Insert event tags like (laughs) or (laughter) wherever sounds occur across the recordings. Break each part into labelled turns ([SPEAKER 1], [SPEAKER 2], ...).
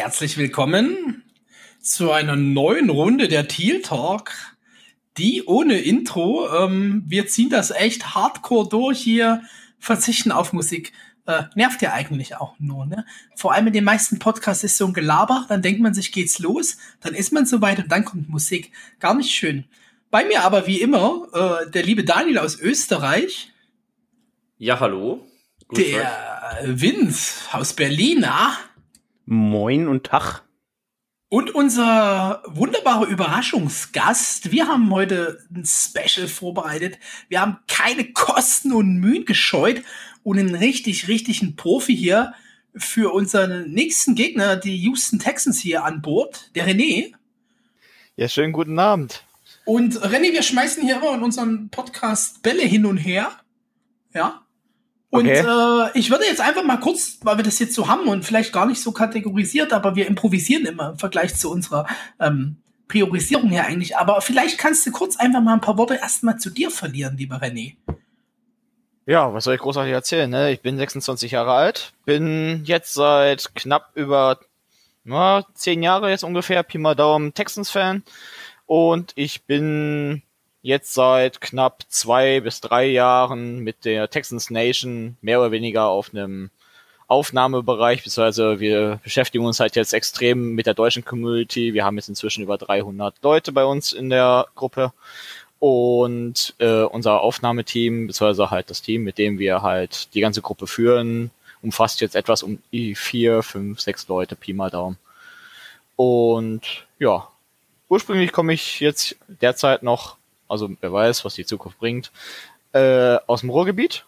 [SPEAKER 1] Herzlich willkommen zu einer neuen Runde der Teal Talk. Die ohne Intro. Ähm, wir ziehen das echt hardcore durch hier, verzichten auf Musik. Äh, nervt ja eigentlich auch nur, ne? Vor allem in den meisten Podcasts ist so ein Gelaber, dann denkt man sich, geht's los, dann ist man soweit und dann kommt Musik. Gar nicht schön. Bei mir aber wie immer äh, der liebe Daniel aus Österreich.
[SPEAKER 2] Ja, hallo.
[SPEAKER 1] Gut der Vince aus Berlin. Ah.
[SPEAKER 3] Moin und Tag.
[SPEAKER 1] Und unser wunderbarer Überraschungsgast. Wir haben heute ein Special vorbereitet. Wir haben keine Kosten und Mühen gescheut und einen richtig, richtigen Profi hier für unseren nächsten Gegner, die Houston Texans hier an Bord, der René.
[SPEAKER 3] Ja, schönen guten Abend.
[SPEAKER 1] Und René, wir schmeißen hier immer in unseren Podcast Bälle hin und her. Ja. Und okay. äh, ich würde jetzt einfach mal kurz, weil wir das jetzt so haben und vielleicht gar nicht so kategorisiert, aber wir improvisieren immer im Vergleich zu unserer ähm, Priorisierung her eigentlich. Aber vielleicht kannst du kurz einfach mal ein paar Worte erstmal zu dir verlieren, lieber René.
[SPEAKER 3] Ja, was soll ich großartig erzählen? Ne? Ich bin 26 Jahre alt, bin jetzt seit knapp über na, zehn Jahre jetzt ungefähr, Pi mal Daumen, Texans-Fan. Und ich bin jetzt seit knapp zwei bis drei Jahren mit der Texans Nation mehr oder weniger auf einem Aufnahmebereich, beziehungsweise wir beschäftigen uns halt jetzt extrem mit der deutschen Community. Wir haben jetzt inzwischen über 300 Leute bei uns in der Gruppe und äh, unser Aufnahmeteam, beziehungsweise halt das Team, mit dem wir halt die ganze Gruppe führen, umfasst jetzt etwas um vier, fünf, sechs Leute, Pi mal Daumen. Und ja, ursprünglich komme ich jetzt derzeit noch also wer weiß, was die Zukunft bringt, äh, aus dem Ruhrgebiet,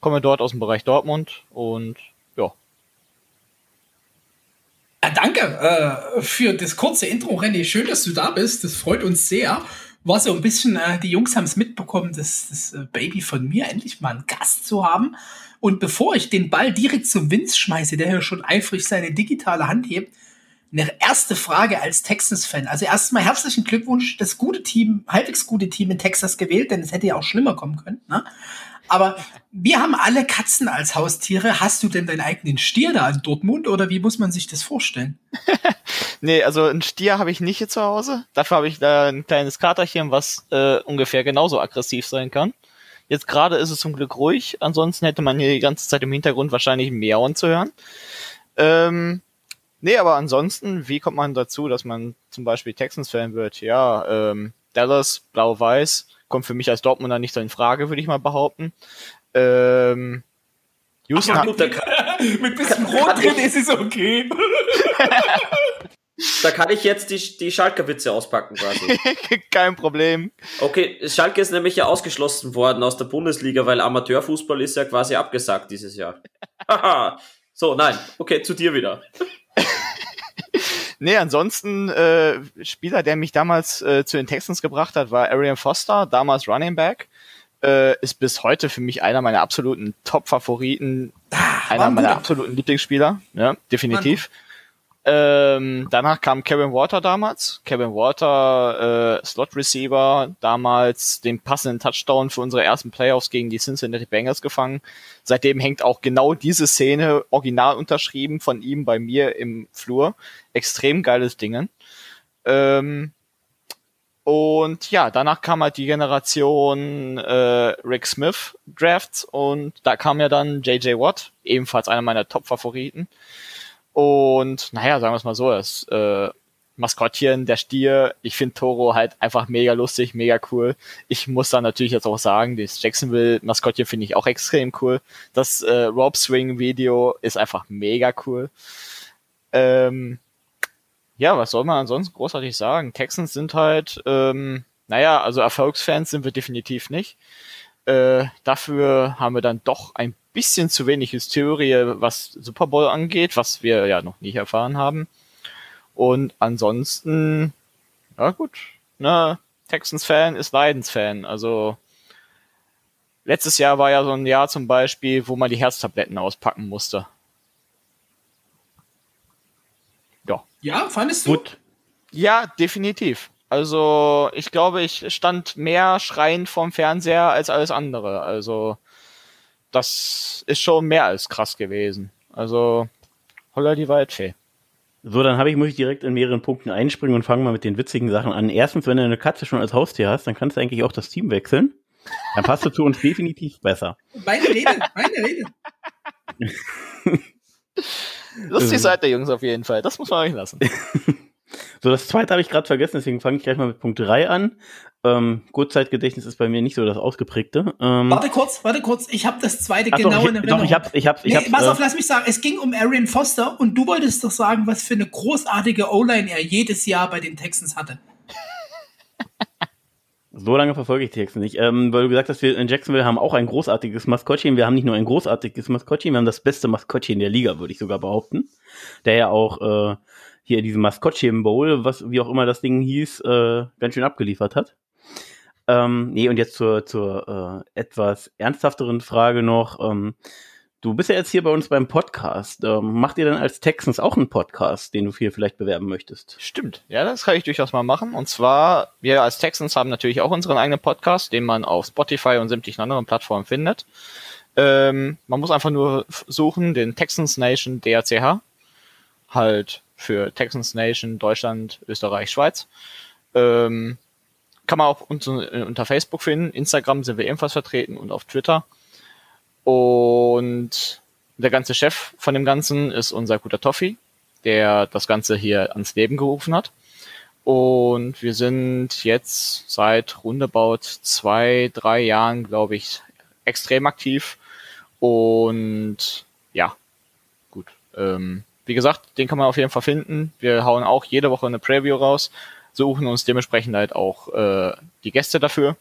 [SPEAKER 3] komme dort aus dem Bereich Dortmund und ja.
[SPEAKER 1] ja danke äh, für das kurze Intro, René. Schön, dass du da bist. Das freut uns sehr. War so ein bisschen, äh, die Jungs haben es mitbekommen, das, das äh, Baby von mir endlich mal einen Gast zu haben. Und bevor ich den Ball direkt zum Vince schmeiße, der hier schon eifrig seine digitale Hand hebt, eine erste Frage als Texans-Fan. Also erstmal herzlichen Glückwunsch, das gute Team, halbwegs gute Team in Texas gewählt, denn es hätte ja auch schlimmer kommen können. Ne? Aber wir haben alle Katzen als Haustiere. Hast du denn deinen eigenen Stier da in Dortmund oder wie muss man sich das vorstellen? (laughs)
[SPEAKER 3] nee, also einen Stier habe ich nicht hier zu Hause. Dafür habe ich da ein kleines Katerchen, was äh, ungefähr genauso aggressiv sein kann. Jetzt gerade ist es zum Glück ruhig. Ansonsten hätte man hier die ganze Zeit im Hintergrund wahrscheinlich Miauen zu hören. Ähm, Nee, aber ansonsten, wie kommt man dazu, dass man zum Beispiel Texans-Fan wird? Ja, ähm, Dallas, blau-weiß, kommt für mich als Dortmunder nicht so in Frage, würde ich mal behaupten. Ähm,
[SPEAKER 1] Houston Ach, ja, mit, (laughs) mit bisschen Rot drin ist es okay. (laughs)
[SPEAKER 2] Da kann ich jetzt die, die Schalke-Witze auspacken quasi. (laughs)
[SPEAKER 3] Kein Problem.
[SPEAKER 2] Okay, Schalke ist nämlich ja ausgeschlossen worden aus der Bundesliga, weil Amateurfußball ist ja quasi abgesagt dieses Jahr. so, nein. Okay, zu dir wieder.
[SPEAKER 3] Nee, ansonsten äh, Spieler, der mich damals äh, zu den Texans gebracht hat, war Arian Foster, damals Running Back. Äh, ist bis heute für mich einer meiner absoluten Top-Favoriten, ah, einer meiner absoluten Lieblingsspieler, ja, definitiv. Ähm, danach kam Kevin Water damals. Kevin Water, äh, Slot Receiver, damals den passenden Touchdown für unsere ersten Playoffs gegen die Cincinnati Bengals gefangen. Seitdem hängt auch genau diese Szene original unterschrieben von ihm bei mir im Flur. Extrem geiles Dingen. Ähm, und ja, danach kam halt die Generation äh, Rick Smith Drafts und da kam ja dann JJ Watt, ebenfalls einer meiner Top-Favoriten. Und naja, sagen wir es mal so, das äh, Maskottchen, der Stier, ich finde Toro halt einfach mega lustig, mega cool. Ich muss da natürlich jetzt auch sagen, das Jacksonville-Maskottchen finde ich auch extrem cool. Das äh, Rope Swing-Video ist einfach mega cool. Ähm, ja, was soll man ansonsten großartig sagen? Texans sind halt, ähm, naja, also Erfolgsfans sind wir definitiv nicht. Äh, dafür haben wir dann doch ein bisschen zu wenig Historie, was Super Bowl angeht, was wir ja noch nicht erfahren haben. Und ansonsten, ja gut, ne, Texans-Fan ist Leidens-Fan. Also letztes Jahr war ja so ein Jahr zum Beispiel, wo man die Herztabletten auspacken musste.
[SPEAKER 1] Ja. Ja, fandest du? Gut.
[SPEAKER 3] Ja, definitiv. Also ich glaube, ich stand mehr schreiend vorm Fernseher als alles andere. Also das ist schon mehr als krass gewesen. Also, holla die Waldfee.
[SPEAKER 4] So, dann habe ich, muss ich direkt in mehreren Punkten einspringen und fangen mal mit den witzigen Sachen an. Erstens, wenn du eine Katze schon als Haustier hast, dann kannst du eigentlich auch das Team wechseln. Dann passt du zu uns definitiv besser.
[SPEAKER 1] Meine Rede, meine Rede. (laughs)
[SPEAKER 3] Lustig seid ihr Jungs auf jeden Fall. Das muss man euch lassen. (laughs)
[SPEAKER 4] So, das zweite habe ich gerade vergessen, deswegen fange ich gleich mal mit Punkt 3 an. Ähm, Kurzzeitgedächtnis ist bei mir nicht so das ausgeprägte. Ähm,
[SPEAKER 1] Warte kurz, warte kurz. Ich habe das zweite
[SPEAKER 4] ach
[SPEAKER 1] genau
[SPEAKER 4] doch,
[SPEAKER 1] in
[SPEAKER 4] ich,
[SPEAKER 1] Erinnerung.
[SPEAKER 4] doch, ich hab's, ich hab's, ich
[SPEAKER 1] Nee,
[SPEAKER 4] hab's.
[SPEAKER 1] pass auf,
[SPEAKER 4] äh,
[SPEAKER 1] lass mich sagen, es ging um Arian Foster und du wolltest doch sagen, was für eine großartige O-Line er jedes Jahr bei den Texans hatte. (laughs)
[SPEAKER 4] So lange verfolge ich die Texte nicht. Ähm, weil du gesagt hast, wir in Jacksonville haben auch ein großartiges Maskottchen. Wir haben nicht nur ein großartiges Maskottchen, wir haben das beste Maskottchen der Liga, würde ich sogar behaupten. Der ja auch äh, hier in diesem Maskottchen Bowl, was wie auch immer das Ding hieß, äh, ganz schön abgeliefert hat. Ähm, nee, und jetzt zur, zur äh, etwas ernsthafteren Frage noch. Ähm, du bist ja jetzt hier bei uns beim Podcast. Ähm, macht ihr denn als Texans auch einen Podcast, den du hier vielleicht bewerben möchtest?
[SPEAKER 3] Stimmt. Ja, das kann ich durchaus mal machen. Und zwar, wir als Texans haben natürlich auch unseren eigenen Podcast, den man auf Spotify und sämtlichen anderen Plattformen findet. Ähm, man muss einfach nur suchen, den Texans Nation DRCH. Halt für Texans Nation Deutschland, Österreich, Schweiz. Ähm, kann man auch unter, äh, unter Facebook finden. Instagram sind wir ebenfalls vertreten und auf Twitter. Und der ganze Chef von dem Ganzen ist unser guter Toffi, der das Ganze hier ans Leben gerufen hat. Und wir sind jetzt seit rundebaut zwei, drei Jahren, glaube ich, extrem aktiv. Und ja, gut. Ähm, wie gesagt, den kann man auf jeden Fall finden. Wir hauen auch jede Woche eine Preview raus, suchen uns dementsprechend halt auch äh, die Gäste dafür.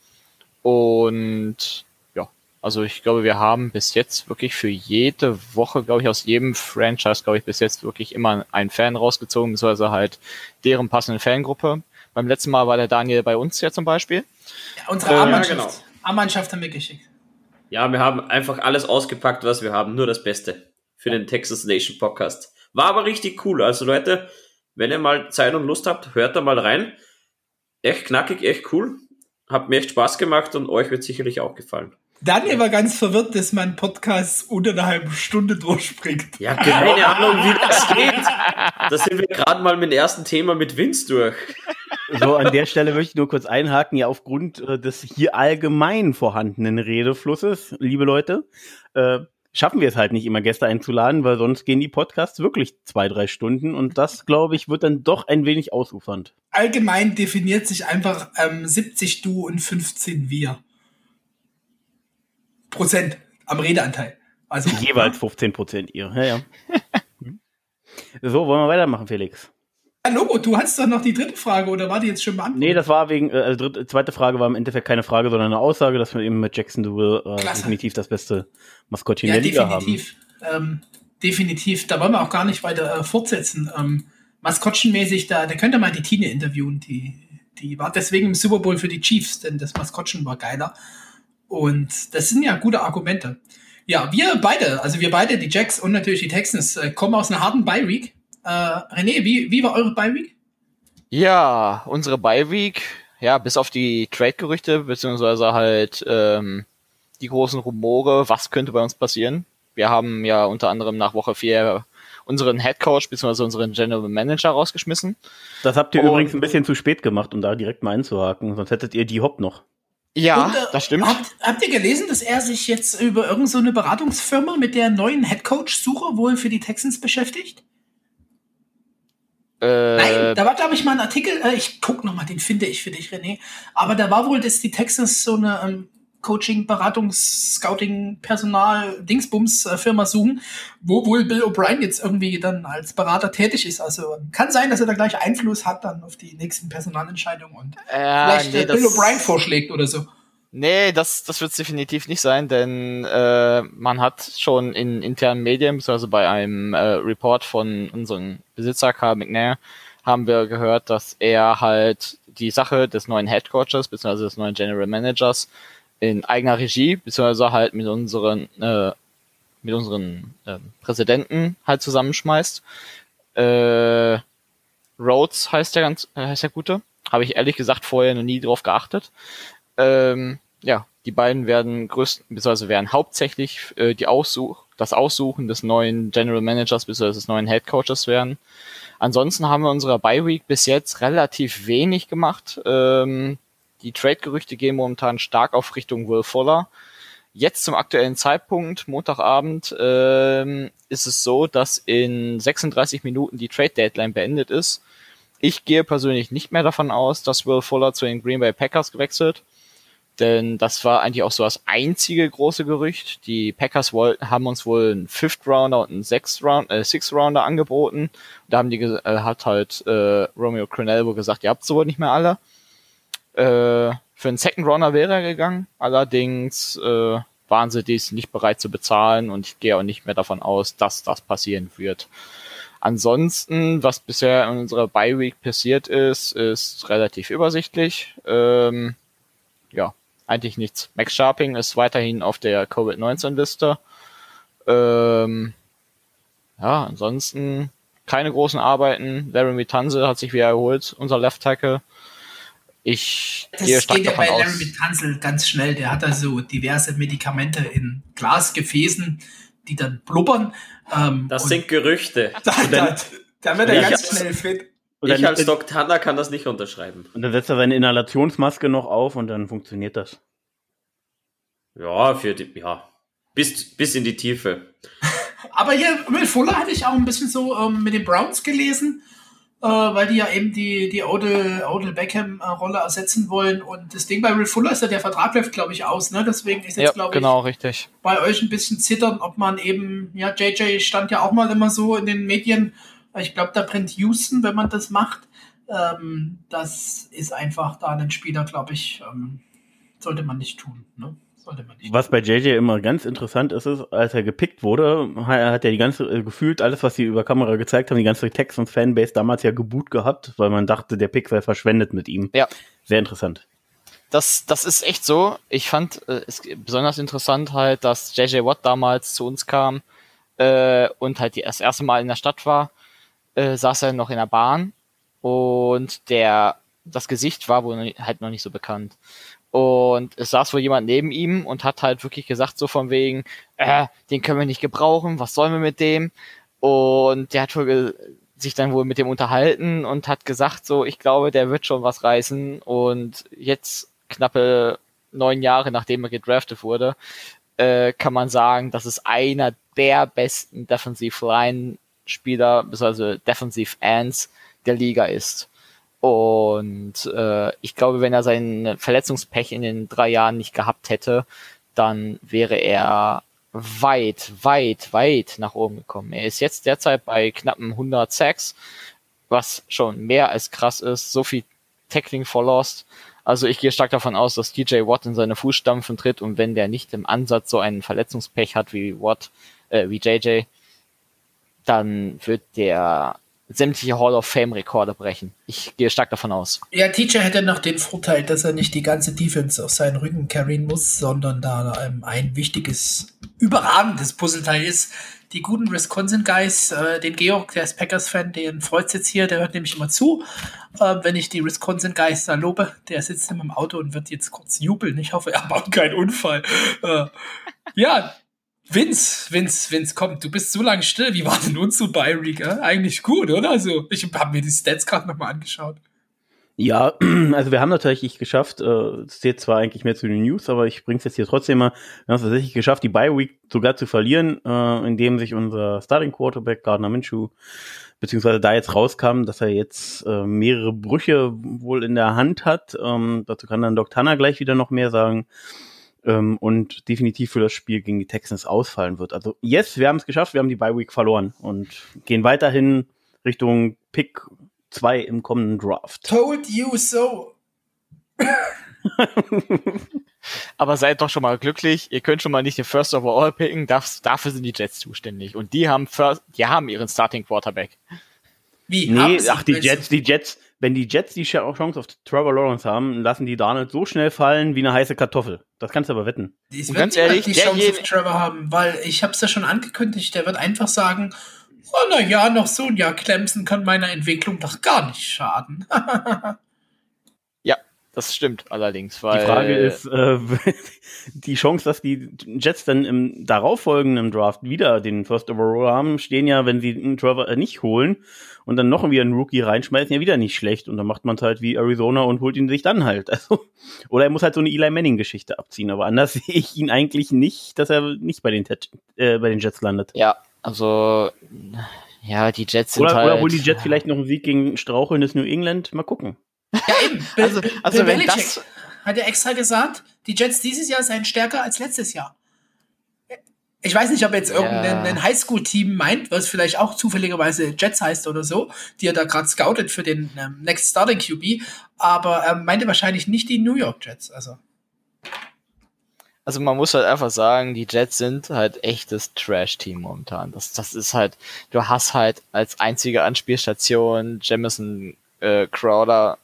[SPEAKER 3] Und ja, also ich glaube, wir haben bis jetzt wirklich für jede Woche, glaube ich, aus jedem Franchise, glaube ich, bis jetzt wirklich immer einen Fan rausgezogen, beziehungsweise halt deren passende Fangruppe. Beim letzten Mal war der Daniel bei uns ja zum Beispiel.
[SPEAKER 1] Ja, unsere
[SPEAKER 3] Äh,
[SPEAKER 1] A-Mannschaft.
[SPEAKER 2] ja, genau.
[SPEAKER 1] Haben wir geschickt.
[SPEAKER 2] Ja, wir haben einfach alles ausgepackt, was wir haben. Nur das Beste für den Texas Nation Podcast. War aber richtig cool. Also Leute, wenn ihr mal Zeit und Lust habt, hört da mal rein. Echt knackig, echt cool. Hat mir echt Spaß gemacht und euch wird sicherlich auch gefallen.
[SPEAKER 1] Daniel war ganz verwirrt, dass mein Podcast unter einer halben Stunde durchspringt.
[SPEAKER 2] Ja, keine (laughs) Ahnung, wie das geht. Da sind wir gerade mal mit dem ersten Thema mit Vince durch.
[SPEAKER 4] So, an der Stelle möchte ich nur kurz einhaken, ja, aufgrund äh, des hier allgemein vorhandenen Redeflusses, liebe Leute, äh, schaffen wir es halt nicht immer Gäste einzuladen, weil sonst gehen die Podcasts wirklich zwei, drei Stunden und das, glaube ich, wird dann doch ein wenig ausufernd.
[SPEAKER 1] Allgemein definiert sich einfach ähm, 70 du und 15 wir. Prozent am Redeanteil. Also
[SPEAKER 4] Jeweils 15 Prozent ihr. Ja, ja. (laughs) so, wollen wir weitermachen, Felix?
[SPEAKER 1] Ja, Logo, du hast doch noch die dritte Frage oder war die jetzt schon beantwortet?
[SPEAKER 4] Nee, das war wegen, äh, also dritte, zweite Frage war im Endeffekt keine Frage, sondern eine Aussage, dass wir eben mit Jacksonville äh,
[SPEAKER 1] Klasse.
[SPEAKER 4] definitiv das beste Maskottchen
[SPEAKER 1] ja,
[SPEAKER 4] der Liga haben.
[SPEAKER 1] definitiv. Ähm, definitiv. Da wollen wir auch gar nicht weiter äh, fortsetzen. Ähm, Maskottchenmäßig, da, da könnt ihr mal die Tine interviewen. Die, die war deswegen im Super Bowl für die Chiefs, denn das Maskottchen war geiler. Und das sind ja gute Argumente. Ja, wir beide, also wir beide, die Jacks und natürlich die Texans, äh, kommen aus einer harten Bye-Week. Äh, René, wie, wie war eure Bye-Week?
[SPEAKER 3] Ja, unsere Bye-Week, ja, bis auf die Trade-Gerüchte, beziehungsweise halt ähm, die großen Rumore, was könnte bei uns passieren. Wir haben ja unter anderem nach Woche 4 unseren Head Coach bzw. unseren General Manager rausgeschmissen.
[SPEAKER 4] Das habt ihr
[SPEAKER 3] Und-
[SPEAKER 4] übrigens ein bisschen zu spät gemacht, um da direkt mal einzuhaken, sonst hättet ihr die Hop noch.
[SPEAKER 3] Ja,
[SPEAKER 1] Und, äh,
[SPEAKER 3] das stimmt.
[SPEAKER 1] Habt, habt ihr gelesen, dass er sich jetzt über irgendeine so eine Beratungsfirma mit der neuen Headcoach-Suche wohl für die Texans beschäftigt?
[SPEAKER 3] Äh,
[SPEAKER 1] Nein, da war, glaube ich, mal ein Artikel, äh, ich guck noch mal, den finde ich für dich, René. Aber da war wohl, dass die Texans so eine ähm, Coaching, Beratungs, Scouting, Personal, Dingsbums äh, Firma suchen, wo wohl Bill O'Brien jetzt irgendwie dann als Berater tätig ist. Also kann sein, dass er da gleich Einfluss hat dann auf die nächsten Personalentscheidungen und
[SPEAKER 3] äh,
[SPEAKER 1] vielleicht
[SPEAKER 3] nee,
[SPEAKER 1] äh, Bill O'Brien vorschlägt oder so.
[SPEAKER 3] Nee, das, das wird definitiv nicht sein, denn äh, man hat schon in internen Medien, beziehungsweise bei einem äh, Report von unserem Besitzer Carl McNair, haben wir gehört, dass er halt die Sache des neuen Head Coaches, beziehungsweise des neuen General Managers in eigener Regie, beziehungsweise halt mit unseren, äh, mit unseren äh, Präsidenten halt zusammenschmeißt. Äh, Rhodes heißt der ganz, äh, heißt der Gute. Habe ich ehrlich gesagt vorher noch nie drauf geachtet. Ähm, ja, die beiden werden größten, beziehungsweise werden hauptsächlich äh, die Aussuch, das Aussuchen des neuen General Managers bzw. des neuen Head Coaches werden. Ansonsten haben wir unserer Bye Week bis jetzt relativ wenig gemacht. Ähm, die Trade-Gerüchte gehen momentan stark auf Richtung Will Fuller. Jetzt zum aktuellen Zeitpunkt, Montagabend, ähm, ist es so, dass in 36 Minuten die Trade-Deadline beendet ist. Ich gehe persönlich nicht mehr davon aus, dass Will Fuller zu den Green Bay Packers gewechselt. Denn das war eigentlich auch so das einzige große Gerücht. Die Packers wollten, haben uns wohl einen Fifth Rounder und einen Sixth Round, äh, Sixth Rounder angeboten. Da haben die, äh, hat halt äh, Romeo Cronelbo gesagt, ihr habt so wohl nicht mehr alle. Äh, für einen Second Rounder wäre er gegangen. Allerdings äh, waren sie dies nicht bereit zu bezahlen und ich gehe auch nicht mehr davon aus, dass das passieren wird. Ansonsten, was bisher in unserer Bye Week passiert ist, ist relativ übersichtlich. Ähm, ja, eigentlich nichts. Max Sharping ist weiterhin auf der Covid-19-Liste. Ähm, ja, ansonsten keine großen Arbeiten. Laramie Tanse hat sich wieder erholt, unser Left Tackle. Ich
[SPEAKER 1] das gehe stark geht ja bei Laramie Tanzel ganz schnell. Der hat also diverse Medikamente in Glasgefäßen, die dann blubbern.
[SPEAKER 2] Ähm, das sind Gerüchte. (laughs)
[SPEAKER 1] Da, da, da wird er ganz schnell fit.
[SPEAKER 2] Und ich als Doc Tanner kann das nicht unterschreiben.
[SPEAKER 4] Und dann setzt er seine Inhalationsmaske noch auf und dann funktioniert das.
[SPEAKER 2] Ja, für die, ja. Bis, bis in die Tiefe. (laughs)
[SPEAKER 1] Aber hier, Will Fuller hatte ich auch ein bisschen so ähm, mit den Browns gelesen, äh, weil die ja eben die, die Odell, Odell Beckham-Rolle äh, ersetzen wollen. Und das Ding bei Will Fuller ist ja, der Vertrag läuft, glaube ich, aus. Ne? Deswegen ist jetzt, ja, glaube
[SPEAKER 3] genau, ich, richtig.
[SPEAKER 1] bei euch ein bisschen zittern, ob man eben, ja, JJ stand ja auch mal immer so in den Medien. Ich glaube, da brennt Houston, wenn man das macht. Ähm, das ist einfach da ein Spieler, glaube ich, ähm, sollte man nicht tun. Ne?
[SPEAKER 4] Was bei JJ immer ganz interessant ist, ist, als er gepickt wurde, hat er die ganze, äh, gefühlt alles, was sie über Kamera gezeigt haben, die ganze Texans-Fanbase damals ja geboot gehabt, weil man dachte, der Pick sei verschwendet mit ihm.
[SPEAKER 3] Ja.
[SPEAKER 4] Sehr interessant.
[SPEAKER 3] Das, das ist echt so. Ich fand äh, es besonders interessant halt, dass JJ Watt damals zu uns kam äh, und halt die, das erste Mal in der Stadt war, äh, saß er noch in der Bahn und der das Gesicht war wohl halt noch nicht so bekannt. Und es saß wohl jemand neben ihm und hat halt wirklich gesagt, so von wegen, äh, den können wir nicht gebrauchen, was sollen wir mit dem? Und der hat wohl sich dann wohl mit dem unterhalten und hat gesagt, so, ich glaube, der wird schon was reißen. Und jetzt, knappe neun Jahre nachdem er gedraftet wurde, äh, kann man sagen, dass es einer der besten Defensive Line Spieler, beziehungsweise Defensive Ends der Liga ist. Und äh, ich glaube, wenn er sein Verletzungspech in den drei Jahren nicht gehabt hätte, dann wäre er weit, weit, weit nach oben gekommen. Er ist jetzt derzeit bei knappen 100 Sacks, was schon mehr als krass ist. So viel Tackling for Lost. Also ich gehe stark davon aus, dass DJ Watt in seine Fußstampfen tritt und wenn der nicht im Ansatz so einen Verletzungspech hat wie Watt, äh, wie JJ, dann wird der sämtliche Hall of Fame Rekorde brechen. Ich gehe stark davon aus.
[SPEAKER 1] Ja, TJ hätte noch den Vorteil, dass er nicht die ganze Defense auf seinen Rücken carryen muss, sondern da ähm, ein wichtiges, überragendes Puzzleteil ist. Die guten Wisconsin Guys, äh, den Georg, der ist Packers-Fan, den freut's jetzt hier, der hört nämlich immer zu, äh, wenn ich die Wisconsin Guys da lobe. Der sitzt im Auto und wird jetzt kurz jubeln. Ich hoffe, er baut keinen Unfall. Äh, ja, Vince, Vince, Vince, komm, du bist so lange still. Wie war denn unsere Bye-Week? Äh? Eigentlich gut, oder? Also, ich habe mir die Stats gerade nochmal angeschaut.
[SPEAKER 4] Ja, (clears throat) also wir haben natürlich geschafft, äh, es zählt zwar eigentlich mehr zu den News, aber ich bring's jetzt hier trotzdem mal, wir haben es tatsächlich geschafft, die Bye-Week sogar zu verlieren, äh, indem sich unser Starting Quarterback Gardner Minshew beziehungsweise da jetzt rauskam, dass er jetzt äh, mehrere Brüche wohl in der Hand hat. Ähm, dazu kann dann Doc Tanner gleich wieder noch mehr sagen ähm, und definitiv für das Spiel gegen die Texans ausfallen wird. Also yes, wir haben es geschafft, wir haben die Bye Week verloren und gehen weiterhin Richtung Pick 2 im kommenden Draft.
[SPEAKER 1] Told you so. (laughs)
[SPEAKER 3] Aber seid doch schon mal glücklich, ihr könnt schon mal nicht den First Overall picken, das, dafür sind die Jets zuständig. Und die haben first, die haben ihren Starting Quarterback.
[SPEAKER 4] Wie? Nee, ach, die Jets, die Jets, wenn die Jets die Chance auf Trevor Lawrence haben, lassen die Donald so schnell fallen wie eine heiße Kartoffel. Das kannst du aber wetten.
[SPEAKER 1] Die Und ganz ehrlich, die Chance auf Trevor haben, weil ich habe es ja schon angekündigt, der wird einfach sagen, oh na ja, noch so ein Jahr Clemson kann meiner Entwicklung doch gar nicht schaden. (laughs)
[SPEAKER 3] Das stimmt allerdings, weil.
[SPEAKER 4] Die Frage ist, äh, (laughs) die Chance, dass die Jets dann im darauffolgenden Draft wieder den First Overall haben, stehen ja, wenn sie einen Trevor äh, nicht holen und dann noch wieder einen Rookie reinschmeißen, ja wieder nicht schlecht. Und dann macht man es halt wie Arizona und holt ihn sich dann halt. (laughs) Also, oder er muss halt so eine Eli Manning-Geschichte abziehen. Aber anders (laughs) sehe ich ihn eigentlich nicht, dass er nicht bei den, äh, bei den Jets landet.
[SPEAKER 3] Ja, also ja, die Jets sind
[SPEAKER 4] oder,
[SPEAKER 3] halt.
[SPEAKER 4] Oder holen die Jets vielleicht noch einen Sieg gegen strauchelndes New England? Mal gucken.
[SPEAKER 1] Ja, eben. (laughs) Bill, also, also Bill wenn das hat er extra gesagt, die Jets dieses Jahr seien stärker als letztes Jahr. Ich weiß nicht, ob jetzt irgendein ja. Highschool-Team meint, was vielleicht auch zufälligerweise Jets heißt oder so, die er da gerade scoutet für den ähm, Next Starting QB, aber er meinte wahrscheinlich nicht die New York Jets. Also.
[SPEAKER 3] Also man muss halt einfach sagen, die Jets sind halt echtes Trash-Team momentan. Das, das ist halt, du hast halt als einzige Anspielstation Jamison äh, Crowder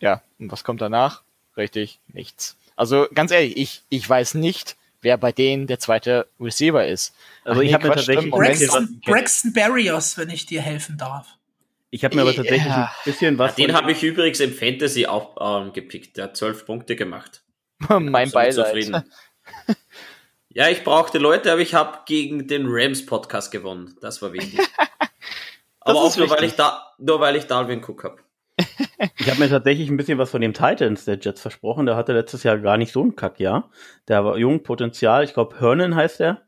[SPEAKER 3] ja, und was kommt danach? Richtig, nichts. Also ganz ehrlich, ich, ich weiß nicht, wer bei denen der zweite Receiver ist.
[SPEAKER 4] Also Ach, ich nee, habe mir tatsächlich
[SPEAKER 1] Braxton, Braxton Barrios, wenn ich dir helfen darf.
[SPEAKER 4] Ich habe mir aber tatsächlich ja. ein bisschen was.
[SPEAKER 2] Ja, den habe ich übrigens im Fantasy auch ähm, gepickt. Der hat zwölf Punkte gemacht. (laughs)
[SPEAKER 3] mein Beileid.
[SPEAKER 2] ja, ich brauchte Leute, aber ich habe gegen den Rams Podcast gewonnen. Das war wichtig. (laughs) aber auch nur weil ich da, nur weil ich Dalvin Cook habe.
[SPEAKER 4] Ich habe mir tatsächlich ein bisschen was von dem Titans der Jets versprochen. Der hatte letztes Jahr gar nicht so ein Kackjahr. Der war jung, Potenzial. Ich glaube, Hernan heißt er.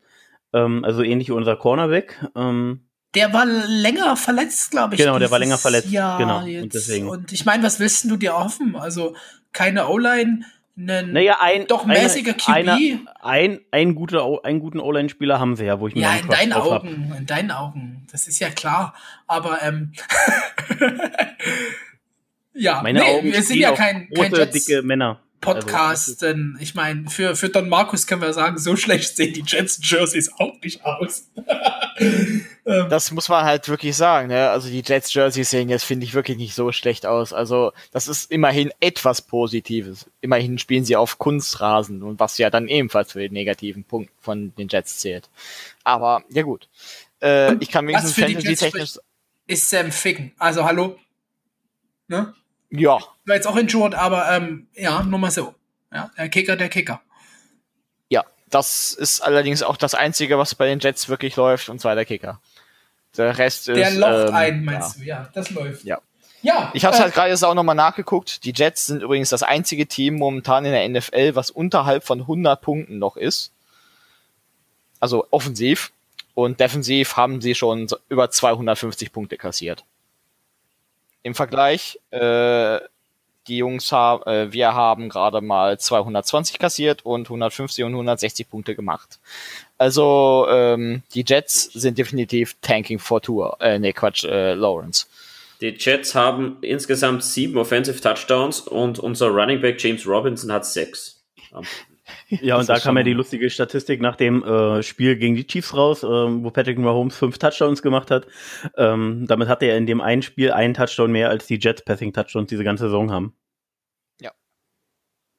[SPEAKER 4] Ähm, also ähnlich wie unser Cornerback. Ähm,
[SPEAKER 1] der war länger verletzt, glaube ich.
[SPEAKER 4] Genau, der war länger verletzt.
[SPEAKER 1] Jahr
[SPEAKER 4] genau.
[SPEAKER 1] Jetzt. Und, deswegen. und ich meine, was willst du dir hoffen? Also keine O-Line, einen
[SPEAKER 4] naja, ein,
[SPEAKER 1] doch mäßiger QB.
[SPEAKER 4] Einer, ein, ein guter, einen guten O-Line-Spieler haben sie ja, wo ich mir
[SPEAKER 1] Ja, in deinen Augen, hab. in deinen Augen. Das ist ja klar. Aber ähm, (laughs) Ja,
[SPEAKER 4] Meine nee, Augen
[SPEAKER 1] wir sind ja kein,
[SPEAKER 4] kein Jets dicke Männer.
[SPEAKER 1] Podcast, also, denn ich meine, für, für Don Markus können wir sagen, so schlecht sehen die Jets Jerseys auch nicht aus. (laughs)
[SPEAKER 3] Ähm. das muss man halt wirklich sagen, ne? Also die Jets Jerseys sehen jetzt, finde ich, wirklich nicht so schlecht aus. Also, das ist immerhin etwas Positives. Immerhin spielen sie auf Kunstrasen und was ja dann ebenfalls für den negativen Punkt von den Jets zählt. Aber, ja gut. Äh, ich kann wenigstens
[SPEAKER 1] Fantasy-technisch. Ist Sam Ficken. Also, hallo? Ne?
[SPEAKER 3] Ja.
[SPEAKER 1] War jetzt auch injured, aber ähm, ja, nur mal so. Ja, der Kicker, der Kicker.
[SPEAKER 3] Ja, das ist allerdings auch das Einzige, was bei den Jets wirklich läuft, und zwar der Kicker. Der Rest
[SPEAKER 1] der
[SPEAKER 3] ist.
[SPEAKER 1] Der locht ähm, ein, meinst ja. du? Ja, das läuft.
[SPEAKER 3] Ja.
[SPEAKER 1] Ja,
[SPEAKER 3] ich habe es äh, halt gerade jetzt auch nochmal nachgeguckt. Die Jets sind übrigens das einzige Team momentan in der NFL, was unterhalb von 100 Punkten noch ist. Also offensiv. Und defensiv haben sie schon über 250 Punkte kassiert. Im Vergleich, äh, die Jungs haben, äh, wir haben gerade mal 220 kassiert und 150 und 160 Punkte gemacht. Also ähm, die Jets sind definitiv tanking for Tour. Äh, nee, Quatsch, äh, Lawrence.
[SPEAKER 2] Die Jets haben insgesamt sieben Offensive Touchdowns und unser Running Back James Robinson hat sechs. (laughs)
[SPEAKER 4] Ja, und da kam ja die lustige Statistik nach dem äh, Spiel gegen die Chiefs raus, äh, wo Patrick Mahomes fünf Touchdowns gemacht hat. Ähm, damit hatte er in dem einen Spiel einen Touchdown mehr, als die Jets Passing Touchdowns diese ganze Saison haben.
[SPEAKER 3] Ja.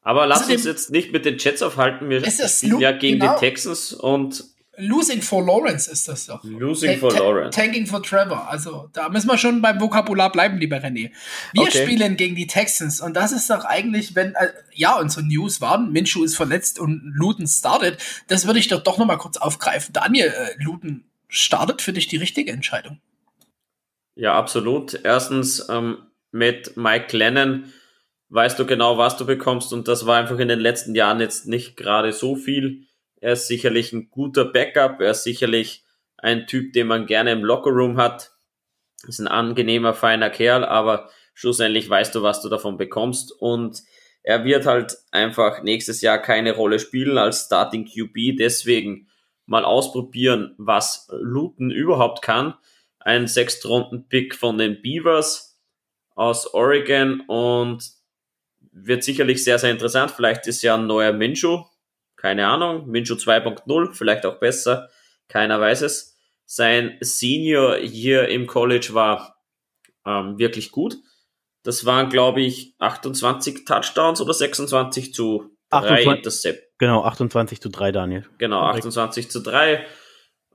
[SPEAKER 2] Aber lass uns jetzt nicht mit den Jets aufhalten. Wir spielen ja gegen genau. die Texans und
[SPEAKER 1] Losing for Lawrence ist das doch.
[SPEAKER 2] Losing for Lawrence.
[SPEAKER 1] Tanking for Trevor. Also da müssen wir schon beim Vokabular bleiben, lieber René. Wir okay. spielen gegen die Texans und das ist doch eigentlich, wenn, äh, ja, unsere News waren, Minshew ist verletzt und Luton startet. Das würde ich doch doch nochmal kurz aufgreifen. Daniel, äh, Luton startet für dich die richtige Entscheidung.
[SPEAKER 2] Ja, absolut. Erstens, ähm, mit Mike Lennon weißt du genau, was du bekommst und das war einfach in den letzten Jahren jetzt nicht gerade so viel er ist sicherlich ein guter Backup. Er ist sicherlich ein Typ, den man gerne im Lockerroom hat. Ist ein angenehmer, feiner Kerl, aber schlussendlich weißt du, was du davon bekommst. Und er wird halt einfach nächstes Jahr keine Rolle spielen als Starting QB. Deswegen mal ausprobieren, was Luton überhaupt kann. Ein Sechstrunden-Pick von den Beavers aus Oregon und wird sicherlich sehr, sehr interessant. Vielleicht ist ja ein neuer Minshew keine Ahnung. Minshew 2.0, vielleicht auch besser. Keiner weiß es. Sein Senior hier im College war ähm, wirklich gut. Das waren, glaube ich, 28 Touchdowns oder 26 zu 3
[SPEAKER 4] Intercept. Genau, 28 zu 3, Daniel.
[SPEAKER 2] Genau, 28 zu 3.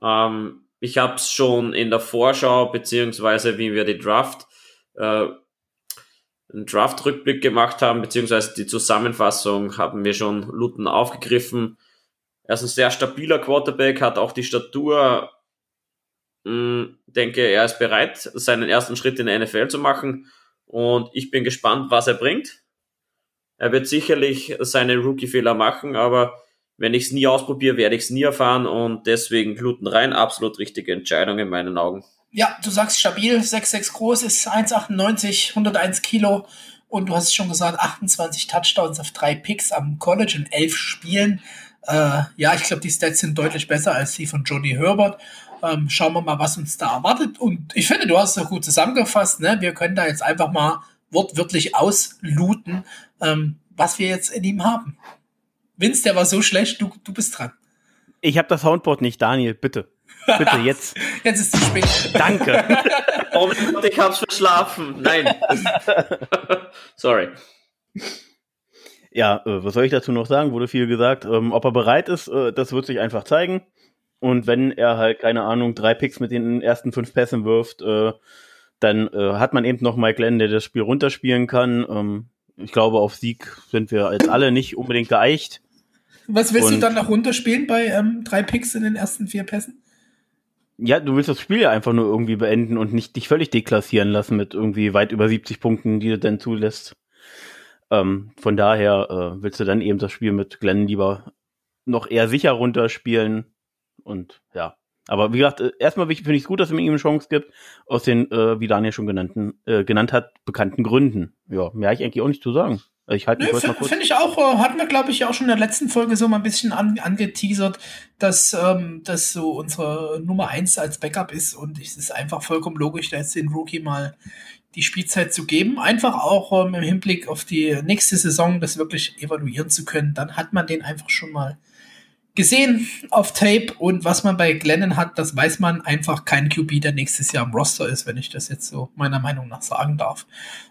[SPEAKER 2] Ähm, ich habe es schon in der Vorschau, beziehungsweise wie wir die Draft äh, einen Draft-Rückblick gemacht haben, beziehungsweise die Zusammenfassung haben wir schon Luton aufgegriffen. Er ist ein sehr stabiler Quarterback, hat auch die Statur. Ich hm, denke, er ist bereit, seinen ersten Schritt in der NFL zu machen. Und ich bin gespannt, was er bringt. Er wird sicherlich seine Rookie-Fehler machen, aber wenn ich es nie ausprobiere, werde ich es nie erfahren und deswegen Gluten rein. Absolut richtige Entscheidung in meinen Augen.
[SPEAKER 1] Ja, du sagst stabil, 6,6 groß, ist 1,98, 101 Kilo und du hast schon gesagt, 28 Touchdowns auf drei Picks am College in elf Spielen. Äh, ja, ich glaube, die Stats sind deutlich besser als die von Jody Herbert. Ähm, schauen wir mal, was uns da erwartet. Und ich finde, du hast es gut zusammengefasst. Ne? Wir können da jetzt einfach mal wortwörtlich auslooten, ähm, was wir jetzt in ihm haben. Vince, der war so schlecht, du, du bist dran.
[SPEAKER 4] Ich habe das Soundboard nicht, Daniel, bitte. Bitte, jetzt. (laughs)
[SPEAKER 1] jetzt ist es zu spät.
[SPEAKER 4] Danke.
[SPEAKER 2] oh Gott, ich hab's verschlafen. Nein. (laughs) Sorry.
[SPEAKER 4] Ja, äh, was soll ich dazu noch sagen? Wurde viel gesagt. Ähm, ob er bereit ist, äh, das wird sich einfach zeigen. Und wenn er halt, keine Ahnung, drei Picks mit den ersten fünf Pässen wirft, äh, dann hat man eben noch Mike Glenn, der das Spiel runterspielen kann. Ähm, ich glaube, auf Sieg sind wir jetzt alle nicht unbedingt geeicht.
[SPEAKER 1] Was willst Und, du dann noch runterspielen bei ähm, drei Picks in den ersten vier Pässen?
[SPEAKER 4] Ja, du willst das Spiel ja einfach nur irgendwie beenden und nicht dich völlig deklassieren lassen mit irgendwie weit über 70 Punkten, die du dann zulässt. Ähm, von daher äh, willst du dann eben das Spiel mit Glenn lieber noch eher sicher runterspielen. Und ja. Aber wie gesagt, äh, erstmal finde ich es gut, dass man ihm eine Chance gibt, aus den, äh, wie Daniel schon genannten, äh, genannt hat, bekannten Gründen. Ja, mehr habe ich eigentlich auch nicht zu sagen. Ich halte
[SPEAKER 1] mich nee, Finde ich auch, äh, hatten wir, glaube ich, ja auch schon in der letzten Folge so mal ein bisschen an, angeteasert, dass ähm, das so unsere Nummer eins als Backup ist und es ist einfach vollkommen logisch, da jetzt den Rookie mal die Spielzeit zu geben. Einfach auch ähm, im Hinblick auf die nächste Saison das wirklich evaluieren zu können. Dann hat man den einfach schon mal gesehen auf Tape und was man bei Glennon hat, das weiß man einfach kein QB, der nächstes Jahr im Roster ist, wenn ich das jetzt so meiner Meinung nach sagen darf.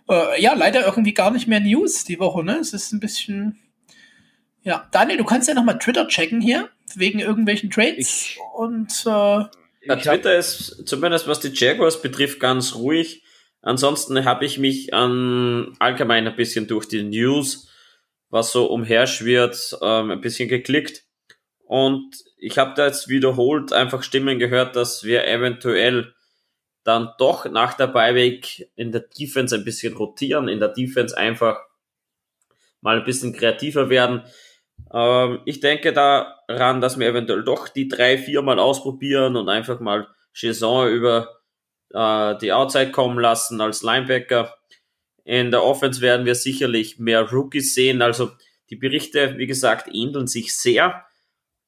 [SPEAKER 1] Äh, ja, leider irgendwie gar nicht mehr News die Woche, ne? Es ist ein bisschen. Ja, Daniel, du kannst ja nochmal Twitter checken hier, wegen irgendwelchen Trades. Ich, und äh,
[SPEAKER 2] ja, Twitter ist zumindest was die Jaguars betrifft ganz ruhig. Ansonsten habe ich mich an allgemein ein bisschen durch die News, was so umherschwirrt, ähm, ein bisschen geklickt und ich habe da jetzt wiederholt einfach Stimmen gehört, dass wir eventuell dann doch nach der Beiweg in der Defense ein bisschen rotieren, in der Defense einfach mal ein bisschen kreativer werden. Ähm, ich denke daran, dass wir eventuell doch die drei, vier Mal ausprobieren und einfach mal Saison über äh, die Outside kommen lassen als Linebacker. In der Offense werden wir sicherlich mehr Rookies sehen. Also die Berichte, wie gesagt, ähneln sich sehr.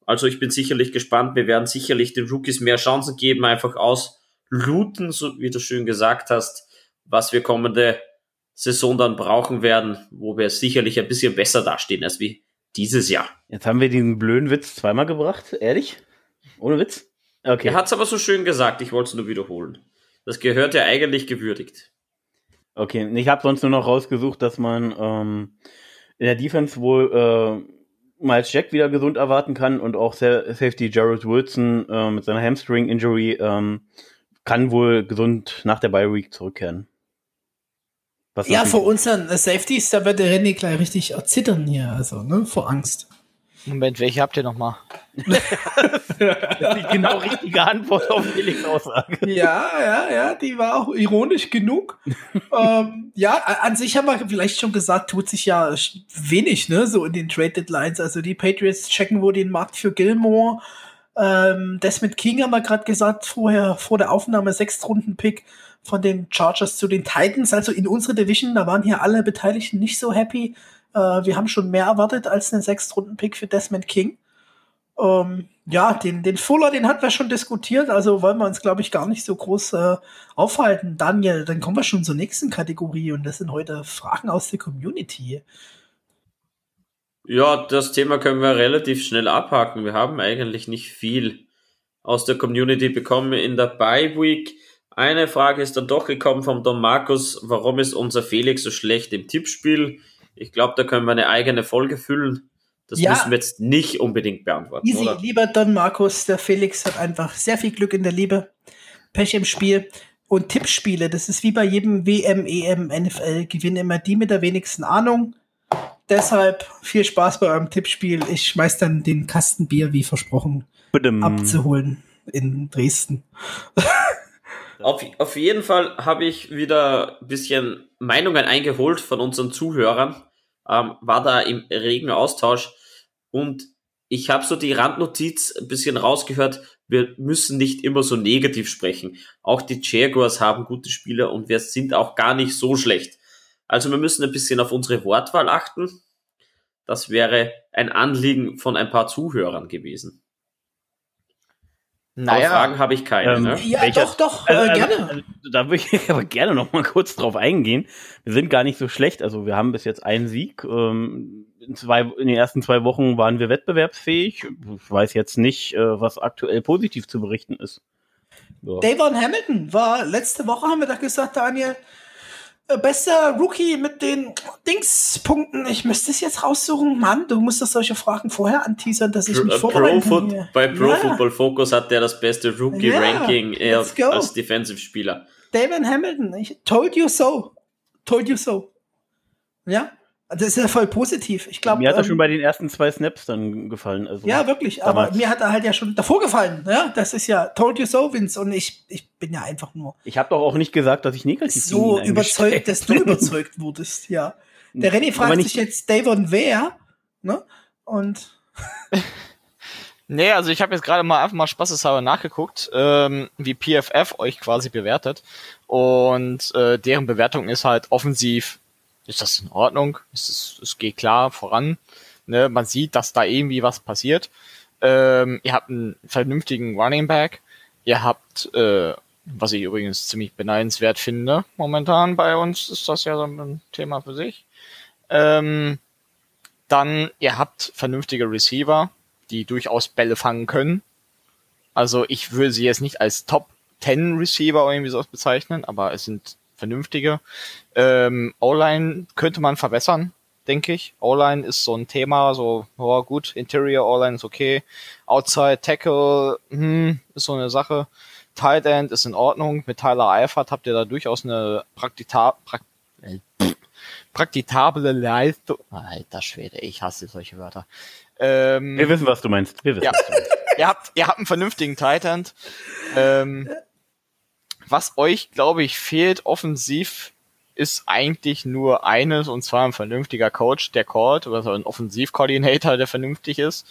[SPEAKER 2] Also ich bin sicherlich gespannt. Wir werden sicherlich den Rookies mehr Chancen geben, einfach aus Looten, so wie du schön gesagt hast, was wir kommende Saison dann brauchen werden, wo wir sicherlich ein bisschen besser dastehen als wie dieses Jahr.
[SPEAKER 4] Jetzt haben wir diesen blöden Witz zweimal gebracht, ehrlich? Ohne Witz?
[SPEAKER 2] Okay. Er hat es aber so schön gesagt, ich wollte es nur wiederholen. Das gehört ja eigentlich gewürdigt.
[SPEAKER 4] Okay, ich habe sonst nur noch rausgesucht, dass man ähm, in der Defense wohl äh, Miles Jack wieder gesund erwarten kann und auch Safety Jared Wilson äh, mit seiner Hamstring-Injury ähm, kann wohl gesund nach der Bye Week zurückkehren.
[SPEAKER 1] Was ja, vor unseren Safeties, da wird der René gleich richtig erzittern hier, also, ne, vor Angst.
[SPEAKER 3] Moment, welche habt ihr nochmal? (laughs)
[SPEAKER 4] die genau richtige Antwort auf Felix Aussage.
[SPEAKER 1] Ja, ja, ja, die war auch ironisch genug. ähm, ja, an sich haben wir vielleicht schon gesagt, tut sich ja wenig, ne, so in den Trade Deadlines. Also die Patriots checken wohl den Markt für Gilmore. Ähm, Desmond King haben wir gerade gesagt, vorher, vor der Aufnahme, Sechstrunden-Pick von den Chargers zu den Titans. Also in unserer Division, da waren hier alle Beteiligten nicht so happy. Äh, wir haben schon mehr erwartet als einen Sechstrunden-Pick für Desmond King. Ähm, ja, den, den Fuller, den hatten wir schon diskutiert, also wollen wir uns, glaube ich, gar nicht so groß äh, aufhalten. Daniel, dann kommen wir schon zur nächsten Kategorie und das sind heute Fragen aus der Community.
[SPEAKER 2] Ja, das Thema können wir relativ schnell abhaken. Wir haben eigentlich nicht viel aus der Community bekommen in der Bye Week. Eine Frage ist dann doch gekommen vom Don Markus. Warum ist unser Felix so schlecht im Tippspiel? Ich glaube, da können wir eine eigene Folge füllen. Das ja. müssen wir jetzt nicht unbedingt beantworten.
[SPEAKER 1] Easy, oder? lieber Don Markus, der Felix hat einfach sehr viel Glück in der Liebe, Pech im Spiel. Und Tippspiele, das ist wie bei jedem WM, EM, NFL, gewinnen immer die mit der wenigsten Ahnung. Deshalb viel Spaß bei eurem Tippspiel. Ich schmeiß dann den Kasten Bier, wie versprochen,
[SPEAKER 4] Badum.
[SPEAKER 1] abzuholen in Dresden. (laughs)
[SPEAKER 2] Auf, auf jeden Fall habe ich wieder ein bisschen Meinungen eingeholt von unseren Zuhörern, ähm, war da im regen Austausch und ich habe so die Randnotiz ein bisschen rausgehört, wir müssen nicht immer so negativ sprechen. Auch die Jaguars haben gute Spieler und wir sind auch gar nicht so schlecht. Also wir müssen ein bisschen auf unsere Wortwahl achten. Das wäre ein Anliegen von ein paar Zuhörern gewesen. Aber Fragen habe ich keine.
[SPEAKER 4] Ähm,
[SPEAKER 2] ne?
[SPEAKER 1] Ja,
[SPEAKER 4] Welcher-
[SPEAKER 1] doch, doch,
[SPEAKER 4] Also,
[SPEAKER 1] äh,
[SPEAKER 4] also,
[SPEAKER 1] gerne.
[SPEAKER 4] also, da würde ich (laughs) aber gerne noch mal kurz drauf eingehen. Wir sind gar nicht so schlecht. Also wir haben bis jetzt einen Sieg. Ähm, in, zwei, in den ersten zwei Wochen waren wir wettbewerbsfähig. Ich weiß jetzt nicht, äh, was aktuell positiv zu berichten ist. Ja.
[SPEAKER 1] Davon Hamilton war letzte Woche, haben wir doch gesagt, Daniel, äh, bester Rookie mit den Dingspunkten. Ich müsste es jetzt raussuchen. Mann, du musst doch solche Fragen vorher anteasern, dass ich mich
[SPEAKER 2] Pro,
[SPEAKER 1] vorbereiten
[SPEAKER 2] Pro
[SPEAKER 1] kann. Hier.
[SPEAKER 2] bei Pro
[SPEAKER 1] ja,
[SPEAKER 2] Football Focus hat der das beste Rookie-Ranking
[SPEAKER 1] Ja, go.
[SPEAKER 2] als Defensive-Spieler.
[SPEAKER 1] Davon Hamilton. Ich told you so. Told you so. Ja, das ist ja voll positiv. Ich glaube,
[SPEAKER 4] Mir hat er
[SPEAKER 1] ähm,
[SPEAKER 4] schon bei den ersten zwei Snaps dann gefallen. Also,
[SPEAKER 1] Ja, wirklich. Aber
[SPEAKER 4] damals.
[SPEAKER 1] mir hat er halt ja schon davor gefallen. Ja, das ist ja told you so, Vince. Und ich, ich bin ja einfach nur
[SPEAKER 4] Ich habe doch auch nicht gesagt, dass ich negativ
[SPEAKER 1] so
[SPEAKER 4] gegen ihn
[SPEAKER 1] überzeugt, dass du
[SPEAKER 4] bin.
[SPEAKER 1] überzeugt wurdest. Ja. Der René
[SPEAKER 4] Aber
[SPEAKER 1] fragt sich jetzt Davon wer. Ne? Und (laughs)
[SPEAKER 3] Nee, also ich habe jetzt gerade mal einfach mal spaßeshalber nachgeguckt, ähm, wie PFF euch quasi bewertet. Und äh, deren Bewertung ist halt offensiv, ist das in Ordnung? Es, ist, es geht klar voran. Ne? Man sieht, dass da irgendwie was passiert. Ähm, ihr habt einen vernünftigen Running Back. Ihr habt, äh, was ich übrigens ziemlich beneidenswert finde, momentan bei uns ist das ja so ein Thema für sich. Ähm, dann, ihr habt vernünftige Receiver, die durchaus Bälle fangen können. Also ich würde sie jetzt nicht als Top 10 Receiver irgendwie sowas bezeichnen, aber es sind vernünftige. Ähm, O-Line könnte man verbessern, denke ich. O-Line ist so ein Thema, so, oh, gut, Interior O-Line ist okay. Outside Tackle, hm, ist so eine Sache. Tight End ist in Ordnung. Mit Tyler Eifert habt ihr da durchaus eine praktita prak äh, praktitable Leistung. Alter Schwede, ich hasse solche Wörter. Ähm,
[SPEAKER 4] Wir wissen, was du meinst. Wir wissen,
[SPEAKER 3] Ja.
[SPEAKER 4] was du meinst.
[SPEAKER 3] ihr habt, ihr habt einen vernünftigen Titan. Ähm, was euch, glaube ich, fehlt offensiv, ist eigentlich nur eines, und zwar ein vernünftiger Coach, der callt, oder so ein Offensivkoordinator, der vernünftig ist.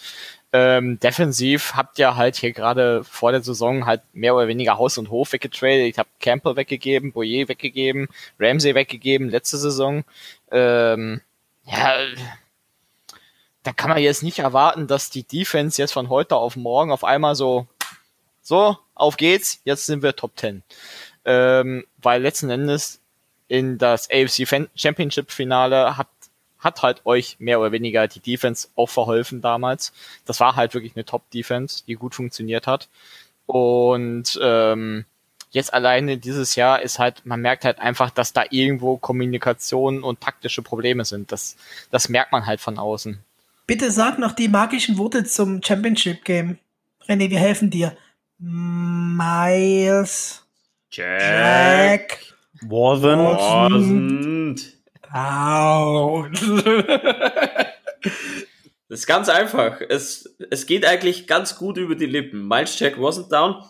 [SPEAKER 3] Ähm, defensiv habt ihr halt hier gerade vor der Saison halt mehr oder weniger Haus und Hof weggetradet. Ich habe Campbell weggegeben, Boyer weggegeben, Ramsey weggegeben, letzte Saison. Ähm, ja, da kann man jetzt nicht erwarten, dass die Defense jetzt von heute auf morgen auf einmal so, so, auf geht's, jetzt sind wir Top 10. Ähm, weil letzten Endes in das AFC Championship Finale hat, hat halt euch mehr oder weniger die Defense auch verholfen damals. Das war halt wirklich eine Top Defense, die gut funktioniert hat. Und ähm, jetzt alleine dieses Jahr ist halt, man merkt halt einfach, dass da irgendwo Kommunikation und taktische Probleme sind. Das, das merkt man halt von außen.
[SPEAKER 1] bitte sag noch die magischen Worte zum Championship Game. René, wir helfen dir. Miles, Jack,
[SPEAKER 4] Wasn't.
[SPEAKER 2] Wasn't.
[SPEAKER 1] out. (laughs)
[SPEAKER 2] Das ist ganz einfach. Es, es geht eigentlich ganz gut über die Lippen. Miles Jack wasn't down.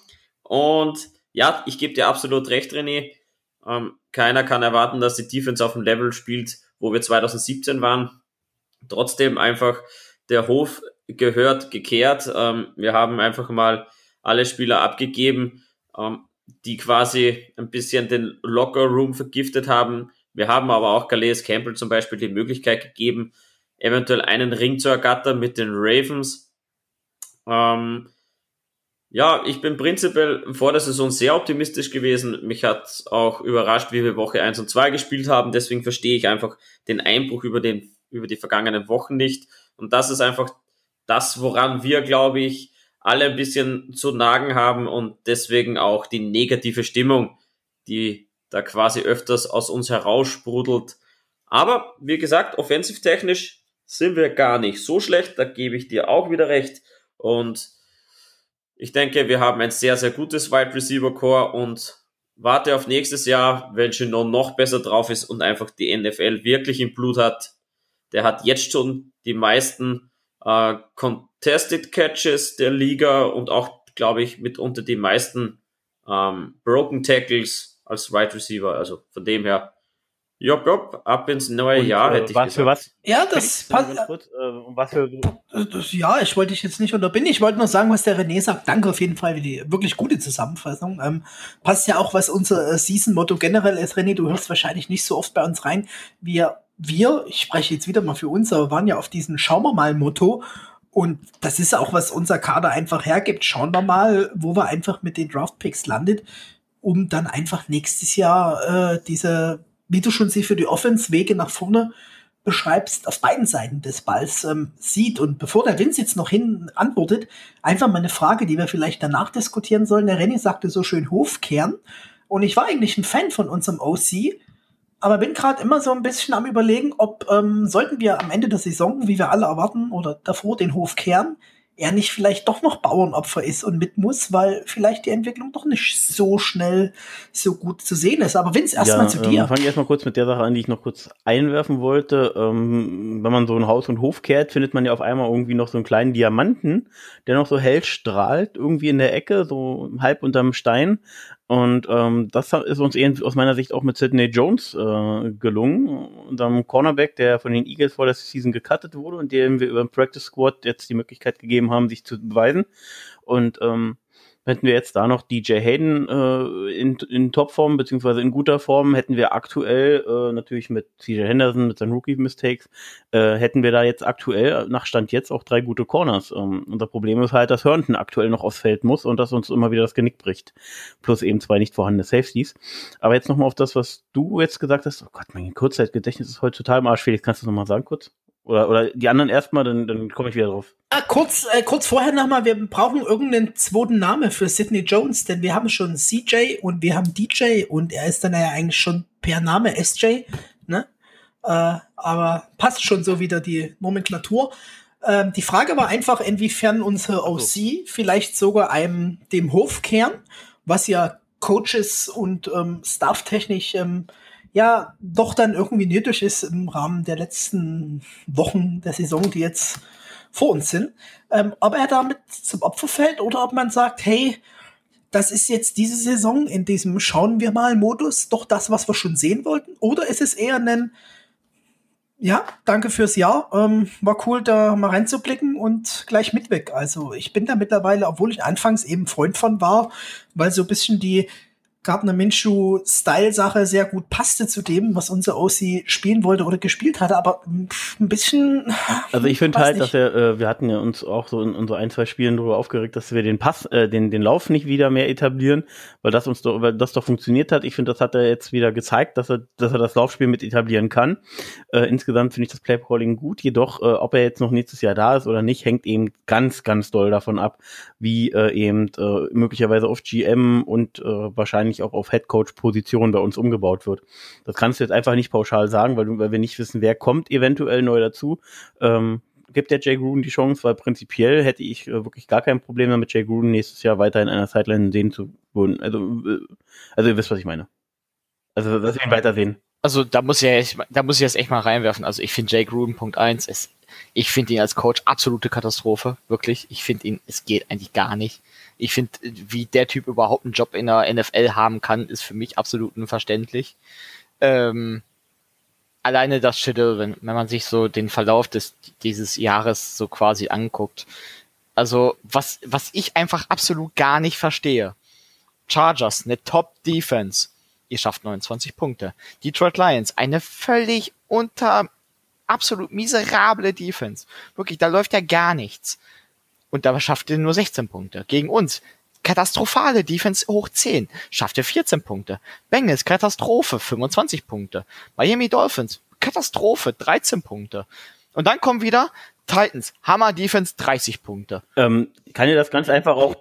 [SPEAKER 2] Und ja, ich gebe dir absolut recht, René. Ähm, keiner kann erwarten, dass die Defense auf dem Level spielt, wo wir 2017 waren. Trotzdem einfach der Hof gehört gekehrt. Ähm, wir haben einfach mal alle Spieler abgegeben, ähm, die quasi ein bisschen den Locker Room vergiftet haben. Wir haben aber auch Calais Campbell zum Beispiel die Möglichkeit gegeben, eventuell einen Ring zu ergattern mit den Ravens. Ähm, ja, ich bin prinzipiell vor der Saison sehr optimistisch gewesen. Mich hat auch überrascht, wie wir Woche 1 und 2 gespielt haben. Deswegen verstehe ich einfach den Einbruch über, den, über die vergangenen Wochen nicht. Und das ist einfach das, woran wir, glaube ich, alle ein bisschen zu nagen haben und deswegen auch die negative Stimmung, die da quasi öfters aus uns heraussprudelt. Aber wie gesagt, offensivtechnisch sind wir gar nicht so schlecht, da gebe ich dir auch wieder recht. Und ich denke, wir haben ein sehr, sehr gutes Wide Receiver Core und warte auf nächstes Jahr, wenn Chenot noch besser drauf ist und einfach die NFL wirklich im Blut hat. Der hat jetzt schon die meisten äh, Contested Catches der Liga und auch, glaube ich, mitunter die meisten ähm, Broken Tackles als Wide Receiver. Also von dem her, Job, job, ab ins neue
[SPEAKER 4] Und,
[SPEAKER 2] Jahr,
[SPEAKER 4] äh,
[SPEAKER 2] hätte ich
[SPEAKER 4] was
[SPEAKER 2] gesagt.
[SPEAKER 4] Für was?
[SPEAKER 1] Ja, das passt.
[SPEAKER 4] Äh, was für,
[SPEAKER 1] Das, ja, ich wollte dich jetzt nicht unterbinden. Ich wollte nur sagen, was der René sagt. Danke auf jeden Fall für die wirklich gute Zusammenfassung. Ähm, passt ja auch, was unser äh, Season-Motto generell ist. René, du hörst wahrscheinlich nicht so oft bei uns rein. Wir, wir, ich spreche jetzt wieder mal für uns, aber waren ja auf diesen Schauen wir mal Motto. Und das ist auch, was unser Kader einfach hergibt. Schauen wir mal, wo wir einfach mit den Draft-Picks landet, um dann einfach nächstes Jahr äh, diese, wie du schon sie für die Offense-Wege nach vorne beschreibst, auf beiden Seiten des Balls ähm, sieht. Und bevor der Vince jetzt noch hin antwortet, einfach mal eine Frage, die wir vielleicht danach diskutieren sollen. Der René sagte so schön Hofkern. Und ich war eigentlich ein Fan von unserem OC, aber bin gerade immer so ein bisschen am überlegen, ob ähm, sollten wir am Ende der Saison, wie wir alle erwarten, oder davor den Hof kehren, er nicht vielleicht doch noch Bauernopfer ist und mit muss, weil vielleicht die Entwicklung doch nicht so schnell so gut zu sehen ist. Aber Vince, erstmal zu dir.
[SPEAKER 4] Ähm, Fange ich erstmal kurz mit der Sache an, die ich noch kurz einwerfen wollte. Ähm, wenn man so ein Haus und Hof kehrt, findet man ja auf einmal irgendwie noch so einen kleinen Diamanten, der noch so hell strahlt, irgendwie in der Ecke, so halb unterm Stein. Und ähm, das ist uns eben aus meiner Sicht auch mit Sidney Jones äh, gelungen, unserem Cornerback, der von den Eagles vor der Season gecuttet wurde und dem wir über den Practice Squad jetzt die Möglichkeit gegeben haben, sich zu beweisen. Und ähm, hätten wir jetzt da noch DJ Hayden äh, in, in Topform beziehungsweise in guter Form, hätten wir aktuell äh, natürlich mit CJ Henderson mit seinen Rookie-Mistakes, äh, hätten wir da jetzt aktuell nach Stand jetzt auch drei gute Corners. Ähm, unser Problem ist halt, dass Herndon aktuell noch aufs Feld muss und dass uns immer wieder das Genick bricht. Plus eben zwei nicht vorhandene Safeties. Aber jetzt nochmal auf das, was du jetzt gesagt hast. Oh Gott, mein Kurzzeitgedächtnis ist heute total im Arsch. Felix, kannst du das nochmal sagen kurz? Oder, oder die anderen erstmal, dann, dann komme ich wieder drauf.
[SPEAKER 1] Ah, kurz, äh, kurz vorher nochmal, wir brauchen irgendeinen zweiten Namen für Sidney Jones, denn wir haben schon CJ und wir haben DJ und er ist dann ja eigentlich schon per Name SJ, ne? Äh, aber passt schon so wieder die Nomenklatur. Ähm, die Frage war einfach, inwiefern unsere OC vielleicht sogar einem dem Hof kehren, was ja Coaches und ähm, Stafftechnisch ähm, ja doch dann irgendwie nötig ist im Rahmen der letzten Wochen der Saison, die jetzt vor uns sind. Ähm, ob er damit zum Opfer fällt oder ob man sagt, hey, das ist jetzt diese Saison in diesem Schauen wir mal Modus doch das, was wir schon sehen wollten? Oder ist es eher ein ja, danke fürs Jahr. Ähm, war cool, da mal reinzublicken und gleich mit weg. Also ich bin da mittlerweile, obwohl ich anfangs eben Freund von war, weil so ein bisschen die Gardner Minshew-Style-Sache sehr gut passte zu dem, was unser OC spielen wollte oder gespielt hatte, aber ein bisschen.
[SPEAKER 4] Also ich finde halt,
[SPEAKER 1] nicht.
[SPEAKER 4] dass er, äh, wir hatten ja uns auch so in, in so ein, zwei Spielen darüber aufgeregt, dass wir den Pass, äh, den, den Lauf nicht wieder mehr etablieren, weil das uns doch, weil das doch funktioniert hat. Ich finde, das hat er jetzt wieder gezeigt, dass er, dass er das Laufspiel mit etablieren kann. Äh, insgesamt finde ich das Playcalling gut, jedoch, äh, ob er jetzt noch nächstes Jahr da ist oder nicht, hängt eben ganz, ganz doll davon ab, wie äh, eben äh, möglicherweise auf GM und äh, wahrscheinlich auch auf Headcoach-Position bei uns umgebaut wird. Das kannst du jetzt einfach nicht pauschal sagen, weil, weil wir nicht wissen, wer kommt eventuell neu dazu. Ähm, gibt der Jay Gruden die Chance, weil prinzipiell hätte ich äh, wirklich gar kein Problem damit, Jay Gruden nächstes Jahr weiter in einer Sideline sehen zu wollen. Also, äh, also ihr wisst, was ich meine. Also, dass wir ihn weitersehen.
[SPEAKER 3] Also da muss ich ja echt, da muss ich jetzt echt mal reinwerfen. Also ich finde Jay Gruden Punkt eins ist, ich finde ihn als Coach absolute Katastrophe, wirklich. Ich finde ihn, es geht eigentlich gar nicht. Ich finde, wie der Typ überhaupt einen Job in der NFL haben kann, ist für mich absolut unverständlich. Ähm, alleine das Schüttel, wenn, wenn man sich so den Verlauf des dieses Jahres so quasi anguckt. Also was was ich einfach absolut gar nicht verstehe. Chargers, eine Top Defense. Ihr schafft 29 Punkte. Detroit Lions, eine völlig unter, absolut miserable Defense. Wirklich, da läuft ja gar nichts. Und da schafft ihr nur 16 Punkte. Gegen uns, katastrophale Defense hoch 10, schafft ihr 14 Punkte. Bengals, Katastrophe, 25 Punkte. Miami Dolphins, Katastrophe, 13 Punkte. Und dann kommen wieder Titans, Hammer Defense, 30 Punkte.
[SPEAKER 4] Ähm, kann dir das ganz einfach auch.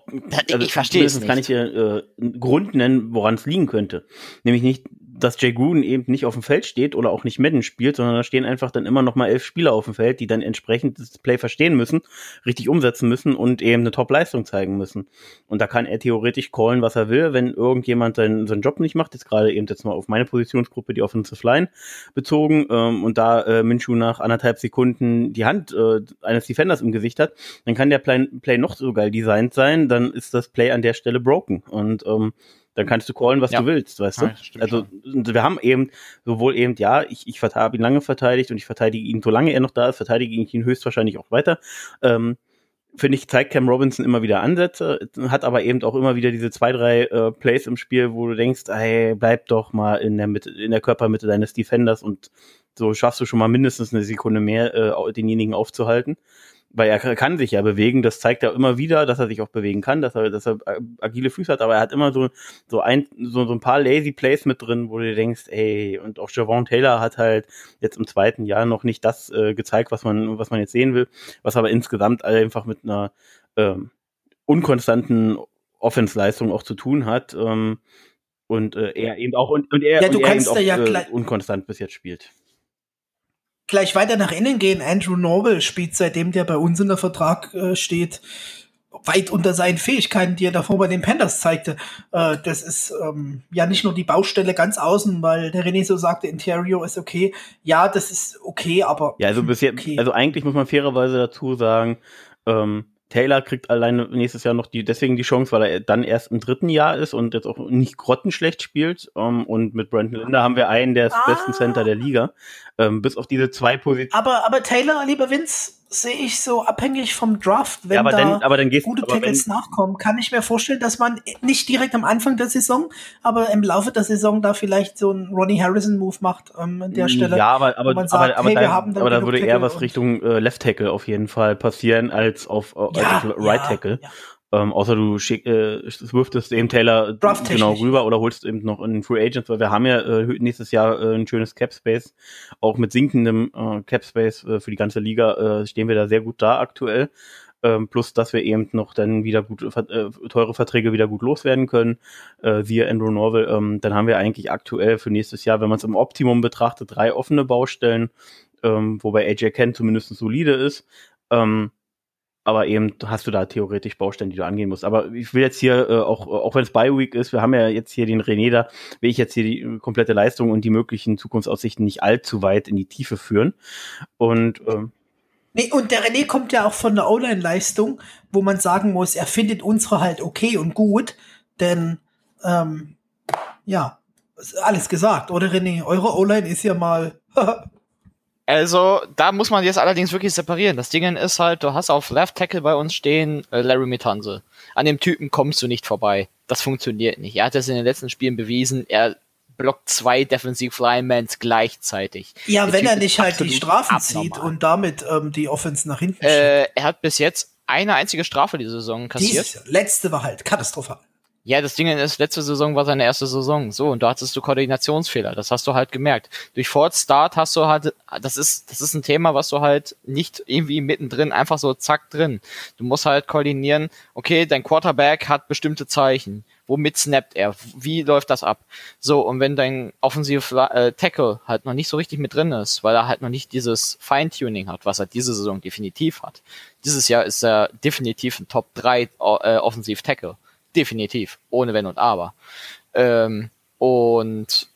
[SPEAKER 3] ich verstehe es
[SPEAKER 4] zumindest kann ich dir äh, einen Grund nennen, woran es liegen könnte. Nämlich nicht dass Jay Gruden eben nicht auf dem Feld steht oder auch nicht Madden spielt, sondern da stehen einfach dann immer noch mal elf Spieler auf dem Feld, die dann entsprechend das Play verstehen müssen, richtig umsetzen müssen und eben eine Top-Leistung zeigen müssen. Und da kann er theoretisch callen, was er will, wenn irgendjemand seinen, seinen Job nicht macht, jetzt gerade eben jetzt mal auf meine Positionsgruppe, die Offensive Line, bezogen, ähm, und da äh, Minshew nach anderthalb Sekunden die Hand äh, eines Defenders im Gesicht hat, dann kann der Play, Play noch so geil designt sein, dann ist das Play an der Stelle broken. Und ähm, dann kannst du callen, was ja. du willst, weißt ja, du? Also schon. wir haben eben sowohl eben, ja, ich, ich habe ihn lange verteidigt und ich verteidige ihn, solange er noch da ist, verteidige ich ihn höchstwahrscheinlich auch weiter. Ähm, Finde ich, zeigt Cam Robinson immer wieder Ansätze, hat aber eben auch immer wieder diese zwei, drei äh, Plays im Spiel, wo du denkst, ey, bleib doch mal in der Mitte, in der Körpermitte deines Defenders und so schaffst du schon mal mindestens eine Sekunde mehr, äh, denjenigen aufzuhalten weil er kann sich ja bewegen, das zeigt er immer wieder, dass er sich auch bewegen kann, dass er, dass er agile Füße hat, aber er hat immer so, so ein, so, so ein paar lazy Plays mit drin, wo du denkst, ey, und auch Javon Taylor hat halt jetzt im zweiten Jahr noch nicht das äh, gezeigt, was man, was man jetzt sehen will, was aber insgesamt einfach mit einer ähm, unkonstanten Offense-Leistung auch zu tun hat. Ähm, und äh, er eben auch und, und er,
[SPEAKER 1] ja, du
[SPEAKER 4] und er
[SPEAKER 1] kannst
[SPEAKER 4] eben
[SPEAKER 1] auch
[SPEAKER 4] ja äh, unkonstant bis jetzt spielt
[SPEAKER 1] gleich weiter nach innen gehen. Andrew Norwell spielt, seitdem der bei uns in der Vertrag äh, steht, weit unter seinen Fähigkeiten, die er davor bei den Panthers zeigte. Äh, das ist ähm, ja nicht nur die Baustelle ganz außen, weil der René so sagte, Interior ist okay. Ja, das ist okay, aber.
[SPEAKER 4] Ja, also bis jetzt, okay. also eigentlich muss man fairerweise dazu sagen, ähm, Taylor kriegt alleine nächstes Jahr noch die, deswegen die Chance, weil er dann erst im dritten Jahr ist und jetzt auch nicht grottenschlecht spielt. Um, ähm, und mit Brandon Linder haben wir einen der ah. besten Center der Liga. Um, ähm, bis auf diese zwei Positionen.
[SPEAKER 1] Aber, aber Taylor, lieber Vince, sehe ich so abhängig vom Draft, wenn
[SPEAKER 4] ja, aber
[SPEAKER 1] da
[SPEAKER 4] dann, aber dann
[SPEAKER 1] gute Tackles nachkommen, kann ich mir vorstellen, dass man nicht direkt am Anfang der Saison, aber im Laufe der Saison da vielleicht so einen Ronnie Harrison Move macht ähm, an der Stelle.
[SPEAKER 4] Ja, aber aber sagt, aber, aber, hey, da, aber da würde eher was Richtung äh, Left Tackle auf jeden Fall passieren als auf, äh, ja, als auf Right Tackle. Ja. Ähm, außer du schick, äh, wirftest eben Taylor genau rüber oder holst eben noch in Free Agents, weil wir haben ja äh, nächstes Jahr äh, ein schönes Cap Space. Auch mit sinkendem äh, Cap Space äh, für die ganze Liga äh, stehen wir da sehr gut da aktuell. Ähm, plus, dass wir eben noch dann wieder gut äh, teure Verträge wieder gut loswerden können. Äh, siehe Andrew Norville, ähm, dann haben wir eigentlich aktuell für nächstes Jahr, wenn man es im Optimum betrachtet, drei offene Baustellen, ähm, wobei AJ Kent zumindest solide ist. Ähm, aber eben hast du da theoretisch Baustellen, die du angehen musst. Aber ich will jetzt hier, äh, auch, auch wenn es Bi-Week ist, wir haben ja jetzt hier den René da, will ich jetzt hier die äh, komplette Leistung und die möglichen Zukunftsaussichten nicht allzu weit in die Tiefe führen. Und ähm,
[SPEAKER 1] Nee, und der René kommt ja auch von der Online-Leistung, wo man sagen muss, er findet unsere halt okay und gut, denn ähm, ja, alles gesagt, oder René? Eure Online ist ja mal (laughs)
[SPEAKER 3] Also, da muss man jetzt allerdings wirklich separieren. Das Ding ist halt, du hast auf Left Tackle bei uns stehen äh, Larry Mitanze. An dem Typen kommst du nicht vorbei. Das funktioniert nicht. Er hat das in den letzten Spielen bewiesen. Er blockt zwei Defensive Linemans gleichzeitig.
[SPEAKER 1] Ja, Der wenn typ er nicht halt die Strafen abnormal. zieht und damit ähm, die Offense nach hinten
[SPEAKER 3] äh, Er hat bis jetzt eine einzige Strafe diese Saison kassiert.
[SPEAKER 1] Die letzte war halt katastrophal.
[SPEAKER 3] Ja, das Ding ist, letzte Saison war seine erste Saison. So, und da hattest du Koordinationsfehler. Das hast du halt gemerkt. Durch Ford Start hast du halt, das ist, das ist ein Thema, was du halt nicht irgendwie mittendrin, einfach so zack drin. Du musst halt koordinieren, okay, dein Quarterback hat bestimmte Zeichen. Womit snappt er? Wie läuft das ab? So, und wenn dein offensive äh, Tackle halt noch nicht so richtig mit drin ist, weil er halt noch nicht dieses Feintuning hat, was er diese Saison definitiv hat. Dieses Jahr ist er definitiv ein Top 3 äh, Offensiv Tackle definitiv, ohne Wenn und Aber. Ähm, und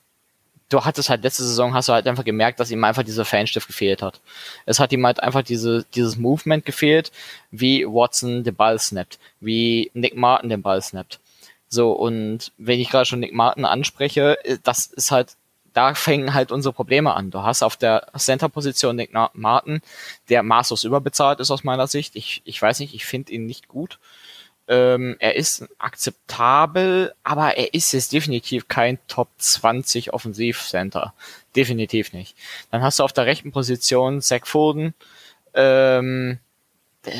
[SPEAKER 3] du hattest halt letzte Saison, hast du halt einfach gemerkt, dass ihm einfach dieser Fanstift gefehlt hat. Es hat ihm halt einfach diese, dieses Movement gefehlt, wie Watson den Ball snappt, wie Nick Martin den Ball snappt. So, und wenn ich gerade schon Nick Martin anspreche, äh, das ist halt, da fängen halt unsere Probleme an. Du hast auf der Center-Position Nick Martin, der maßlos überbezahlt ist aus meiner Sicht. Ich, ich weiß nicht, ich finde ihn nicht gut. Ähm, er ist akzeptabel, aber er ist jetzt definitiv kein Top 20 Offensivcenter. Definitiv nicht. Dann hast du auf der rechten Position Zach Foden. Ähm, der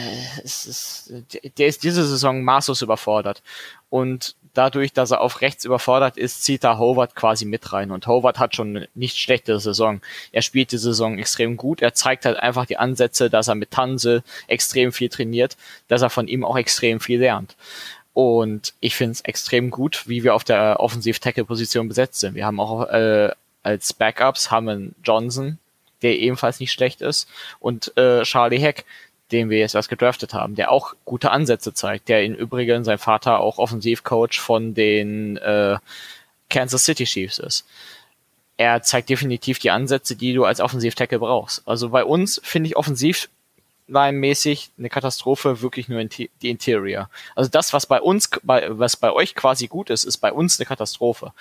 [SPEAKER 3] ist, der ist diese Saison maßlos überfordert. Und dadurch, dass er auf rechts überfordert ist, zieht da Howard quasi mit rein. Und Howard hat schon eine nicht schlechte Saison. Er spielt die Saison extrem gut. Er zeigt halt einfach die Ansätze, dass er mit Tanse extrem viel trainiert, dass er von ihm auch extrem viel lernt. Und ich finde es extrem gut, wie wir auf der Offensiv-Tackle-Position besetzt sind. Wir haben auch äh, als Backups haben wir Johnson, der ebenfalls nicht schlecht ist, und äh, Charlie Heck, den wir jetzt erst gedraftet haben, der auch gute Ansätze zeigt, der im Übrigen sein Vater auch Offensivcoach von den äh, Kansas City Chiefs ist. Er zeigt definitiv die Ansätze, die du als Offensiv-Tackle brauchst. Also bei uns finde ich offensiv mäßig eine Katastrophe wirklich nur die Interior. Also das, was bei uns, bei, was bei euch quasi gut ist, ist bei uns eine Katastrophe.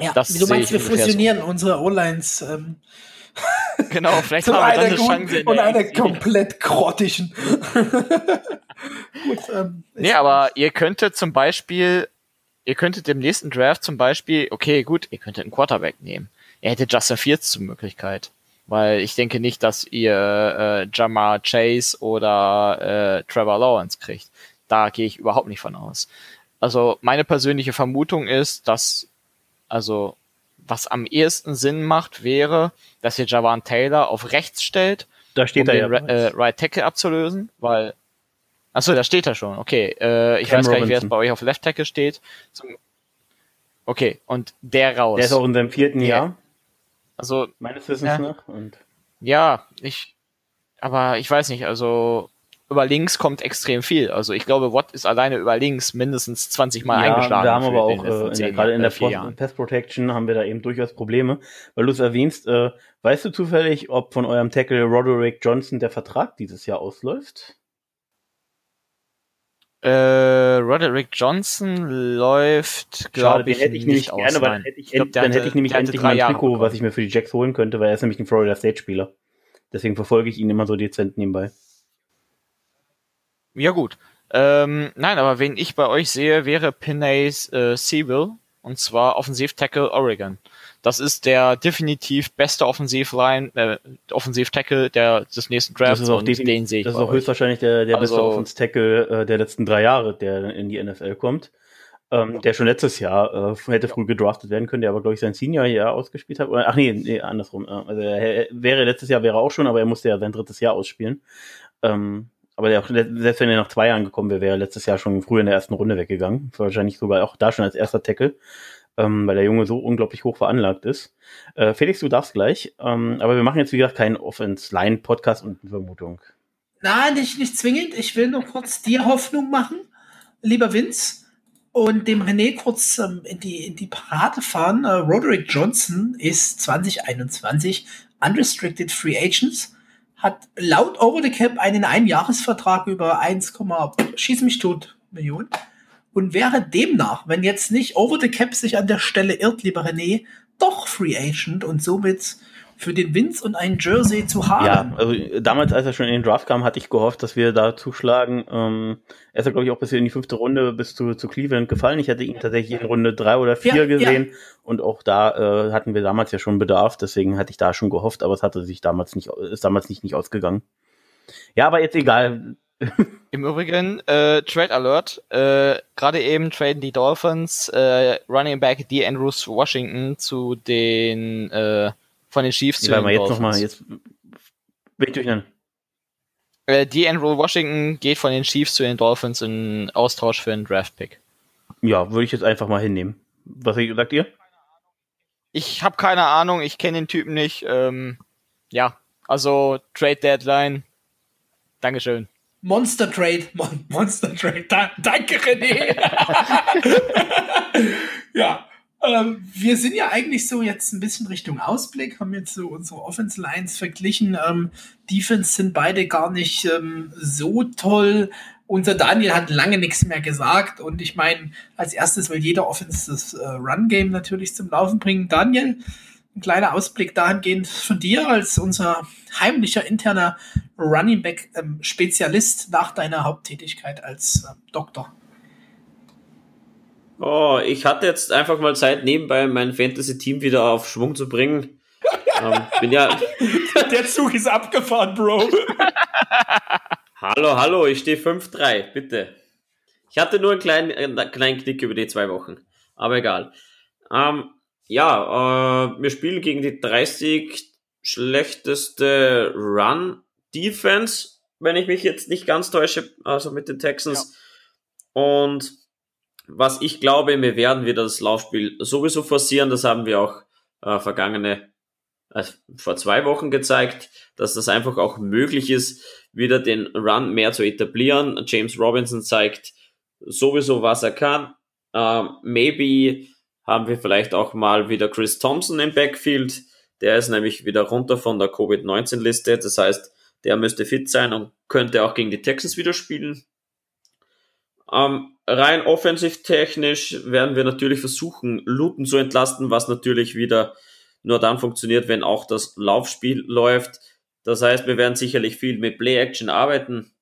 [SPEAKER 1] Ja,
[SPEAKER 3] das
[SPEAKER 1] wie du meinst, wir fusionieren so. unsere O-Lines. Ähm,
[SPEAKER 3] genau, vielleicht haben wir dann eine Chance.
[SPEAKER 1] Und einer komplett grottigen. (laughs)
[SPEAKER 3] gut, ähm, nee, aber ihr könntet zum Beispiel, ihr könntet im nächsten Draft zum Beispiel, okay, gut, ihr könntet einen Quarterback nehmen. Ihr hättet Justin Fields zur Möglichkeit. Weil ich denke nicht, dass ihr äh, Jamar Chase oder äh, Trevor Lawrence kriegt. Da gehe ich überhaupt nicht von aus. Also meine persönliche Vermutung ist, dass also was am ehesten Sinn macht, wäre, dass ihr Javan Taylor auf rechts stellt,
[SPEAKER 4] da steht
[SPEAKER 3] um
[SPEAKER 4] er
[SPEAKER 3] den ja äh, Right Tackle abzulösen, weil Achso, da steht er schon. Okay, äh, ich Cam weiß gar nicht, wer jetzt bei euch auf Left Tackle steht. Zum, okay, und der raus.
[SPEAKER 4] Der ist auch in seinem vierten Jahr.
[SPEAKER 3] Also
[SPEAKER 4] meines Wissens
[SPEAKER 3] ja,
[SPEAKER 4] nach. Und
[SPEAKER 3] ja, ich, aber ich weiß nicht. Also über links kommt extrem viel. Also ich glaube, Watt ist alleine über links mindestens 20 Mal
[SPEAKER 4] ja,
[SPEAKER 3] eingeschlagen.
[SPEAKER 4] Wir haben aber auch äh, in der, gerade in der äh, Pass Protection haben wir da eben durchaus Probleme, weil du es erwähnst. Äh, weißt du zufällig, ob von eurem Tackle Roderick Johnson der Vertrag dieses Jahr ausläuft?
[SPEAKER 3] Äh, Roderick Johnson läuft, glaube ich,
[SPEAKER 4] hätte ich nicht aus. Gerne, weil dann hätte ich, glaub, dann hatte, hätte ich nämlich endlich mein Trikot, bekommen. was ich mir für die Jacks holen könnte, weil er ist nämlich ein Florida State Spieler. Deswegen verfolge ich ihn immer so dezent nebenbei.
[SPEAKER 3] Ja gut. Ähm, nein, aber wen ich bei euch sehe, wäre Pinay äh, Siebel und zwar Offensiv Tackle Oregon. Das ist der definitiv beste Offensivline, äh, Offensiv-Tackle der des nächsten Drafts.
[SPEAKER 4] Das ist auch den sehe ich Das ist auch höchstwahrscheinlich der, der also, beste Offensiv-Tackle äh, der letzten drei Jahre, der in die NFL kommt. Ähm, der schon letztes Jahr äh, hätte früh gedraftet werden können, der aber, glaube ich, sein Senior-Jahr ausgespielt hat. Oder, ach nee, nee andersrum. Äh, also er, wäre letztes Jahr wäre auch schon, aber er musste ja sein drittes Jahr ausspielen. Ähm, aber der, selbst wenn er nach zwei Jahren gekommen wäre, wäre er letztes Jahr schon früh in der ersten Runde weggegangen. Wahrscheinlich sogar auch da schon als erster Tackle ähm, weil der Junge so unglaublich hoch veranlagt ist. Äh, Felix, du darfst gleich, ähm, aber wir machen jetzt, wie gesagt, keinen Offense-Line-Podcast und Vermutung.
[SPEAKER 1] Nein, nicht, nicht zwingend. Ich will nur kurz dir Hoffnung machen, lieber Vince, und dem René kurz ähm, in, die, in die Parade fahren. Äh, Roderick Johnson ist 2021 Unrestricted Free Agents, hat laut Over the Cap einen Einjahresvertrag über 1, schieß mich tot Millionen. Und wäre demnach, wenn jetzt nicht Over the Cap sich an der Stelle irrt, lieber René, doch Free Agent und somit für den Vince und ein Jersey zu haben.
[SPEAKER 4] Ja, also damals, als er schon in den Draft kam, hatte ich gehofft, dass wir da zuschlagen. Ähm, er ist ja, glaube ich, auch bis in die fünfte Runde bis zu, zu Cleveland gefallen. Ich hatte ihn tatsächlich in Runde drei oder vier ja, gesehen ja. und auch da äh, hatten wir damals ja schon Bedarf, deswegen hatte ich da schon gehofft, aber es hatte sich damals nicht, ist damals nicht, nicht ausgegangen. Ja, aber jetzt egal. (laughs)
[SPEAKER 3] Im Übrigen, äh, Trade Alert, äh, gerade eben traden die Dolphins äh, Running Back D. Andrews Washington zu den äh, von den Chiefs
[SPEAKER 4] zu den mal, jetzt Dolphins. Noch mal, jetzt bin ich durcheinander.
[SPEAKER 3] Äh, D. Andrew Washington geht von den Chiefs zu den Dolphins in Austausch für einen Draft-Pick.
[SPEAKER 4] Ja, würde ich jetzt einfach mal hinnehmen. Was sagt ihr?
[SPEAKER 3] Ich habe keine Ahnung, ich kenne den Typen nicht. Ähm, ja, also Trade Deadline. Dankeschön.
[SPEAKER 1] Monster Trade, Mon Monster Trade. Da, danke, René. (laughs) (laughs) ja, ähm, wir sind ja eigentlich so jetzt ein bisschen Richtung Ausblick, haben jetzt so unsere Offense Lines verglichen. Ähm, Defense sind beide gar nicht ähm, so toll. Unser Daniel hat lange nichts mehr gesagt und ich meine, als erstes will jeder Offense das äh, Run Game natürlich zum Laufen bringen. Daniel, ein kleiner Ausblick dahingehend von dir als unser heimlicher interner Running Back ähm, Spezialist nach deiner Haupttätigkeit als ähm, Doktor.
[SPEAKER 2] Oh, ich hatte jetzt einfach mal Zeit, nebenbei mein Fantasy-Team wieder auf Schwung zu bringen. ähm, bin ja. (laughs)
[SPEAKER 1] Der Zug ist abgefahren, Bro. (laughs)
[SPEAKER 2] hallo, hallo, ich stehe 5-3, bitte. Ich hatte nur einen kleinen, äh, kleinen Knick über die zwei Wochen. Aber egal. Ähm, ja, äh, wir spielen gegen die 30 schlechteste Run-Defense, wenn ich mich jetzt nicht ganz täusche, also mit den Texans. Ja. Und was ich glaube, wir werden wieder das Laufspiel sowieso forcieren. Das haben wir auch äh, vergangene, äh, vor zwei Wochen gezeigt, dass das einfach auch möglich ist, wieder den Run mehr zu etablieren. James Robinson zeigt sowieso, was er kann. Uh, maybe haben wir vielleicht auch mal wieder Chris Thompson im Backfield. Der ist nämlich wieder runter von der Covid-19-Liste. Das heißt, der müsste fit sein und könnte auch gegen die Texans wieder spielen. Ähm, rein offensiv technisch werden wir natürlich versuchen, Luton zu entlasten, was natürlich wieder nur dann funktioniert, wenn auch das Laufspiel läuft. Das heißt, wir werden sicherlich viel mit Play-Action arbeiten.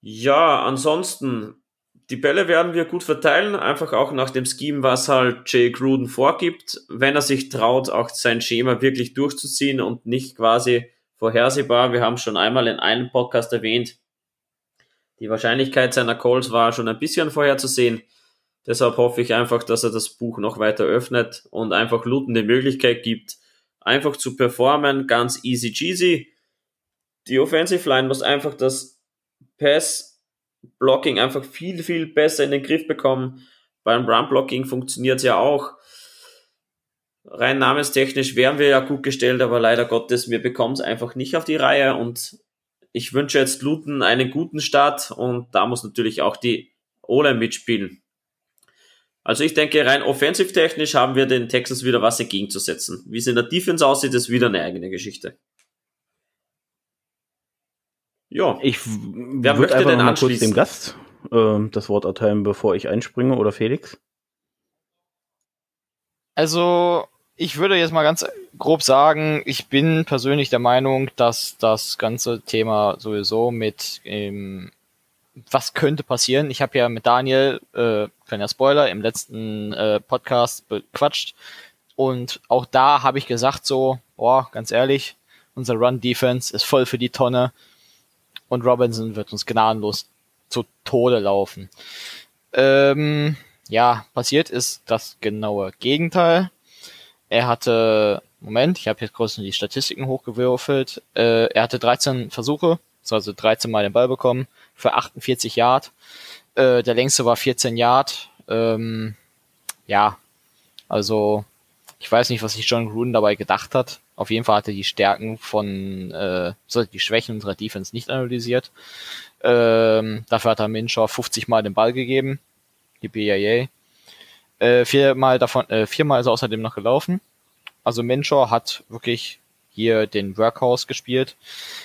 [SPEAKER 2] Ja, ansonsten, die Bälle werden wir gut verteilen, einfach auch nach dem Scheme, was halt Jay Gruden vorgibt, wenn er sich traut, auch sein Schema wirklich durchzuziehen und nicht quasi vorhersehbar. Wir haben schon einmal in einem Podcast erwähnt, die Wahrscheinlichkeit seiner Calls war schon ein bisschen vorherzusehen. Deshalb hoffe ich einfach, dass er das Buch noch weiter öffnet und einfach Luton die Möglichkeit gibt, einfach zu performen, ganz easy cheesy. Die Offensive Line muss einfach das Pass Blocking einfach viel, viel besser in den Griff bekommen. Beim Run Blocking funktioniert es ja auch. Rein namenstechnisch wären wir ja gut gestellt, aber leider Gottes, wir bekommen es einfach nicht auf die Reihe und ich wünsche jetzt Luton einen guten Start und da muss natürlich auch die O-Line mitspielen. Also ich denke, rein offensiv-technisch haben wir den Texans wieder was entgegenzusetzen. Wie es in der Defense aussieht, ist wieder eine eigene Geschichte.
[SPEAKER 4] Ja. Ich Wer möchte einfach denn mal kurz dem Gast äh, das Wort erteilen, bevor ich einspringe, oder Felix?
[SPEAKER 3] Also, ich würde jetzt mal ganz grob sagen, ich bin persönlich der Meinung, dass das ganze Thema sowieso mit ähm, was könnte passieren. Ich habe ja mit Daniel, äh, kleiner Spoiler, im letzten äh, Podcast bequatscht und auch da habe ich gesagt so, boah, ganz ehrlich, unser Run-Defense ist voll für die Tonne und Robinson wird uns gnadenlos zu Tode laufen. Ähm, ja, passiert ist das genaue Gegenteil. Er hatte, Moment, ich habe jetzt kurz die Statistiken hochgewürfelt. Äh, er hatte 13 Versuche, also 13 Mal den Ball bekommen, für 48 Yard. Äh, der längste war 14 Yard. Ähm, ja, also ich weiß nicht, was sich John Gruden dabei gedacht hat. Auf jeden Fall hat er die Stärken von, äh, die Schwächen unserer Defense nicht analysiert. Ähm, dafür hat er Minshaw 50 Mal den Ball gegeben. Die BIA. Äh, viermal davon, äh, viermal ist er außerdem noch gelaufen. Also Menshaw hat wirklich hier den Workhouse gespielt.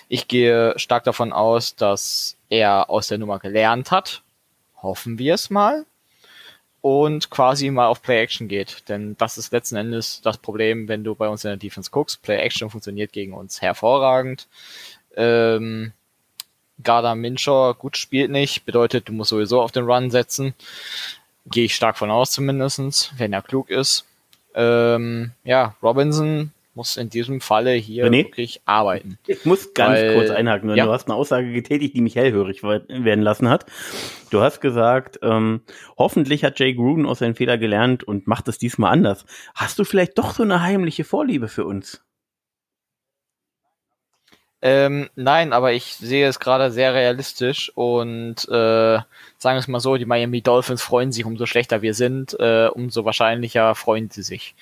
[SPEAKER 3] Ich gehe stark davon aus, dass er aus der Nummer gelernt hat. Hoffen wir es mal. Und quasi mal auf Play Action geht. Denn das ist letzten Endes das Problem, wenn du bei uns in der Defense guckst. Play Action funktioniert gegen uns hervorragend. Ähm, Garda Minshaw gut spielt nicht, bedeutet, du musst sowieso auf den Run setzen. Gehe ich stark von aus zumindestens, wenn er klug ist. Ähm, ja, Robinson muss in diesem Falle hier René? wirklich arbeiten.
[SPEAKER 4] Ich muss ganz weil, kurz einhaken. Ja. Du hast eine Aussage getätigt, die mich hellhörig werden lassen hat. Du hast gesagt, ähm, hoffentlich hat Jay Gruden aus seinen Fehler gelernt und macht es diesmal anders. Hast du vielleicht doch so eine heimliche Vorliebe für uns?
[SPEAKER 3] Ähm, nein, aber ich sehe es gerade sehr realistisch und äh, sagen wir es mal so, die Miami Dolphins freuen sich, umso schlechter wir sind, äh, umso wahrscheinlicher freuen sie sich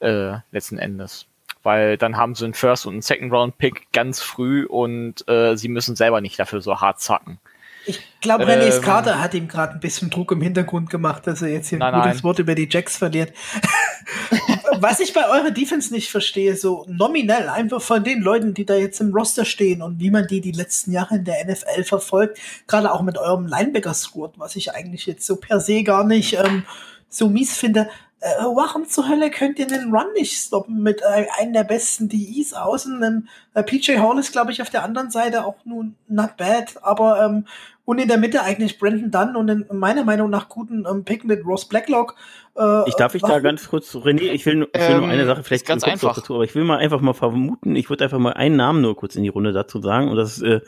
[SPEAKER 3] äh, letzten Endes. Weil dann haben sie einen First und einen Second Round Pick ganz früh und äh, sie müssen selber nicht dafür so hart zacken.
[SPEAKER 1] Ich glaube, René ähm, Carter hat ihm gerade ein bisschen Druck im Hintergrund gemacht, dass er jetzt hier ein gutes nein. Wort über die Jacks verliert. (laughs) Was ich bei eurer Defense nicht verstehe, so nominell, einfach von den Leuten, die da jetzt im Roster stehen und wie man die die letzten Jahre in der NFL verfolgt, gerade auch mit eurem Linebacker-Squad, was ich eigentlich jetzt so per se gar nicht ähm, so mies finde. Äh, warum zur Hölle könnt ihr den Run nicht stoppen mit äh, einem der besten DEs außen? Denn äh, PJ Hall ist, glaube ich, auf der anderen Seite auch nun not bad, aber ähm, und in der Mitte eigentlich Brandon Dunn und in meiner Meinung nach guten ähm, Pick mit Ross Blacklock.
[SPEAKER 4] Äh, ich darf ich da ganz kurz, René, ich will, nur, ich will ähm, nur eine Sache vielleicht
[SPEAKER 3] ganz einfach
[SPEAKER 4] dazu, aber ich will mal einfach mal vermuten, ich würde einfach mal einen Namen nur kurz in die Runde dazu sagen und das ist äh,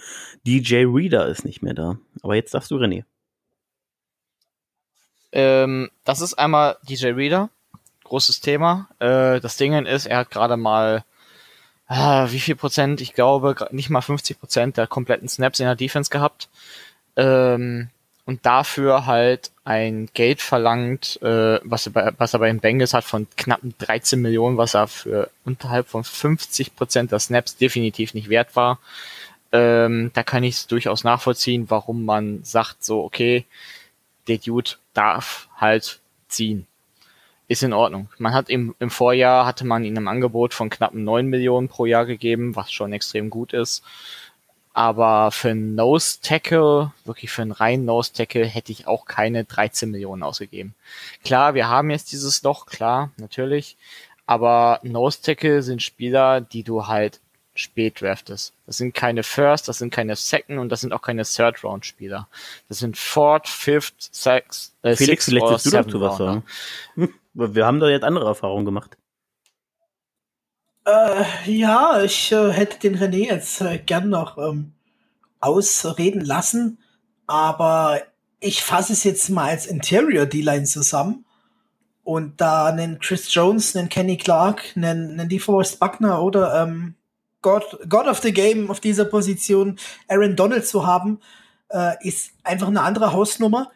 [SPEAKER 4] DJ Reader ist nicht mehr da. Aber jetzt darfst du René.
[SPEAKER 3] Ähm, das ist einmal DJ Reader, großes Thema. Äh, das Ding ist, er hat gerade mal äh, wie viel Prozent? Ich glaube nicht mal 50 Prozent der kompletten Snaps in der Defense gehabt. Ähm, und dafür halt ein Geld verlangt, äh, was, er bei, was er bei den Bengals hat von knappen 13 Millionen, was er für unterhalb von 50 Prozent der Snaps definitiv nicht wert war. Ähm, da kann ich es durchaus nachvollziehen, warum man sagt so, okay, der Dude darf halt ziehen. Ist in Ordnung. Man hat im, im Vorjahr hatte man ihm ein Angebot von knappen 9 Millionen pro Jahr gegeben, was schon extrem gut ist. Aber für einen Nose Tackle, wirklich für einen reinen Nose Tackle, hätte ich auch keine 13 Millionen ausgegeben. Klar, wir haben jetzt dieses Loch, klar, natürlich. Aber Nose Tackle sind Spieler, die du halt spät draftest. Das sind keine First, das sind keine Second und das sind auch keine Third Round Spieler. Das sind Fourth, Fifth, Sixth,
[SPEAKER 4] äh, Felix, vielleicht willst du dazu was sagen. (laughs) Wir haben da jetzt andere Erfahrungen gemacht.
[SPEAKER 1] Äh, ja, ich äh, hätte den René jetzt äh, gern noch ähm, ausreden lassen, aber ich fasse es jetzt mal als Interior D-Line zusammen und da einen Chris Jones, einen Kenny Clark, einen, einen DeForest Buckner oder ähm, God, God of the Game auf dieser Position Aaron Donald zu haben, äh, ist einfach eine andere Hausnummer.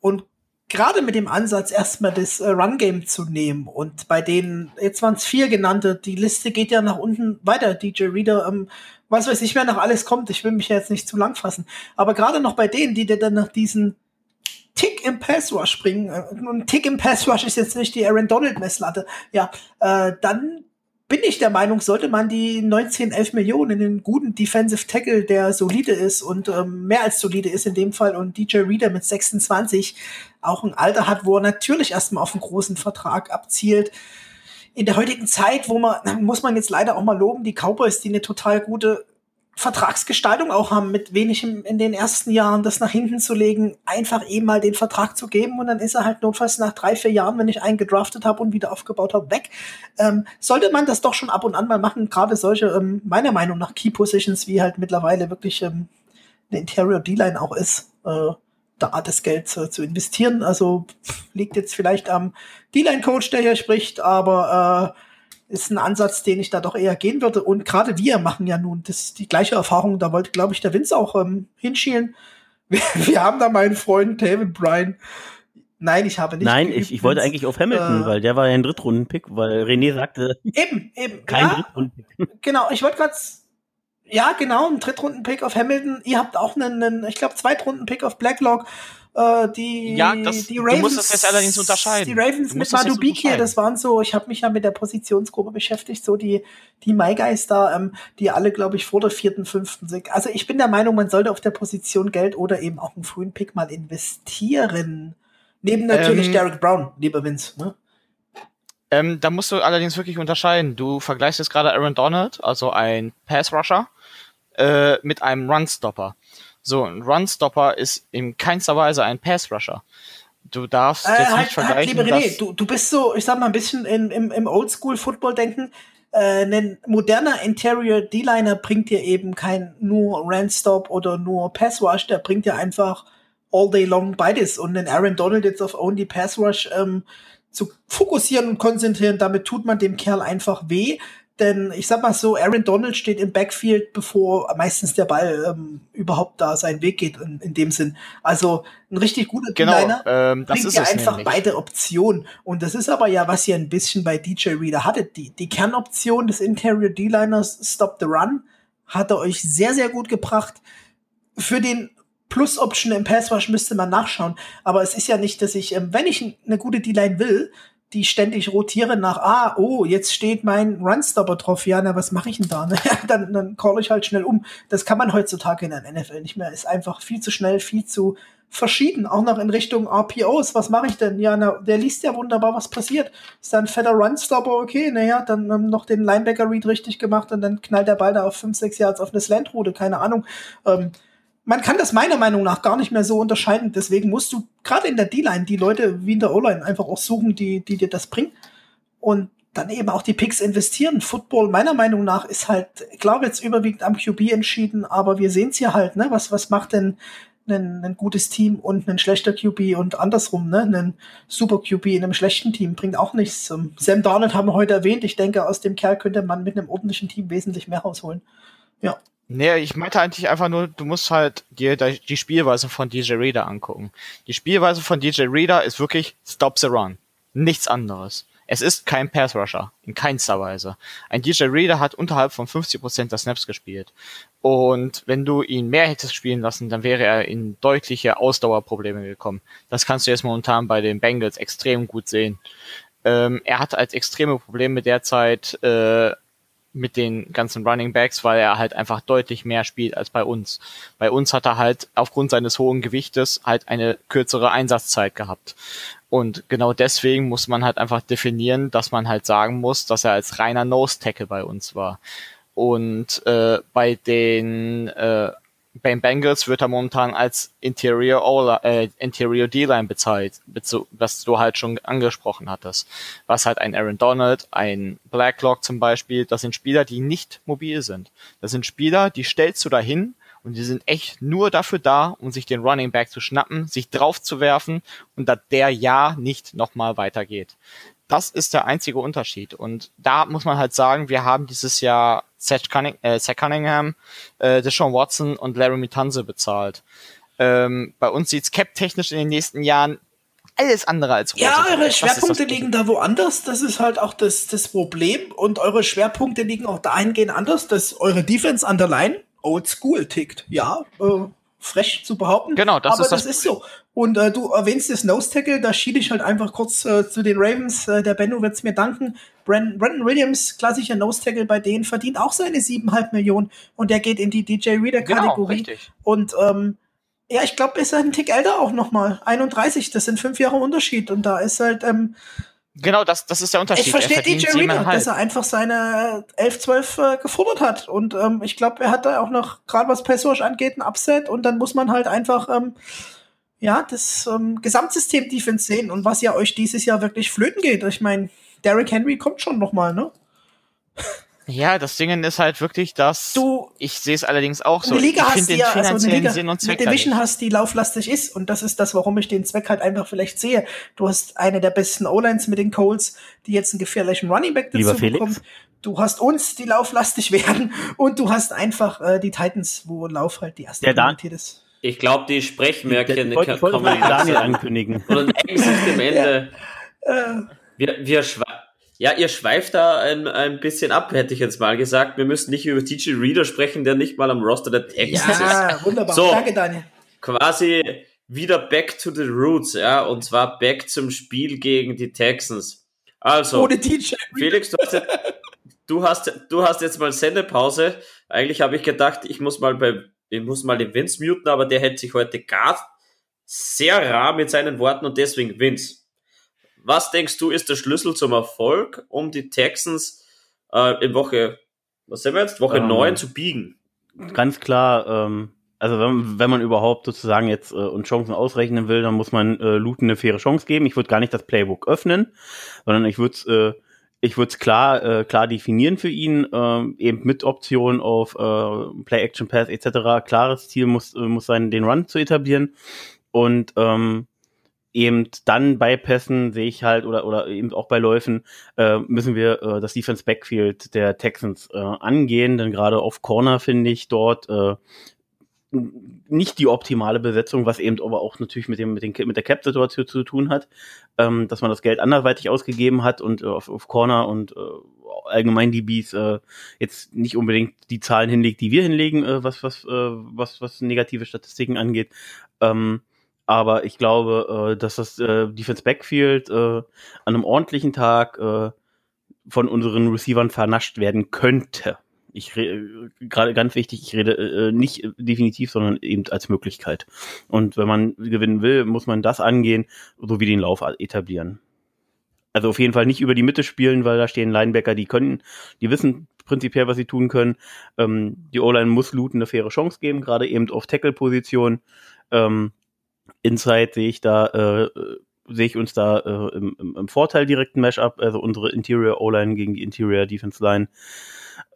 [SPEAKER 1] Und gerade mit dem Ansatz, erstmal das äh, Run-Game zu nehmen und bei denen, jetzt waren es vier genannte, die Liste geht ja nach unten weiter, DJ Reader, ähm, was weiß ich, wer noch alles kommt, ich will mich ja jetzt nicht zu lang fassen, aber gerade noch bei denen, die dir dann nach diesen Tick im Pass Rush bringen, äh, und Tick im Pass Rush ist jetzt nicht die Aaron Donald Messlatte, ja, äh, dann bin ich der Meinung, sollte man die 19, 11 Millionen in einen guten Defensive Tackle, der solide ist und ähm, mehr als solide ist in dem Fall und DJ Reader mit 26 auch ein Alter hat, wo er natürlich erstmal auf einen großen Vertrag abzielt. In der heutigen Zeit, wo man, muss man jetzt leider auch mal loben, die Cowboys, die eine total gute Vertragsgestaltung auch haben, mit wenig in den ersten Jahren das nach hinten zu legen, einfach eben mal den Vertrag zu geben und dann ist er halt notfalls nach drei, vier Jahren, wenn ich einen gedraftet habe und wieder aufgebaut habe, weg. Ähm, sollte man das doch schon ab und an mal machen, gerade solche, ähm, meiner Meinung nach, Key Positions, wie halt mittlerweile wirklich ähm, eine Interior D-Line auch ist, äh, da das Geld zu, zu investieren. Also liegt jetzt vielleicht am D-Line-Coach, der hier spricht, aber äh, ist ein Ansatz, den ich da doch eher gehen würde. Und gerade wir machen ja nun das, die gleiche Erfahrung. Da wollte, glaube ich, der Vince auch ähm, hinschielen. (laughs) Wir, wir, haben da meinen Freund David Bryan. Nein, ich habe nicht.
[SPEAKER 4] Nein, ich, ich wollte eigentlich auf Hamilton, äh, weil der war ja ein Drittrunden-Pick, weil René sagte.
[SPEAKER 1] Eben, eben. (laughs)
[SPEAKER 4] Kein ja, Drittrunden-Pick. (laughs)
[SPEAKER 1] Genau, ich wollte gerade. Ja, genau, ein Drittrunden-Pick auf Hamilton. Ihr habt auch einen, einen ich glaube, Zweitrunden-Pick auf Blacklock. Äh, die,
[SPEAKER 3] ja, das,
[SPEAKER 1] die Ravens,
[SPEAKER 3] du musst das jetzt allerdings unterscheiden.
[SPEAKER 1] Die Ravens mit Madubiki, das waren so, ich habe mich ja mit der Positionsgruppe beschäftigt, so die, die Maigeister, ähm, die alle, glaube ich, vor der vierten, fünften sind. Also ich bin der Meinung, man sollte auf der Position Geld oder eben auch einen frühen Pick mal investieren. Neben natürlich ähm, Derek Brown, lieber Vince. Ne?
[SPEAKER 3] Ähm, da musst du allerdings wirklich unterscheiden. Du vergleichst jetzt gerade Aaron Donald, also ein Pass-Rusher, äh, mit einem Run-Stopper. So, ein Runstopper ist in keinster Weise ein Pass-Rusher. Du darfst
[SPEAKER 1] äh, jetzt halt, nicht vergleichen. Halt, liebe René, du, du bist so, ich sag mal, ein bisschen in, im, im Oldschool-Football-Denken. Äh, ein moderner Interior D-Liner bringt dir eben kein nur Run-Stop oder nur Pass-Rush, der bringt dir einfach all day long beides. Und den Aaron Donald jetzt auf Only Pass-Rush ähm, zu fokussieren und konzentrieren, damit tut man dem Kerl einfach weh. Denn ich sag mal so, Aaron Donald steht im Backfield, bevor meistens der Ball ähm, überhaupt da seinen Weg geht, in, in dem Sinn. Also ein richtig guter
[SPEAKER 3] genau, Liner ähm, das bringt
[SPEAKER 1] ja einfach nämlich. beide Optionen. Und das ist aber ja, was ihr ein bisschen bei DJ Reader hattet. Die, die Kernoption des Interior D-Liners Stop the Run hat er euch sehr, sehr gut gebracht. Für den Plus-Option im Passwash müsste man nachschauen. Aber es ist ja nicht, dass ich, ähm, wenn ich eine gute D-Line will, die ständig rotieren nach, ah, oh, jetzt steht mein Runstopper drauf, ja, na, was mache ich denn da? Ne? (laughs) dann, dann call ich halt schnell um. Das kann man heutzutage in der NFL nicht mehr. Ist einfach viel zu schnell, viel zu verschieden. Auch noch in Richtung RPOs. Was mache ich denn? Ja, na, der liest ja wunderbar, was passiert. Ist da ein fetter Runstopper, okay, naja, dann ähm, noch den Linebacker-Read richtig gemacht und dann knallt der Ball da auf 5, 6 Yards auf eine Slant-Route, keine Ahnung. Ähm, man kann das meiner Meinung nach gar nicht mehr so unterscheiden. Deswegen musst du gerade in der D-Line die Leute wie in der O-Line einfach auch suchen, die, die dir das bringen. Und dann eben auch die Picks investieren. Football, meiner Meinung nach, ist halt, klar jetzt überwiegend am QB entschieden, aber wir sehen es hier halt, ne? Was, was macht denn ein, ein gutes Team und ein schlechter QB und andersrum, ne? Ein super QB in einem schlechten Team bringt auch nichts. Ähm, Sam Darnold haben wir heute erwähnt. Ich denke, aus dem Kerl könnte man mit einem ordentlichen Team wesentlich mehr rausholen. Ja.
[SPEAKER 3] Nee, ich meinte eigentlich einfach nur, du musst halt dir die Spielweise von DJ Reader angucken. Die Spielweise von DJ Reader ist wirklich Stop the Run. Nichts anderes. Es ist kein Pass Rusher. In keinster Weise. Ein DJ Reader hat unterhalb von 50% der Snaps gespielt. Und wenn du ihn mehr hättest spielen lassen, dann wäre er in deutliche Ausdauerprobleme gekommen. Das kannst du jetzt momentan bei den Bengals extrem gut sehen. Ähm, er hat als extreme Probleme derzeit äh, mit den ganzen Running Backs, weil er halt einfach deutlich mehr spielt als bei uns. Bei uns hat er halt aufgrund seines hohen Gewichtes halt eine kürzere Einsatzzeit gehabt. Und genau deswegen muss man halt einfach definieren, dass man halt sagen muss, dass er als reiner Nose Tackle bei uns war. Und äh, bei den äh, beim Bengals wird er momentan als Interior All, äh, Interior D-Line bezahlt, was du halt schon angesprochen hattest. Was halt ein Aaron Donald, ein Blacklock zum Beispiel, das sind Spieler, die nicht mobil sind. Das sind Spieler, die stellst du dahin und die sind echt nur dafür da, um sich den Running Back zu schnappen, sich drauf zu werfen und dass der ja nicht nochmal weitergeht. Das ist der einzige Unterschied. Und da muss man halt sagen, wir haben dieses Jahr Zach, Cunning, äh, Zach Cunningham, äh, Deshaun Watson und Larry Mitanze bezahlt. Ähm, bei uns sieht's cap-technisch in den nächsten Jahren alles andere als
[SPEAKER 1] rosig. Ja, eure Schwerpunkte liegen da woanders. Das ist halt auch das, das Problem. Und eure Schwerpunkte liegen auch dahingehend anders, dass eure Defense an der Line old school tickt. Ja, äh, frech zu behaupten.
[SPEAKER 3] Genau,
[SPEAKER 1] das aber ist das, das ist so. Und äh, du erwähnst das Nose Tackle, da schiele ich halt einfach kurz äh, zu den Ravens. Äh, der Benno wird's mir danken. Brandon, Brandon Williams, klassischer Nose Tackle bei denen, verdient auch seine siebeneinhalb Millionen und der geht in die DJ Reader Kategorie. Genau, und ähm, ja, ich glaube, ist er ein Tick älter auch nochmal. 31, das sind fünf Jahre Unterschied. Und da ist halt, ähm,
[SPEAKER 3] Genau, das, das ist der Unterschied.
[SPEAKER 1] Ich verstehe DJ Reader, dass er einfach seine 11, 12 äh, gefordert hat. Und ähm, ich glaube, er hat da auch noch, gerade was Passage angeht, ein Upset. Und dann muss man halt einfach ähm, ja, das ähm, Gesamtsystem Defense sehen und was ja euch dieses Jahr wirklich flöten geht. Ich meine, Derrick Henry kommt schon noch mal, ne?
[SPEAKER 3] Ja, das Ding ist halt wirklich, dass
[SPEAKER 1] du
[SPEAKER 3] ich sehe es allerdings auch so.
[SPEAKER 1] Eine Liga ich hast, die ja, also eine Liga, Sinn und Zweck eine Division hast, die lauflastig ist und das ist das, warum ich den Zweck halt einfach vielleicht sehe. Du hast eine der besten O-Lines mit den Colts, die jetzt einen gefährlichen Running Back
[SPEAKER 4] dazu bekommt.
[SPEAKER 1] Du hast uns, die lauflastig (laughs) werden und du hast einfach äh, die Titans, wo Lauf halt die erste
[SPEAKER 4] Priorität
[SPEAKER 2] ist. Ich glaube, die Sprechmärkchen
[SPEAKER 4] kommen Daniel ankündigen.
[SPEAKER 2] Und eigentlich am (laughs) Ende. Ja. Äh, wir, wir ja, ihr schweift da ein, ein bisschen ab, hätte ich jetzt mal gesagt. Wir müssen nicht über TJ Reader sprechen, der nicht mal am Roster der Texans ist.
[SPEAKER 1] Ja, wunderbar. So, Danke, Daniel.
[SPEAKER 2] Quasi wieder back to the roots, ja, und zwar back zum Spiel gegen die Texans. Also,
[SPEAKER 1] Ohne TJ
[SPEAKER 2] Felix, du hast, jetzt, du hast, du hast jetzt mal Sendepause. Eigentlich habe ich gedacht, ich muss mal bei, ich muss mal den Vince muten, aber der hält sich heute gar sehr rar mit seinen Worten und deswegen Vince. Was denkst du, ist der Schlüssel zum Erfolg, um die Texans äh, in Woche, was sind wir jetzt, Woche ähm, 9 zu biegen?
[SPEAKER 4] Ganz klar, ähm, also wenn, wenn man überhaupt sozusagen jetzt äh, und Chancen ausrechnen will, dann muss man äh, Luton eine faire Chance geben. Ich würde gar nicht das Playbook öffnen, sondern ich würde äh, ich würde es klar, äh, klar definieren für ihn, äh, eben mit Option auf äh, Play Action Pass etc. Klares Ziel muss, äh, muss sein, den Run zu etablieren. Und ähm, eben dann bei Pässen sehe ich halt oder oder eben auch bei Läufen äh, müssen wir äh, das Defense Backfield der Texans äh, angehen, denn gerade auf Corner finde ich dort äh, nicht die optimale Besetzung, was eben aber auch natürlich mit dem mit, den, mit der Cap-Situation zu tun hat, ähm, dass man das Geld anderweitig ausgegeben hat und äh, auf, auf Corner und äh, allgemein die Bees äh, jetzt nicht unbedingt die Zahlen hinlegt, die wir hinlegen, äh, was was äh, was was negative Statistiken angeht. Ähm, aber ich glaube, äh, dass das äh, Defense Backfield äh, an einem ordentlichen Tag äh, von unseren Receivern vernascht werden könnte. Ich gerade ganz wichtig, ich rede äh, nicht definitiv, sondern eben als Möglichkeit. Und wenn man gewinnen will, muss man das angehen, so wie den Lauf etablieren. Also auf jeden Fall nicht über die Mitte spielen, weil da stehen Linebacker, die können, die wissen prinzipiell, was sie tun können. Ähm, die O-Line muss Looten eine faire Chance geben, gerade eben auf Tackle-Position. Ähm, Inside sehe ich da, äh, sehe ich uns da äh, im, im, im Vorteil direkten Mashup, also unsere Interior O-Line gegen die Interior Defense Line.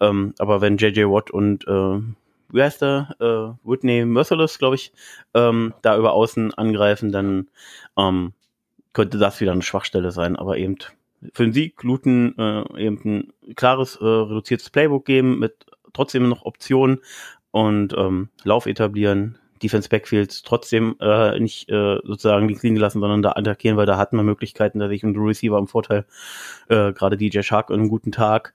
[SPEAKER 4] Ähm, aber wenn JJ Watt und äh, wie heißt der? Äh, Whitney Merciless, glaube ich, ähm, da über außen angreifen, dann ähm, könnte das wieder eine Schwachstelle sein. Aber eben für den Sieg Luton äh, eben ein klares, äh, reduziertes Playbook geben mit trotzdem noch Optionen und ähm, Lauf etablieren, Defense Backfields trotzdem äh, nicht äh, sozusagen links liegen lassen, sondern da attackieren, weil da hatten wir Möglichkeiten, dass ich und Receiver im Vorteil, äh, gerade DJ Shark einen guten Tag,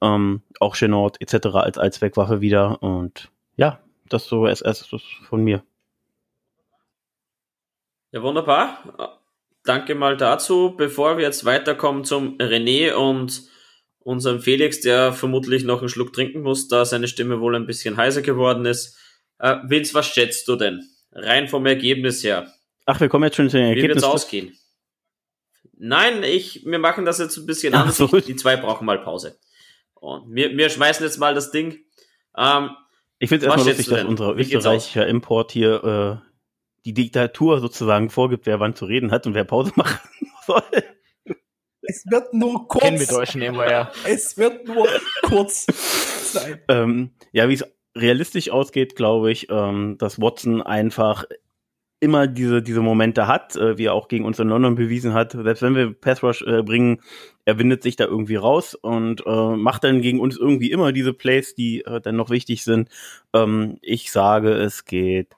[SPEAKER 4] ähm, auch Chenord etc. als Wegwaffe wieder und ja, das so als erstes von mir.
[SPEAKER 2] Ja, wunderbar. Danke mal dazu. Bevor wir jetzt weiterkommen zum René und unserem Felix, der vermutlich noch einen Schluck trinken muss, da seine Stimme wohl ein bisschen heiser geworden ist. Äh, Vince, was schätzt du denn? Rein vom Ergebnis her.
[SPEAKER 4] Ach, wir kommen jetzt schon zu den Ergebnissen. Wie
[SPEAKER 2] wird es ausgehen? Nein, ich, wir machen das jetzt ein bisschen Ach, anders. So. Die zwei brauchen mal Pause. Und wir, wir schmeißen jetzt mal das Ding. Ähm,
[SPEAKER 4] ich finde es erstmal lustig, dass unser österreichischer Import hier äh, die Diktatur sozusagen vorgibt, wer wann zu reden hat und wer Pause (laughs) machen soll.
[SPEAKER 1] Es wird nur kurz.
[SPEAKER 3] Kennen wir Deutschen immer, ja.
[SPEAKER 1] Es wird nur kurz (laughs) sein.
[SPEAKER 4] Ähm, ja, wie es realistisch ausgeht, glaube ich, ähm, dass Watson einfach immer diese, diese Momente hat, äh, wie er auch gegen uns in London bewiesen hat. Selbst wenn wir Pass Rush äh, bringen, er windet sich da irgendwie raus und äh, macht dann gegen uns irgendwie immer diese Plays, die äh, dann noch wichtig sind. Ähm, ich sage, es geht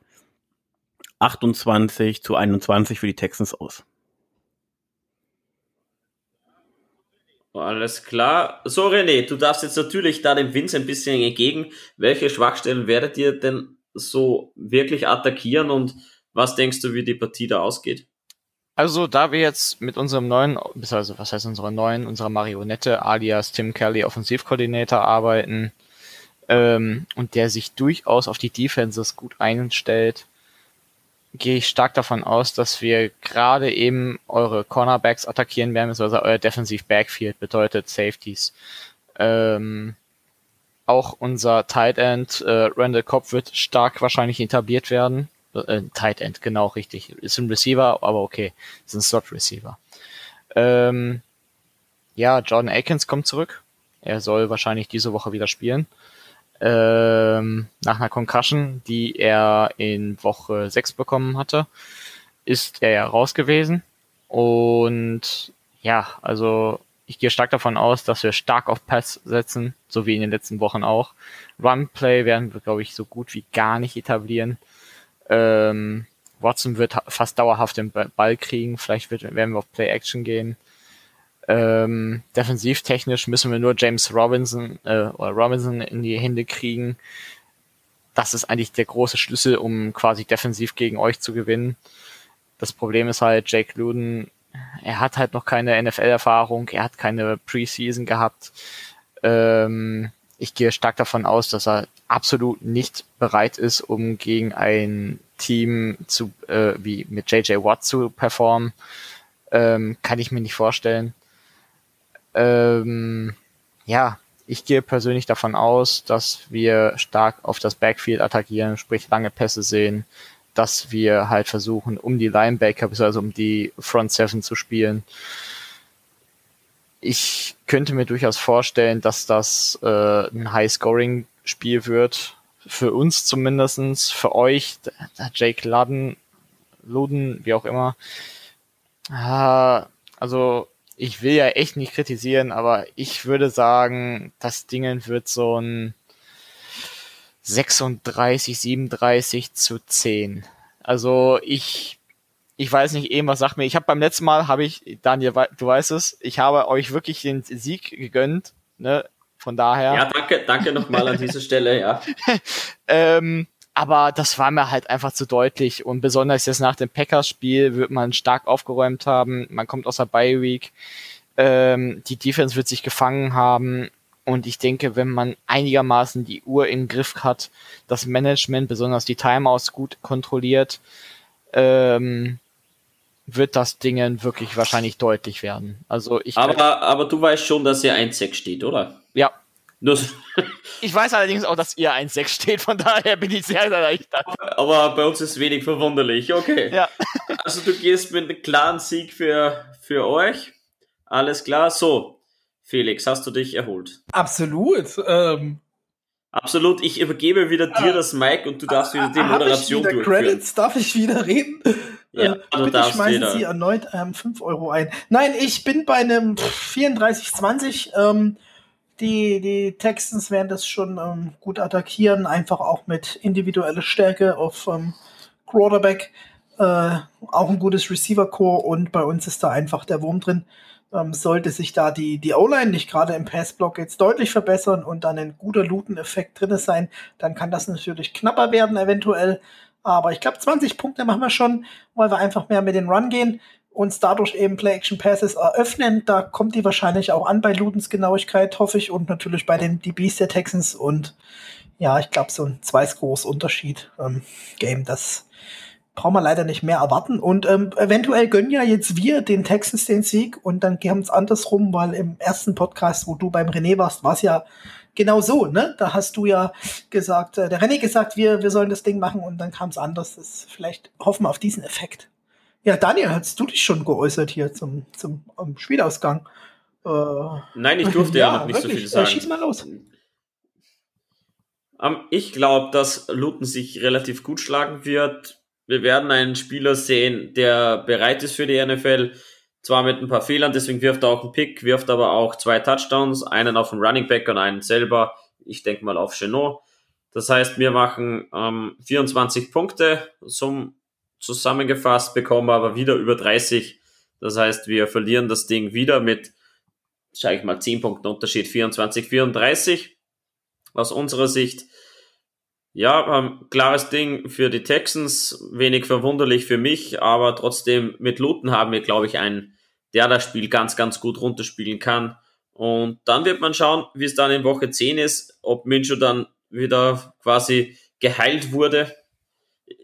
[SPEAKER 4] 28 zu 21 für die Texans aus.
[SPEAKER 2] Alles klar. So, René, du darfst jetzt natürlich da dem Vince ein bisschen entgegen. Welche Schwachstellen werdet ihr denn so wirklich attackieren und was denkst du, wie die Partie da ausgeht?
[SPEAKER 3] Also, da wir jetzt mit unserem neuen, also was heißt unserer neuen, unserer Marionette alias Tim Kelly Offensivkoordinator arbeiten ähm, und der sich durchaus auf die Defenses gut einstellt, gehe ich stark davon aus, dass wir gerade eben eure Cornerbacks attackieren werden, beziehungsweise euer Defensive Backfield bedeutet Safeties. Ähm, auch unser Tight End äh, Randall Cobb wird stark wahrscheinlich etabliert werden. Äh, Tight End, genau richtig. Ist ein Receiver, aber okay, ist ein Slot Receiver. Ähm, ja, Jordan Akins kommt zurück. Er soll wahrscheinlich diese Woche wieder spielen ähm, nach einer Concussion, die er in Woche 6 bekommen hatte, ist er ja raus gewesen. Und ja, also ich gehe stark davon aus, dass wir stark auf Pass setzen, so wie in den letzten Wochen auch. Runplay werden wir, glaube ich, so gut wie gar nicht etablieren. Ähm, Watson wird fast dauerhaft den Ball kriegen. Vielleicht wird, werden wir auf Play Action gehen. Ähm, defensivtechnisch müssen wir nur James Robinson äh, oder Robinson in die Hände kriegen. Das ist eigentlich der große Schlüssel, um quasi defensiv gegen euch zu gewinnen. Das Problem ist halt, Jake Luden, er hat halt noch keine NFL-Erfahrung, er hat keine Preseason gehabt. Ähm, ich gehe stark davon aus, dass er absolut nicht bereit ist, um gegen ein Team zu äh, wie mit JJ Watt zu performen. Ähm, kann ich mir nicht vorstellen. Ähm, ja, ich gehe persönlich davon aus, dass wir stark auf das Backfield attackieren, sprich lange Pässe sehen, dass wir halt versuchen, um die Linebacker, also um die Front Seven zu spielen. Ich könnte mir durchaus vorstellen, dass das äh, ein High-Scoring-Spiel wird. Für uns zumindestens, für euch, Jake Ludden, Luden, wie auch immer. Ah, also ich will ja echt nicht kritisieren, aber ich würde sagen, das Dingen wird so ein 36, 37 zu 10. Also ich, ich weiß nicht, eben was sagt mir. Ich habe beim letzten Mal, habe ich, Daniel, du weißt es, ich habe euch wirklich den Sieg gegönnt. Ne? Von daher.
[SPEAKER 2] Ja, danke, danke nochmal an dieser Stelle, ja. (laughs)
[SPEAKER 3] ähm, aber das war mir halt einfach zu deutlich und besonders jetzt nach dem Packers-Spiel wird man stark aufgeräumt haben. Man kommt aus der Bye Week, ähm, die Defense wird sich gefangen haben und ich denke, wenn man einigermaßen die Uhr im Griff hat, das Management, besonders die Timeouts gut kontrolliert, ähm, wird das Dingen wirklich wahrscheinlich deutlich werden. Also ich
[SPEAKER 2] aber, aber du weißt schon, dass hier 1-6 steht, oder?
[SPEAKER 3] Ja, ich weiß allerdings auch, dass ihr 1-6 steht, von daher bin ich sehr, sehr erleichtert.
[SPEAKER 2] Aber bei uns ist es wenig verwunderlich, okay.
[SPEAKER 3] Ja.
[SPEAKER 2] Also du gehst mit einem klaren Sieg für, für euch. Alles klar, so. Felix, hast du dich erholt?
[SPEAKER 1] Absolut. Ähm,
[SPEAKER 2] Absolut, ich übergebe wieder dir das Mic und du darfst wieder die Moderation
[SPEAKER 1] ich wieder durchführen. Credits, darf ich wieder reden?
[SPEAKER 2] Ja,
[SPEAKER 1] äh, du bitte schmeißen wieder. Sie erneut ähm, 5 Euro ein. Nein, ich bin bei einem 34,20. Ähm, Die, die Texans werden das schon ähm, gut attackieren, einfach auch mit individueller Stärke auf ähm, Quarterback. Äh, auch ein gutes Receiver-Core und bei uns ist da einfach der Wurm drin. Ähm, sollte sich da die, die O-Line nicht gerade im Passblock jetzt deutlich verbessern und dann ein guter Looten-Effekt drin sein, dann kann das natürlich knapper werden eventuell. Aber ich glaube, 20 Punkte machen wir schon, weil wir einfach mehr mit den Run gehen uns dadurch eben Play-Action-Passes eröffnen. Da kommt die wahrscheinlich auch an bei Ludens Genauigkeit, hoffe ich, und natürlich bei den DBs der Texans. Und ja, ich glaube, so ein zwei Scores Unterschied ähm, Game, das brauchen wir leider nicht mehr erwarten. Und ähm, eventuell gönnen ja jetzt wir den Texans den Sieg und dann gehen es andersrum, weil im ersten Podcast, wo du beim René warst, war es ja genau so, ne? Da hast du ja gesagt, äh, der René gesagt, wir, wir sollen das Ding machen und dann kam es anders. Das vielleicht hoffen wir auf diesen Effekt. Ja, Daniel, hast du dich schon geäußert hier zum, zum um, Spielausgang?
[SPEAKER 2] Äh, Nein, ich durfte ja, (laughs) ja noch nicht wirklich? so viel sagen. Äh,
[SPEAKER 1] schieß mal los.
[SPEAKER 2] Um, ähm, ich glaube, dass Luton sich relativ gut schlagen wird. Wir werden einen Spieler sehen, der bereit ist für die NFL. Zwar mit ein paar Fehlern, deswegen wirft er auch einen Pick, wirft aber auch zwei Touchdowns, einen auf den Running Back und einen selber. Ich denke mal auf Chenot. Das heißt, wir machen ähm, 24 Punkte zum zusammengefasst, bekommen aber wieder über 30. Das heißt, wir verlieren das Ding wieder mit, sage ich mal, 10 Punkten Unterschied, 24, 34. Aus unserer Sicht, ja, ähm, klares Ding für die Texans, wenig verwunderlich für mich, aber trotzdem mit Luton haben wir, glaube ich, einen, der das Spiel ganz, ganz gut runterspielen kann. Und dann wird man schauen, wie es dann in Woche 10 ist, ob Minshew dann wieder quasi geheilt wurde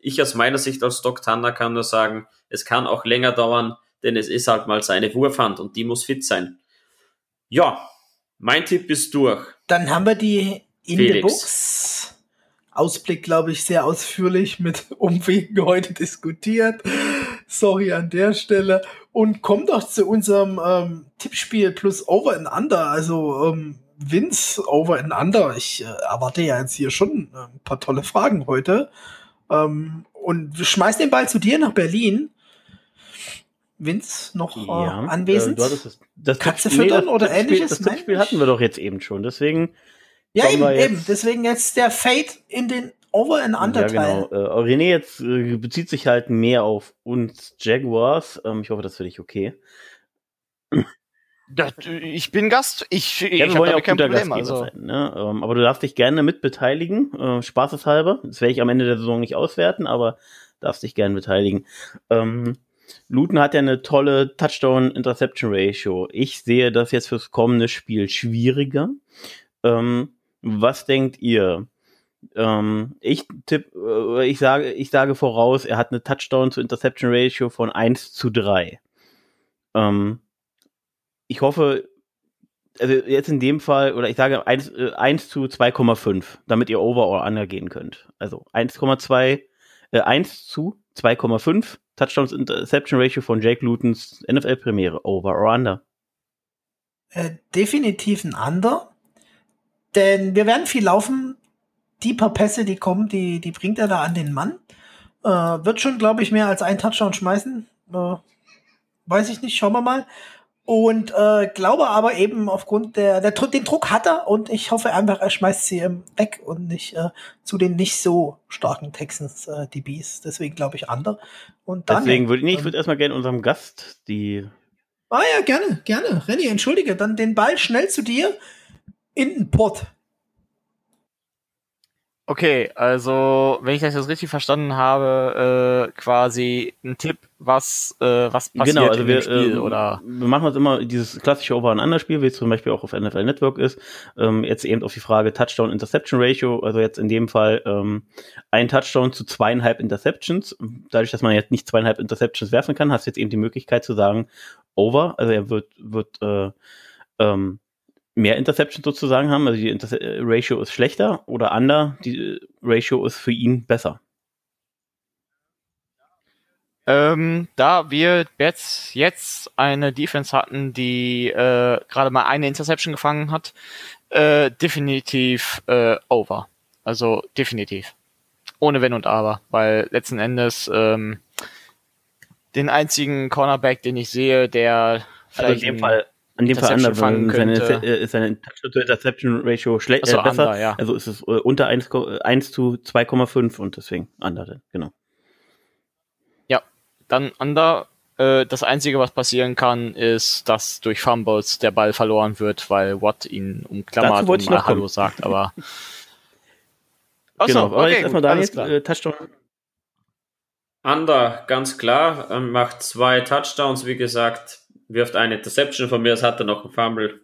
[SPEAKER 2] ich aus meiner Sicht als Doc Tanner kann nur sagen, es kann auch länger dauern, denn es ist halt mal seine Wurfhand und die muss fit sein. Ja, mein Tipp ist durch.
[SPEAKER 1] Dann haben wir die in Felix. the Books. Ausblick, glaube ich, sehr ausführlich mit (laughs) Umwegen heute diskutiert. Sorry an der Stelle. Und kommt doch zu unserem ähm, Tippspiel plus Over and Under. Also ähm, Vince Over and Under. Ich äh, erwarte ja jetzt hier schon äh, ein paar tolle Fragen heute. Ähm, und schmeiß den Ball zu dir nach Berlin. Vince noch äh, ja, äh, anwesend?
[SPEAKER 4] Äh, das, das Katze Tipp, füttern nee, oder ähnliches? Das Spiel hatten wir doch jetzt eben schon, deswegen.
[SPEAKER 1] Ja, eben, eben. Deswegen jetzt der Fate in den Over and Under ja, genau.
[SPEAKER 4] Äh, René jetzt äh, bezieht sich halt mehr auf uns Jaguars. Ähm, ich hoffe, das für dich okay.
[SPEAKER 3] Das, ich bin Gast. Ich,
[SPEAKER 4] ich ja, wir wollen ja auch kein guter Problem, also. sein. Ne? Ähm, aber du darfst dich gerne mitbeteiligen, äh, spaßeshalber. Das werde ich am Ende der Saison nicht auswerten, aber darfst dich gerne beteiligen. Ähm, Luton hat ja eine tolle Touchdown-Interception-Ratio. Ich sehe das jetzt fürs kommende Spiel schwieriger. Ähm, was denkt ihr? Ähm, ich tipp, äh, ich sage, ich sage voraus, er hat eine Touchdown zu Interception Ratio von 1 zu 3. Ähm, ich hoffe, also jetzt in dem Fall, oder ich sage 1, äh, 1 zu 2,5, damit ihr over or under gehen könnt. Also 1,2, äh, 1 zu 2,5 Touchdowns Interception Ratio von Jake Lutons NFL Premiere, over or under.
[SPEAKER 1] Äh, definitiv ein under, denn wir werden viel laufen. Die paar Pässe, die kommen, die, die bringt er da an den Mann. Äh, wird schon, glaube ich, mehr als ein Touchdown schmeißen. Äh, weiß ich nicht, schauen wir mal. Und äh, glaube aber eben aufgrund der, der den Druck hat er und ich hoffe einfach, er schmeißt sie ähm, weg und nicht äh, zu den nicht so starken Texans äh, DBs. Deswegen glaube ich andere. Und
[SPEAKER 4] dann, Deswegen würde ich, ich ähm, würde erstmal gerne unserem Gast die.
[SPEAKER 1] Ah ja, gerne, gerne. Renny, entschuldige, dann den Ball schnell zu dir in den Pott.
[SPEAKER 3] Okay, also wenn ich das jetzt richtig verstanden habe, äh, quasi ein Tipp, was was äh, was passiert genau, also in wir, dem Spiel
[SPEAKER 4] äh,
[SPEAKER 3] oder
[SPEAKER 4] wir machen uns immer dieses klassische Over-and-Under-Spiel, wie es zum Beispiel auch auf NFL Network ist. Ähm, jetzt eben auf die Frage Touchdown Interception Ratio, also jetzt in dem Fall ähm, ein Touchdown zu zweieinhalb Interceptions. Dadurch, dass man jetzt nicht zweieinhalb Interceptions werfen kann, hast du jetzt eben die Möglichkeit zu sagen Over, also er wird wird äh, ähm, mehr Interceptions sozusagen haben, also die Interce äh, Ratio ist schlechter oder under, die äh, Ratio ist für ihn besser?
[SPEAKER 3] Ähm, da wir jetzt, jetzt eine Defense hatten, die äh, gerade mal eine Interception gefangen hat, äh, definitiv äh, over. Also definitiv. Ohne Wenn und Aber, weil letzten Endes ähm, den einzigen Cornerback, den ich sehe, der
[SPEAKER 4] also in dem Fall An dem Fall weil
[SPEAKER 3] fangen
[SPEAKER 4] seine,
[SPEAKER 3] könnte.
[SPEAKER 4] äh, ist seine Touch-to-Interception-Ratio schle-
[SPEAKER 3] Ach so,
[SPEAKER 4] äh, besser.
[SPEAKER 3] under, ja.
[SPEAKER 4] Also ist es äh, unter 1, ko- äh, 1 zu 2,5 und deswegen under, dann, genau.
[SPEAKER 3] Ja, dann Under. Äh, das Einzige, was passieren kann, ist, dass durch Fumbles der Ball verloren wird, weil Watt ihn umklammert und
[SPEAKER 4] ich noch
[SPEAKER 3] mal Hallo
[SPEAKER 4] kommen.
[SPEAKER 3] sagt, aber. (laughs) Ach so,
[SPEAKER 4] genau, aber
[SPEAKER 3] okay,
[SPEAKER 4] jetzt erstmal
[SPEAKER 3] alles
[SPEAKER 4] Daniel,
[SPEAKER 3] klar.
[SPEAKER 4] äh, Touchdown.
[SPEAKER 2] Under, ganz klar, ähm, macht zwei Touchdowns, wie gesagt, wirft eine Interception von mir, es hat er noch einen Fumble,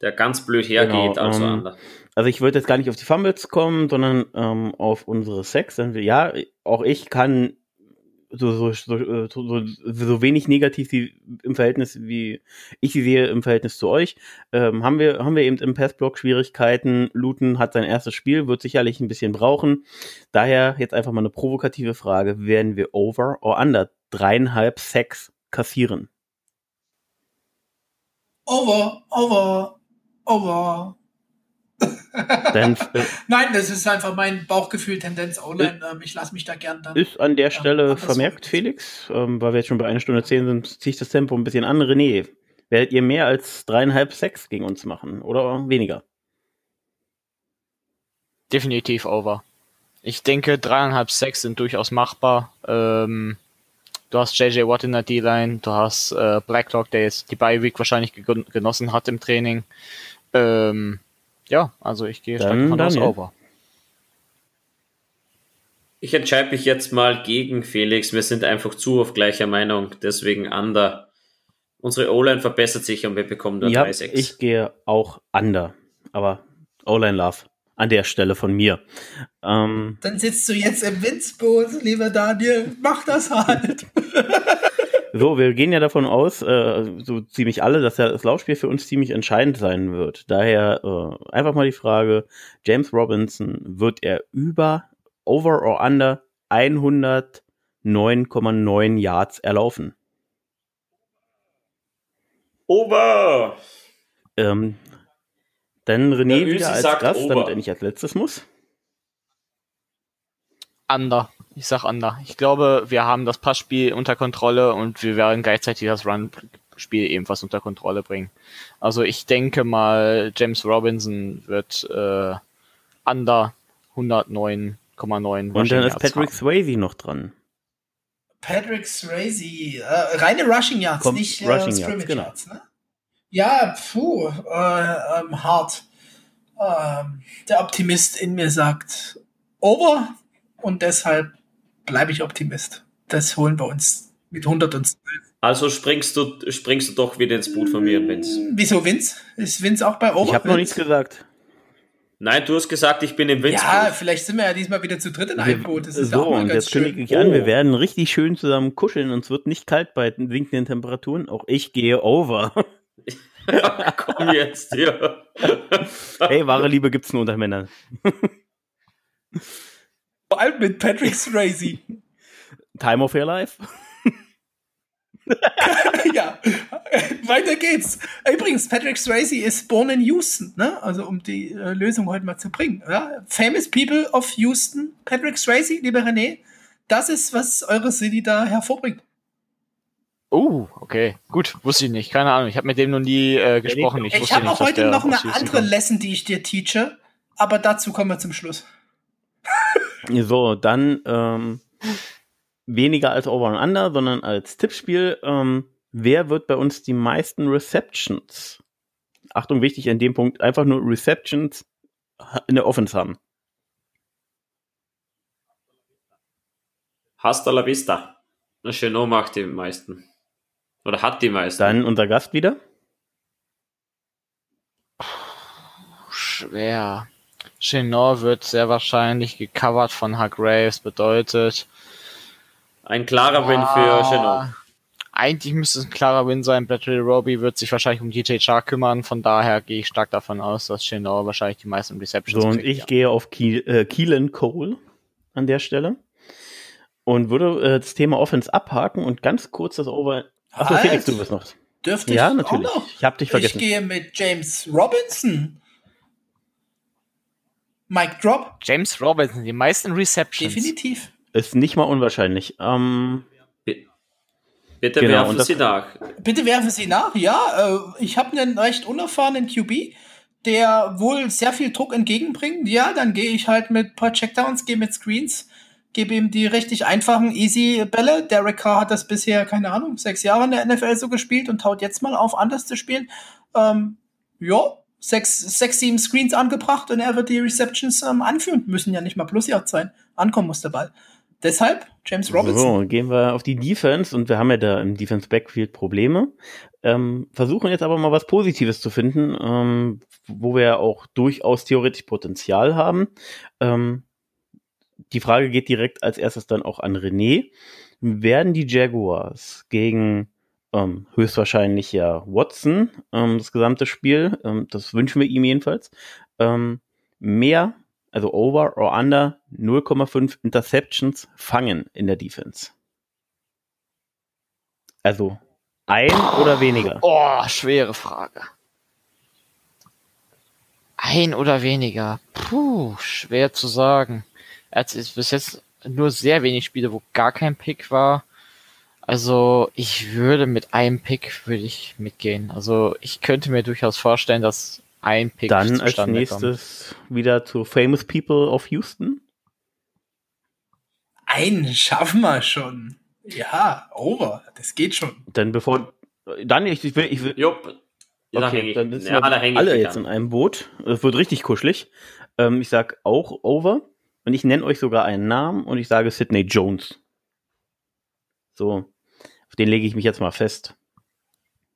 [SPEAKER 2] der ganz blöd hergeht,
[SPEAKER 4] Genau,
[SPEAKER 2] also
[SPEAKER 4] ähm. Also ich würde jetzt gar nicht auf die Fumbles kommen, sondern ähm, auf unsere Sex. Ja, auch ich kann so, so, so, so, so wenig negativ wie im Verhältnis, wie ich sie sehe im Verhältnis zu euch, ähm, haben wir haben wir eben im Passblock Schwierigkeiten. Luton hat sein erstes Spiel, wird sicherlich ein bisschen brauchen. Daher jetzt einfach mal eine provokative Frage: Werden wir over or under dreieinhalb Sex kassieren?
[SPEAKER 1] Over, over, over. (laughs)
[SPEAKER 4] Äh,
[SPEAKER 1] Nein, das ist einfach mein Bauchgefühl, Tendenz online. Ähm, ich lasse mich da gern dann.
[SPEAKER 4] Ist an der
[SPEAKER 1] Ja,
[SPEAKER 4] Stelle
[SPEAKER 1] andersrum.
[SPEAKER 4] vermerkt, Felix, ähm, weil wir jetzt schon bei einer Stunde zehn sind, ziehe ich das Tempo ein bisschen an. René, werdet ihr mehr als dreieinhalb Sex gegen uns machen oder weniger?
[SPEAKER 3] Definitiv over. Ich denke, dreieinhalb Sacks sind durchaus machbar. Ähm, du hast JJ Watt in der D-Line, du hast äh, Blacklock, der jetzt die Bye Week wahrscheinlich genossen hat im Training. Ähm, ja, also ich gehe stark
[SPEAKER 4] Dann
[SPEAKER 3] davon aus over.
[SPEAKER 2] Ich entscheide mich jetzt mal gegen Felix, wir sind einfach zu auf gleicher Meinung, deswegen Under. Unsere O-Line verbessert sich und wir bekommen
[SPEAKER 4] Ja,
[SPEAKER 2] 3-6.
[SPEAKER 4] ich gehe auch under, aber O-Line Love an der Stelle von mir. Ähm,
[SPEAKER 1] Dann sitzt du jetzt im Windsboot, lieber Daniel. Mach das halt. (laughs)
[SPEAKER 4] So, wir gehen ja davon aus, äh, so ziemlich alle, dass ja das Laufspiel für uns ziemlich entscheidend sein wird. Daher äh, einfach mal die Frage, James Robinson, wird er über, over or under 109,9 Yards erlaufen?
[SPEAKER 2] Over!
[SPEAKER 4] Ähm, dann René wieder als Gast,
[SPEAKER 2] over.
[SPEAKER 4] damit er nicht als letztes muss.
[SPEAKER 3] Under. Ich sag Under. Ich glaube, wir haben das Passspiel unter Kontrolle und wir werden gleichzeitig das Run-Spiel ebenfalls unter Kontrolle bringen. Also ich denke mal, James Robinson wird äh, Under 109,9
[SPEAKER 4] Und dann ist
[SPEAKER 3] Yards
[SPEAKER 4] Patrick. Swayze noch dran.
[SPEAKER 1] Patrick Swayze, äh, reine Rushing Yards,
[SPEAKER 4] Kommt
[SPEAKER 1] nicht äh,
[SPEAKER 4] Rushing Yards,
[SPEAKER 1] Scrimmage
[SPEAKER 4] genau.
[SPEAKER 1] Yards, ne? Ja, puh, äh, ähm, hart. Ähm, der Optimist in mir sagt over und deshalb bleibe ich Optimist. Das holen wir uns mit 112.
[SPEAKER 2] Also springst du, springst du doch wieder ins Boot von mir, Vince.
[SPEAKER 1] Wieso Vince? Ist Vince auch bei over?
[SPEAKER 4] Ich habe noch nichts gesagt.
[SPEAKER 2] Nein, du hast gesagt, ich bin im Vince.
[SPEAKER 1] Ja, vielleicht sind wir ja diesmal wieder zu dritt in einem Boot. Das ist
[SPEAKER 4] so,
[SPEAKER 1] auch mal
[SPEAKER 4] und
[SPEAKER 1] ganz
[SPEAKER 4] jetzt
[SPEAKER 1] schön.
[SPEAKER 4] kündige ich an, wir
[SPEAKER 2] Oh.
[SPEAKER 4] werden richtig schön zusammen kuscheln und es wird nicht kalt bei sinkenden Temperaturen. Auch ich gehe over. (laughs) (laughs)
[SPEAKER 2] Komm jetzt, ja.
[SPEAKER 4] Hey, wahre Liebe gibt's nur unter Männern.
[SPEAKER 1] Vor allem mit Patrick Swayze.
[SPEAKER 4] Time of your life. (laughs)
[SPEAKER 1] ja, weiter geht's. Übrigens, Patrick Swayze ist born in Houston, ne? Also um die äh, Lösung heute mal zu bringen. Ja? Famous People of Houston, Patrick Swayze, lieber René, das ist, was eure City da hervorbringt.
[SPEAKER 3] Oh, okay. Gut, wusste ich nicht. Keine Ahnung. Ich habe mit dem noch nie äh, gesprochen. Ich,
[SPEAKER 1] Ich habe auch heute noch eine andere
[SPEAKER 3] kommt.
[SPEAKER 1] Lesson, die ich dir teache, aber dazu kommen wir zum Schluss. (laughs)
[SPEAKER 4] So, dann ähm, weniger als Over und Under, sondern als Tippspiel. Ähm, wer wird bei uns die meisten Receptions? Achtung, wichtig an dem Punkt, einfach nur Receptions in der Offense haben.
[SPEAKER 2] Hasta la vista. Na, Chenot macht die meisten. Oder hat die meisten.
[SPEAKER 4] Dann unser Gast wieder.
[SPEAKER 3] Schwer. Chenor wird sehr wahrscheinlich gecovert von Hargraves, bedeutet.
[SPEAKER 2] Ein klarer Win
[SPEAKER 3] Ah,
[SPEAKER 2] für Chenot.
[SPEAKER 3] Eigentlich müsste es ein klarer Win sein. Bradley Roby wird sich wahrscheinlich um DJ Chark kümmern. Von daher gehe ich stark davon aus, dass Chenor wahrscheinlich die meisten Receptions
[SPEAKER 4] So, und
[SPEAKER 3] kriegt,
[SPEAKER 4] ich
[SPEAKER 3] ja.
[SPEAKER 4] gehe auf Kiel, äh, Keelan Cole an der Stelle. Und würde äh, das Thema Offense abhaken und ganz kurz das Over. Achso,
[SPEAKER 1] Halt.
[SPEAKER 4] Felix, du bist noch.
[SPEAKER 1] Dürfte
[SPEAKER 4] Ja,
[SPEAKER 1] ich
[SPEAKER 4] natürlich.
[SPEAKER 1] auch noch?
[SPEAKER 4] Ich hab dich
[SPEAKER 1] Ich
[SPEAKER 4] vergessen.
[SPEAKER 1] gehe mit James Robinson. Mike Drop,
[SPEAKER 3] James Robinson, die meisten Receptions.
[SPEAKER 1] definitiv.
[SPEAKER 4] Ist nicht mal unwahrscheinlich. Ähm,
[SPEAKER 2] Bitte
[SPEAKER 4] Genau,
[SPEAKER 2] werfen Sie nach.
[SPEAKER 1] Bitte werfen Sie nach. Ja, äh, ich habe einen recht unerfahrenen QB, der wohl sehr viel Druck entgegenbringt. Ja, dann gehe ich halt mit ein paar Checkdowns, gehe mit Screens, gebe ihm die richtig einfachen, easy Bälle. Derek Carr hat das bisher, keine Ahnung, sechs Jahre in der NFL so gespielt und taut jetzt mal auf, anders zu spielen. Ähm, ja, sechs, sechs, sieben Screens angebracht und er wird die Receptions ähm, anführen. Müssen ja nicht mal plus Yard sein. Ankommen muss der Ball. Deshalb James Robinson.
[SPEAKER 4] So, gehen wir auf die Defense und wir haben ja da im Defense Backfield Probleme. Ähm, versuchen jetzt aber mal was Positives zu finden, ähm, wo wir ja auch durchaus theoretisch Potenzial haben. Ähm, die Frage geht direkt als erstes dann auch an René. Werden die Jaguars gegen ähm, höchstwahrscheinlich ja Watson ähm, das gesamte Spiel, ähm, das wünschen wir ihm jedenfalls, ähm, mehr also over or under 0,5 Interceptions fangen in der Defense. Also ein oder weniger.
[SPEAKER 3] Oh, schwere Frage. Ein oder weniger. Puh, schwer zu sagen. Er hat bis jetzt nur sehr wenig Spiele, wo gar kein Pick war. Also ich würde mit einem Pick würde ich mitgehen. Also ich könnte mir durchaus vorstellen, dass ein Pick
[SPEAKER 4] Dann als nächstes wieder zu Famous People of Houston.
[SPEAKER 1] Einen schaffen wir schon. Ja, over. Das geht schon.
[SPEAKER 4] Dann bevor dann ich, ich will ich will
[SPEAKER 2] Jupp. Ja,
[SPEAKER 4] okay,
[SPEAKER 2] ich.
[SPEAKER 4] dann sitzen
[SPEAKER 2] Ja,
[SPEAKER 4] alle
[SPEAKER 2] mich
[SPEAKER 4] jetzt
[SPEAKER 2] an.
[SPEAKER 4] in einem Boot. Es wird richtig kuschelig. Ähm, ich sag auch over und ich nenne euch sogar einen Namen und ich sage Sidney Jones. So, auf den lege ich mich jetzt mal fest.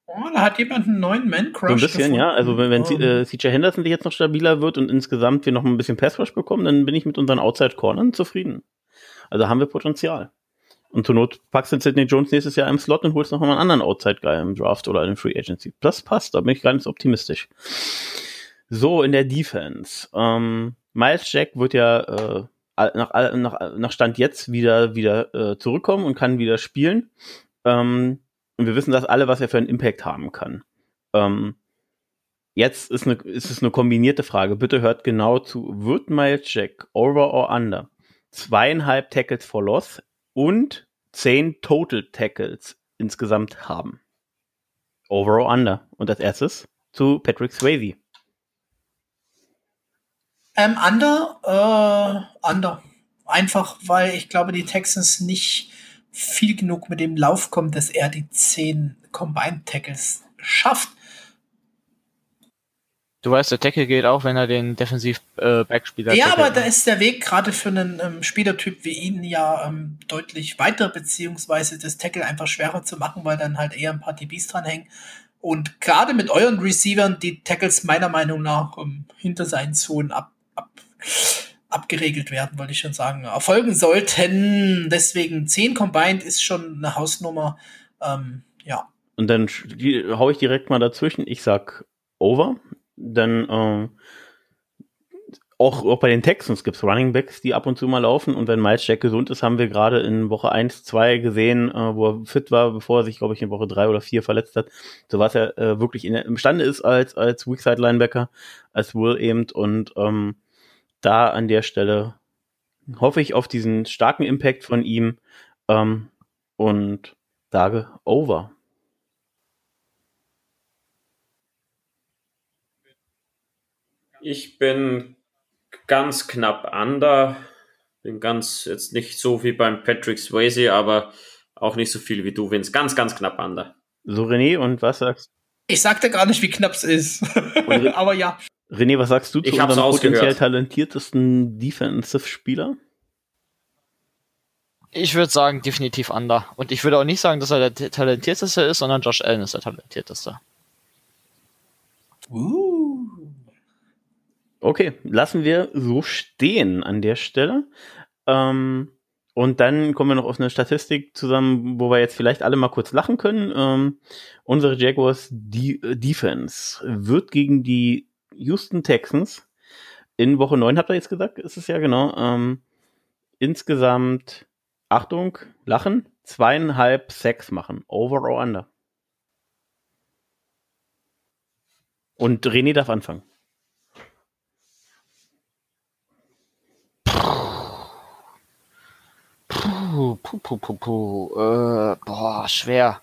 [SPEAKER 1] Oh, da hat jemand einen neuen Man-Crush.
[SPEAKER 4] So ein bisschen,
[SPEAKER 1] gefunden.
[SPEAKER 4] ja. Also wenn, wenn
[SPEAKER 1] Oh.
[SPEAKER 4] äh, CJ Henderson sich jetzt noch stabiler wird und insgesamt wir noch ein bisschen Pass Rush bekommen, dann bin ich mit unseren Outside Cornern zufrieden. Also haben wir Potenzial. Und zur Not packst du Sidney Jones nächstes Jahr im Slot und holst noch mal einen anderen Outside Guy im Draft oder in Free Agency. Das passt, da bin ich ganz optimistisch. So, in der Defense. Ähm, Miles Jack wird ja äh, nach, nach, nach Stand jetzt wieder, wieder äh, zurückkommen und kann wieder spielen. Ähm, und wir wissen das alle, was er für einen Impact haben kann. Ähm, jetzt ist, eine, ist es eine kombinierte Frage. Bitte hört genau zu. Wird Miles Jack over or under zweieinhalb Tackles for Loss und zehn Total Tackles insgesamt haben? Over or under? Und als erstes zu Patrick Swayze.
[SPEAKER 1] Ähm, under, äh, under. Einfach, weil ich glaube, die Texans nicht viel genug mit dem Lauf kommen, dass er die 10 Combined Tackles schafft.
[SPEAKER 3] Du weißt, der Tackle geht auch, wenn er den defensiv äh,
[SPEAKER 1] Ja,
[SPEAKER 3] tackelt,
[SPEAKER 1] aber da
[SPEAKER 3] ne?
[SPEAKER 1] ist der Weg gerade für einen ähm, Spielertyp wie ihn ja ähm, deutlich weiter, beziehungsweise das Tackle einfach schwerer zu machen, weil dann halt eher ein paar DBs dranhängen. Und gerade mit euren Receivern, die Tackles meiner Meinung nach ähm, hinter seinen Zonen ab, abgeregelt werden, wollte ich schon sagen, erfolgen sollten. Deswegen 10 Combined ist schon eine Hausnummer. Ähm, ja.
[SPEAKER 4] Und dann die- hau ich direkt mal dazwischen. Ich sag over. Dann äh, auch, auch bei den Texans gibt's Running Backs, die ab und zu mal laufen. Und wenn Miles Jack gesund ist, haben wir gerade in Woche 1, 2 gesehen, äh, wo er fit war, bevor er sich, glaube ich, in Woche 3 oder 4 verletzt hat. So was er äh, wirklich in, imstande ist als, als Weakside Linebacker, als Will eben. Und ähm, da an der Stelle hoffe ich auf diesen starken Impact von ihm ähm, und sage over.
[SPEAKER 2] Ich bin ganz knapp under. Bin ganz, jetzt nicht so wie beim Patrick Swayze, aber auch nicht so viel wie du, Vince. Ganz, ganz knapp under.
[SPEAKER 4] So, René, und was sagst
[SPEAKER 1] Ich sagte gar nicht, wie knapp es ist. (laughs) aber ja.
[SPEAKER 4] René, was sagst du zu
[SPEAKER 2] Ich hab's
[SPEAKER 4] unserem
[SPEAKER 2] ausgehört.
[SPEAKER 4] potenziell talentiertesten Defensive-Spieler?
[SPEAKER 3] Ich würde sagen, definitiv under. Und ich würde auch nicht sagen, dass er der talentierteste ist, sondern Josh Allen ist der talentierteste.
[SPEAKER 1] Uh.
[SPEAKER 4] Okay, lassen wir so stehen an der Stelle. Ähm, und dann kommen wir noch auf eine Statistik zusammen, wo wir jetzt vielleicht alle mal kurz lachen können. Ähm, unsere Jaguars die, äh, Defense wird gegen die Houston Texans in Woche 9, habt ihr jetzt gesagt, ist es ja genau, ähm, insgesamt, Achtung, lachen, zweieinhalb Sacks machen. Over or under? Und René darf anfangen.
[SPEAKER 3] Puh, puh, puh, puh, puh. Äh, boah, schwer.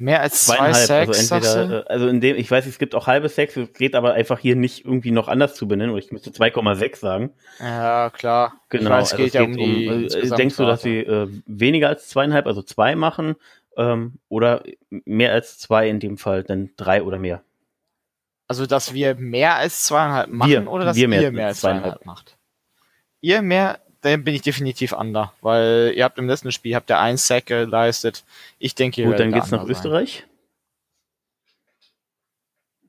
[SPEAKER 3] Mehr als zwei
[SPEAKER 4] Zweieinhalb,
[SPEAKER 3] Sacks,
[SPEAKER 4] also entweder, äh, also in dem, ich weiß, es gibt auch halbe Sex, es geht aber einfach hier nicht irgendwie noch anders zu benennen, oder ich müsste 2,6 sagen.
[SPEAKER 3] Ja, klar.
[SPEAKER 4] Genau,
[SPEAKER 3] weiß, es
[SPEAKER 4] also
[SPEAKER 3] geht ja um die
[SPEAKER 4] äh,
[SPEAKER 3] insgesamt
[SPEAKER 4] denkst du, dass sie äh, weniger als zweieinhalb, also zwei machen, ähm, oder mehr als zwei in dem Fall, dann drei oder mehr?
[SPEAKER 3] Also, dass wir mehr als zweieinhalb machen
[SPEAKER 4] Wir-
[SPEAKER 3] oder dass
[SPEAKER 4] wir mehr
[SPEAKER 3] ihr mehr als
[SPEAKER 4] zweieinhalb.
[SPEAKER 3] zweieinhalb macht? Ihr mehr, dann bin ich definitiv under, weil ihr habt im letzten Spiel habt ihr einen Sack geleistet. Ich denke,
[SPEAKER 4] Gut, dann geht's nach
[SPEAKER 3] sein.
[SPEAKER 4] Österreich.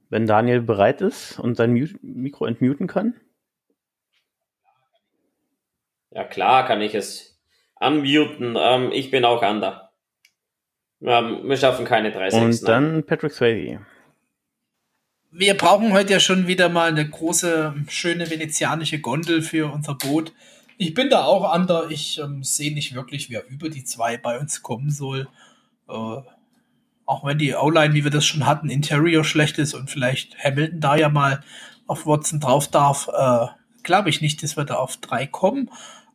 [SPEAKER 4] Wenn Daniel bereit ist und sein Mute Mikro entmuten kann.
[SPEAKER 2] Ja, klar kann ich es unmuten. Ähm, ich bin auch under. Ähm, wir schaffen keine 3 6
[SPEAKER 4] Und dann Patrick Swayze.
[SPEAKER 1] Wir brauchen heute ja schon wieder mal eine große, schöne venezianische Gondel für unser Boot. Ich bin da auch under. Ich ähm, sehe nicht wirklich, wer über die zwei bei uns kommen soll. Äh, auch wenn die O-Line, wie wir das schon hatten, Interior schlecht ist und vielleicht Hamilton da ja mal auf Watson drauf darf, äh, glaube ich nicht, dass wir da auf drei kommen.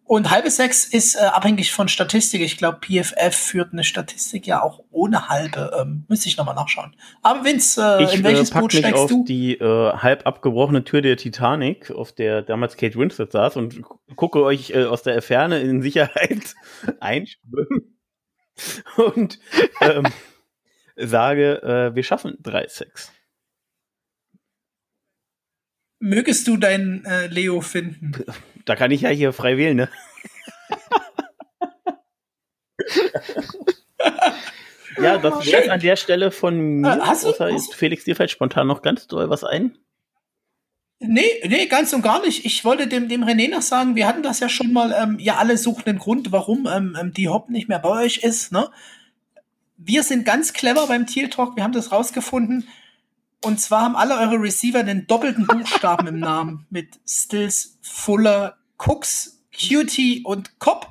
[SPEAKER 1] Und halbe sechs ist äh, abhängig von Statistik. Ich glaube, PFF führt eine Statistik ja auch ohne halbe. Ähm, müsste ich nochmal nachschauen. Aber Vince, äh,
[SPEAKER 4] Ich
[SPEAKER 1] in
[SPEAKER 4] äh,
[SPEAKER 1] welches
[SPEAKER 4] pack
[SPEAKER 1] Boot
[SPEAKER 4] mich
[SPEAKER 1] steigst
[SPEAKER 4] auf
[SPEAKER 1] du?
[SPEAKER 4] die äh, halb abgebrochene Tür der Titanic, auf der damals Kate Winslet saß und gu- gucke euch äh, aus der Ferne in Sicherheit (laughs) einschwimmen (laughs) und ähm, sage, äh, wir schaffen 3-6.
[SPEAKER 1] Mögest du deinen äh, Leo finden? (laughs)
[SPEAKER 4] Da kann ich ja hier frei wählen, ne? ja, das wäre an der Stelle von mir.
[SPEAKER 1] Äh, hast du-
[SPEAKER 4] Außer
[SPEAKER 1] hast-
[SPEAKER 4] jetzt, Felix, dir fällt spontan noch ganz doll was ein.
[SPEAKER 1] Nee, nee, ganz und gar nicht. Ich wollte dem, dem René noch sagen, wir hatten das ja schon mal, ähm, ihr alle sucht einen Grund, warum ähm, ähm, die Hop nicht mehr bei euch ist. Ne? Wir sind ganz clever beim Teal Talk, wir haben das rausgefunden. Und zwar haben alle eure Receiver den doppelten Buchstaben im Namen mit Stills, Fuller, Cooks, Cutie und Cobb.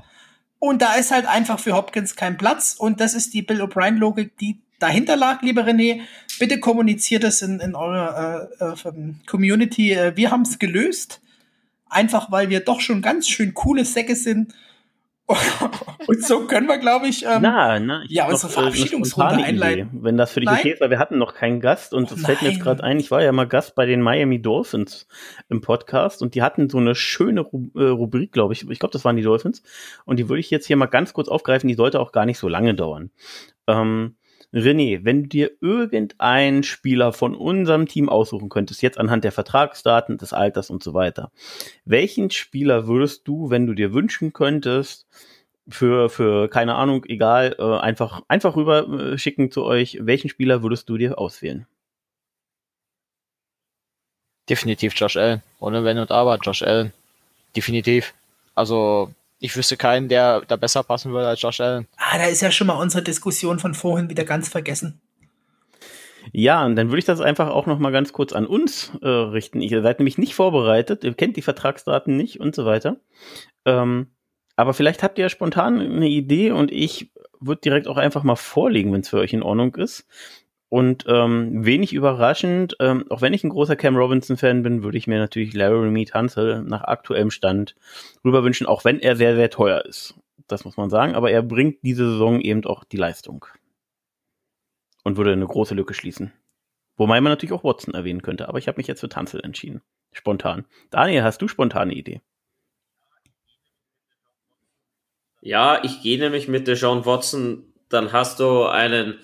[SPEAKER 1] Und da ist halt einfach für Hopkins kein Platz. Und das ist die Bill O'Brien-Logik, die dahinter lag, lieber René. Bitte kommuniziert es in, in eurer äh, äh, ähm, Community. Äh, Wir haben es gelöst. Einfach weil wir doch schon ganz schön coole Säcke sind. (laughs) Und so können wir, glaube ich, ähm,
[SPEAKER 4] na, na, ich
[SPEAKER 1] ja, unsere
[SPEAKER 4] äh,
[SPEAKER 1] Verabschiedungsrunde einleiten.
[SPEAKER 4] Idee, Wenn das für dich
[SPEAKER 1] Nein?
[SPEAKER 4] okay ist, weil wir hatten noch keinen Gast und
[SPEAKER 1] Och,
[SPEAKER 4] es fällt mir jetzt gerade ein, ich war ja mal Gast bei den Miami Dolphins im Podcast und die hatten so eine schöne äh, Rubrik, glaube ich. Ich glaube, das waren die Dolphins. Und die würde ich jetzt hier mal ganz kurz aufgreifen, die sollte auch gar nicht so lange dauern. Ähm, René, wenn du dir irgendeinen Spieler von unserem Team aussuchen könntest, jetzt anhand der Vertragsdaten, des Alters und so weiter, welchen Spieler würdest du, wenn du dir wünschen könntest, für, für keine Ahnung, egal, äh, einfach, einfach rüber äh, schicken zu euch, welchen Spieler würdest du dir auswählen?
[SPEAKER 3] Definitiv Josh Allen. Ohne Wenn und Aber, Josh Allen. Definitiv. Also, ich wüsste keinen, der da besser passen würde als Josh Allen.
[SPEAKER 1] Ah, da ist ja schon mal unsere Diskussion von vorhin wieder ganz vergessen.
[SPEAKER 4] Ja, und dann würde ich das einfach auch noch mal ganz kurz an uns äh, richten. Ihr seid nämlich nicht vorbereitet, ihr kennt die Vertragsdaten nicht und so weiter. Ähm, aber vielleicht habt ihr ja spontan eine Idee und ich würde direkt auch einfach mal vorlegen, wenn es für euch in Ordnung ist. Und ähm, wenig überraschend, ähm, auch wenn ich ein großer Cam Robinson-Fan bin, würde ich mir natürlich Larry Mead Hansel nach aktuellem Stand rüber wünschen, auch wenn er sehr, sehr teuer ist. Das muss man sagen, aber er bringt diese Saison eben auch die Leistung und würde eine große Lücke schließen. Wobei man natürlich auch Watson erwähnen könnte, aber ich habe mich jetzt für Tanzel entschieden. Spontan. Daniel, hast du spontane Idee?
[SPEAKER 2] Ja, ich gehe nämlich mit der Sean Watson. Dann hast du einen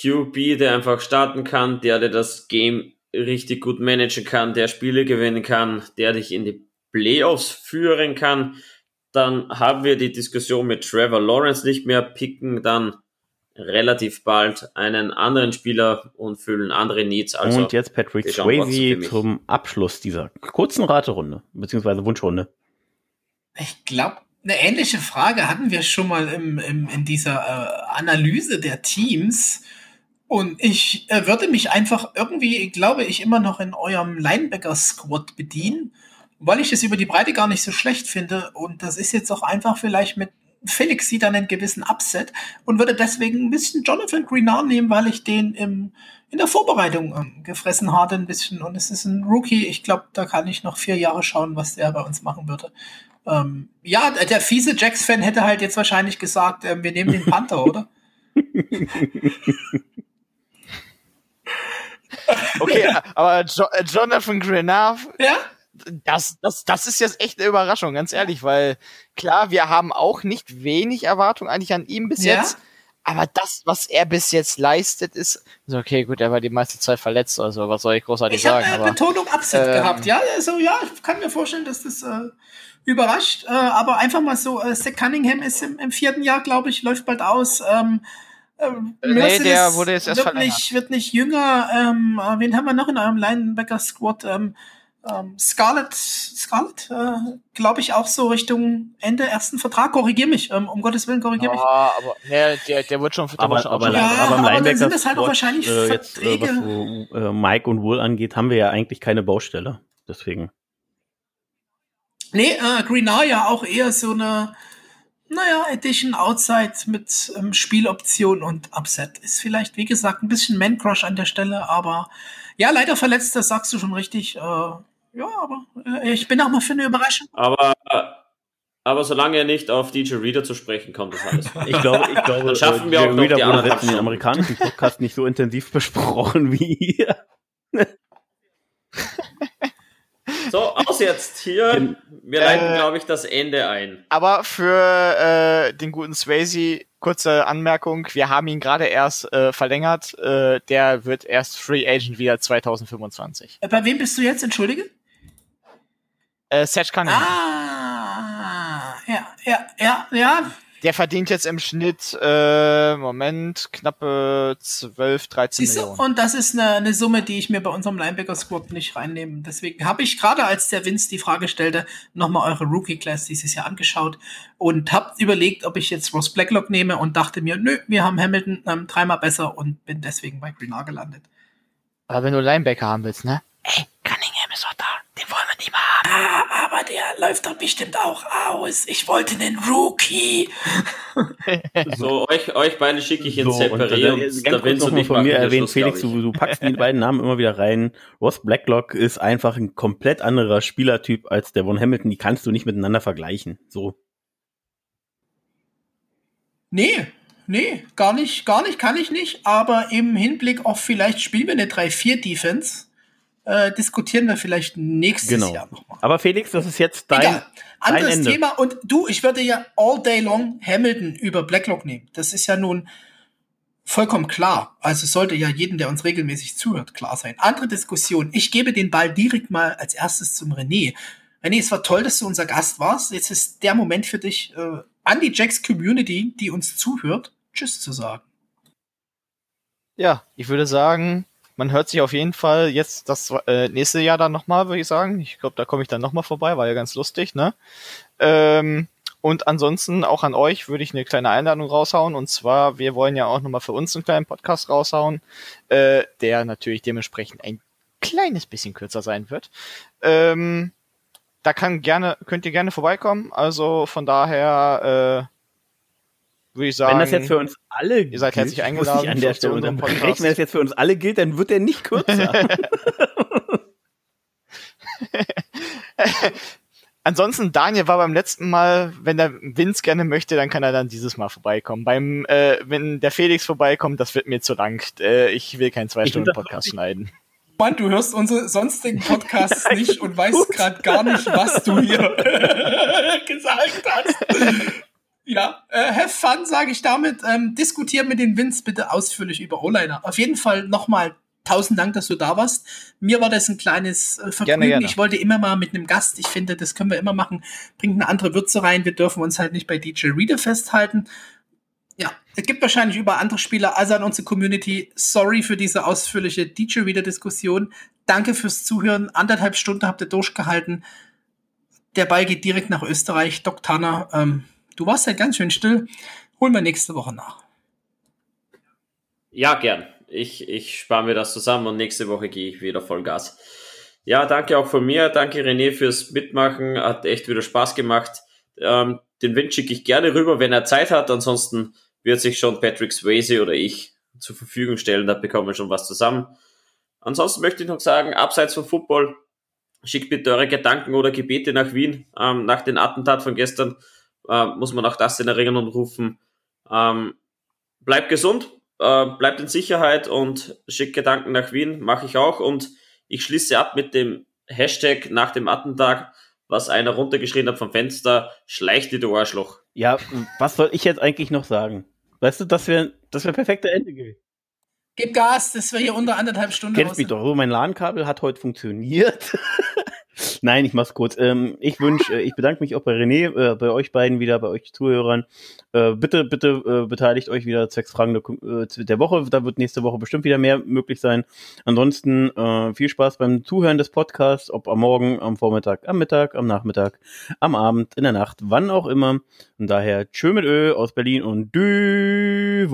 [SPEAKER 2] QB, der einfach starten kann, der dir das Game richtig gut managen kann, der Spiele gewinnen kann, der dich in die Playoffs führen kann. Dann haben wir die Diskussion mit Trevor Lawrence nicht mehr, picken dann relativ bald einen anderen Spieler und füllen andere Needs. Also
[SPEAKER 4] und jetzt Patrick Swayze zum Abschluss dieser kurzen Raterunde, beziehungsweise Wunschrunde.
[SPEAKER 1] Ich glaube, eine ähnliche Frage hatten wir schon mal im, im, in dieser äh, Analyse der Teams. Und ich äh, würde mich einfach irgendwie, glaube ich, immer noch in eurem Linebacker-Squad bedienen, weil ich es über die Breite gar nicht so schlecht finde. Und das ist jetzt auch einfach vielleicht mit Felix sieht dann einen gewissen Upset und würde deswegen ein bisschen Jonathan Greenard nehmen, weil ich den im, in der Vorbereitung ähm, gefressen hatte ein bisschen. Und es ist ein Rookie. Ich glaube, da kann ich noch vier Jahre schauen, was der bei uns machen würde. Ähm, ja, der fiese Jacks-Fan hätte halt jetzt wahrscheinlich gesagt, äh, wir nehmen den Panther, oder? (laughs)
[SPEAKER 3] Okay, aber jo äh, Jonathan Grenard,
[SPEAKER 1] Ja?
[SPEAKER 3] das, das, das ist jetzt echt eine Überraschung, ganz ehrlich, weil klar, wir haben auch nicht wenig Erwartung eigentlich an ihm bis
[SPEAKER 1] Ja.
[SPEAKER 3] jetzt. Aber das, was er bis jetzt leistet, ist okay, gut, er war die meiste Zeit verletzt, also was soll ich großartig
[SPEAKER 1] Ich habe
[SPEAKER 3] sagen?
[SPEAKER 1] äh,
[SPEAKER 3] aber
[SPEAKER 1] Betonung Upset
[SPEAKER 3] ähm,
[SPEAKER 1] gehabt, ja. Also ja, ich kann mir vorstellen, dass das äh, überrascht. Äh, aber einfach mal so, äh, Zach Cunningham ist im, im vierten Jahr, glaube ich, läuft bald aus. Ähm, ähm,
[SPEAKER 3] Äh, nee,
[SPEAKER 1] Mercedes
[SPEAKER 3] der wurde jetzt erst
[SPEAKER 1] wird nicht, wird nicht jünger. Ähm, äh, wen haben wir noch in eurem Linebacker-Squad? Ähm, ähm, Scarlett, Scarlett, äh, glaube ich, auch so Richtung Ende ersten Vertrag. Korrigier mich, ähm, um Gottes Willen, korrigier mich.
[SPEAKER 3] Ja, aber nee, der, der wird schon, der
[SPEAKER 4] Aber,
[SPEAKER 3] wird schon
[SPEAKER 4] aber,
[SPEAKER 1] Ja,
[SPEAKER 4] aber im
[SPEAKER 1] aber dann
[SPEAKER 4] Linebacker
[SPEAKER 1] sind das halt auch wahrscheinlich
[SPEAKER 4] äh, jetzt, äh, was
[SPEAKER 1] Verträge.
[SPEAKER 4] so, äh, Mike und Wool angeht, haben wir ja eigentlich keine Baustelle. Deswegen.
[SPEAKER 1] Nee, äh, Greenar ja auch eher so eine, naja, Edition Outside mit ähm, Spieloption und Upset. Ist vielleicht, wie gesagt, ein bisschen Man-Crush an der Stelle, aber ja, leider verletzt, das sagst du schon richtig. Äh, ja, aber äh, ich bin auch mal für eine Überraschung.
[SPEAKER 2] Aber, aber solange er nicht auf DJ Reader zu sprechen kommt, ist alles fein.
[SPEAKER 4] Ich glaube, ich glaube,
[SPEAKER 2] Dann schaffen wir
[SPEAKER 4] Jerry
[SPEAKER 2] auch noch
[SPEAKER 4] Reader
[SPEAKER 2] die
[SPEAKER 4] wurde jetzt in den amerikanischen Podcast nicht so intensiv (laughs) besprochen wie hier. (laughs)
[SPEAKER 2] So, aus jetzt hier. Wir leiten,
[SPEAKER 3] Äh,
[SPEAKER 2] glaube ich, das Ende ein.
[SPEAKER 3] Aber für äh, den guten Swayze, kurze Anmerkung, wir haben ihn gerade erst äh, verlängert. Äh, der wird erst Free Agent wieder 2025.
[SPEAKER 1] Äh, bei wem bist du jetzt, entschuldige?
[SPEAKER 3] Äh, Seth Cunningham.
[SPEAKER 1] Ah, ja, ja, ja, ja.
[SPEAKER 3] Der verdient jetzt im Schnitt, äh, Moment, knappe 12, 13
[SPEAKER 1] Siehst du,
[SPEAKER 3] Millionen.
[SPEAKER 1] und das ist eine, eine Summe, die ich mir bei unserem Linebacker-Squad nicht reinnehme. Deswegen habe ich gerade, als der Vince die Frage stellte, nochmal eure Rookie-Class dieses Jahr angeschaut und habe überlegt, ob ich jetzt Ross Blacklock nehme und dachte mir, nö, wir haben Hamilton ähm, dreimal besser und bin deswegen bei Greenar gelandet.
[SPEAKER 3] Aber wenn du Linebacker haben willst, ne? Ey, Cunningham ist doch da. Den wollen nicht
[SPEAKER 1] aber der läuft doch bestimmt auch aus. Ich wollte einen Rookie. (laughs)
[SPEAKER 2] So, euch, euch beide schicke ich ins
[SPEAKER 4] So,
[SPEAKER 2] Separé und,
[SPEAKER 4] ganz kurz noch
[SPEAKER 2] und
[SPEAKER 4] mal
[SPEAKER 2] ich
[SPEAKER 4] von mir erwähnt, Felix, du, du packst die beiden Namen immer wieder rein. Ross Blacklock ist einfach ein komplett anderer Spielertyp als der von Hamilton. Die kannst du nicht miteinander vergleichen. So.
[SPEAKER 1] Nee, nee, gar nicht, gar nicht, kann ich nicht. Aber im Hinblick auf vielleicht spielen wir eine 3-4-Defense, äh, diskutieren wir vielleicht nächstes
[SPEAKER 4] Genau.
[SPEAKER 1] Jahr nochmal.
[SPEAKER 4] Aber Felix, das ist jetzt dein,
[SPEAKER 1] Egal.
[SPEAKER 4] dein
[SPEAKER 1] Anderes
[SPEAKER 4] Ende.
[SPEAKER 1] Thema. Und du, ich würde ja all day long Hamilton über Blacklock nehmen. Das ist ja nun vollkommen klar. Also sollte ja jedem, der uns regelmäßig zuhört, klar sein. Andere Diskussion. Ich gebe den Ball direkt mal als erstes zum René. René, es war toll, dass du unser Gast warst. Jetzt ist der Moment für dich, äh, an die Jacks Community, die uns zuhört, Tschüss zu sagen.
[SPEAKER 3] Ja, ich würde sagen, man hört sich auf jeden Fall jetzt das äh, nächste Jahr dann nochmal, würde ich sagen. Ich glaube, da komme ich dann nochmal vorbei, war ja ganz lustig, ne? Ähm, und ansonsten auch an euch würde ich eine kleine Einladung raushauen. Und zwar, wir wollen ja auch nochmal für uns einen kleinen Podcast raushauen, äh, der natürlich dementsprechend ein kleines bisschen kürzer sein wird. Ähm, da kann gerne, könnt ihr gerne vorbeikommen. Also von daher äh, würde ich sagen.
[SPEAKER 4] Wenn das jetzt für uns alle
[SPEAKER 3] Ihr seid herzlich eingeladen
[SPEAKER 4] ich an der Stelle unterbrechen.
[SPEAKER 3] Podcast.
[SPEAKER 4] Wenn das jetzt für uns alle gilt, dann wird der nicht kürzer. (laughs)
[SPEAKER 3] Ansonsten, Daniel war beim letzten Mal, wenn der Vince gerne möchte, dann kann er dann dieses Mal vorbeikommen. Beim, äh, wenn der Felix vorbeikommt, das wird mir zu lang. Äh, ich will keinen zwei
[SPEAKER 4] Ich
[SPEAKER 3] Stunden
[SPEAKER 4] find das
[SPEAKER 3] Podcast schneiden.
[SPEAKER 1] Mann, du hörst unsere sonstigen Podcasts (laughs) nicht und weißt gerade gar nicht, was du hier (laughs) gesagt hast. Ja, äh, have fun, sage ich damit. Ähm, diskutier mit den Vince bitte ausführlich über O-Liner. Auf jeden Fall nochmal tausend Dank, dass du da warst. Mir war das ein kleines äh, Vergnügen.
[SPEAKER 3] Gerne, gerne.
[SPEAKER 1] Ich wollte immer mal mit einem Gast, ich finde, das können wir immer machen, bringt eine andere Würze rein. Wir dürfen uns halt nicht bei DJ Reader festhalten. Ja, es gibt wahrscheinlich über andere Spieler, also an unsere Community. Sorry für diese ausführliche DJ-Reader-Diskussion. Danke fürs Zuhören. Anderthalb Stunden habt ihr durchgehalten. Der Ball geht direkt nach Österreich. Doc Tanner, ähm, du warst ja ganz schön still. Holen wir nächste Woche nach.
[SPEAKER 2] Ja, gern. Ich, ich spare mir das zusammen und nächste Woche gehe ich wieder Vollgas. Ja, danke auch von mir. Danke René fürs Mitmachen. Hat echt wieder Spaß gemacht. Ähm, den Wind schicke ich gerne rüber, wenn er Zeit hat. Ansonsten wird sich schon Patrick Swayze oder ich zur Verfügung stellen. Da bekommen wir schon was zusammen. Ansonsten möchte ich noch sagen, abseits von Football, schickt bitte eure Gedanken oder Gebete nach Wien. Ähm, nach dem Attentat von gestern äh, muss man auch das in Erinnerung rufen. Ähm, bleibt gesund, äh, bleibt in Sicherheit und schickt Gedanken nach Wien, mache ich auch. Und ich schließe ab mit dem Hashtag nach dem Attentat, was einer runtergeschrien hat vom Fenster, schleicht dir du Arschloch.
[SPEAKER 4] Ja, was soll ich jetzt eigentlich noch sagen? Weißt du, das wäre das wär perfekte Ende gewesen.
[SPEAKER 1] Gib Gas, das wäre hier unter anderthalb Stunden.
[SPEAKER 4] Kennst mich doch, so mein LAN-Kabel hat heute funktioniert. (laughs) Nein, ich mach's kurz. Ähm, ich wünsche, äh, ich bedanke mich auch bei René, äh, bei euch beiden wieder, bei euch Zuhörern. Äh, bitte, bitte äh, beteiligt euch wieder zwecks Fragen der, äh, der, Woche. Da wird nächste Woche bestimmt wieder mehr möglich sein. Ansonsten viel Spaß beim Zuhören des Podcasts, ob am Morgen, am Vormittag, am Mittag, am Nachmittag, am Abend, in der Nacht, wann auch immer. Und daher tschö mit Ö aus Berlin und Düwol.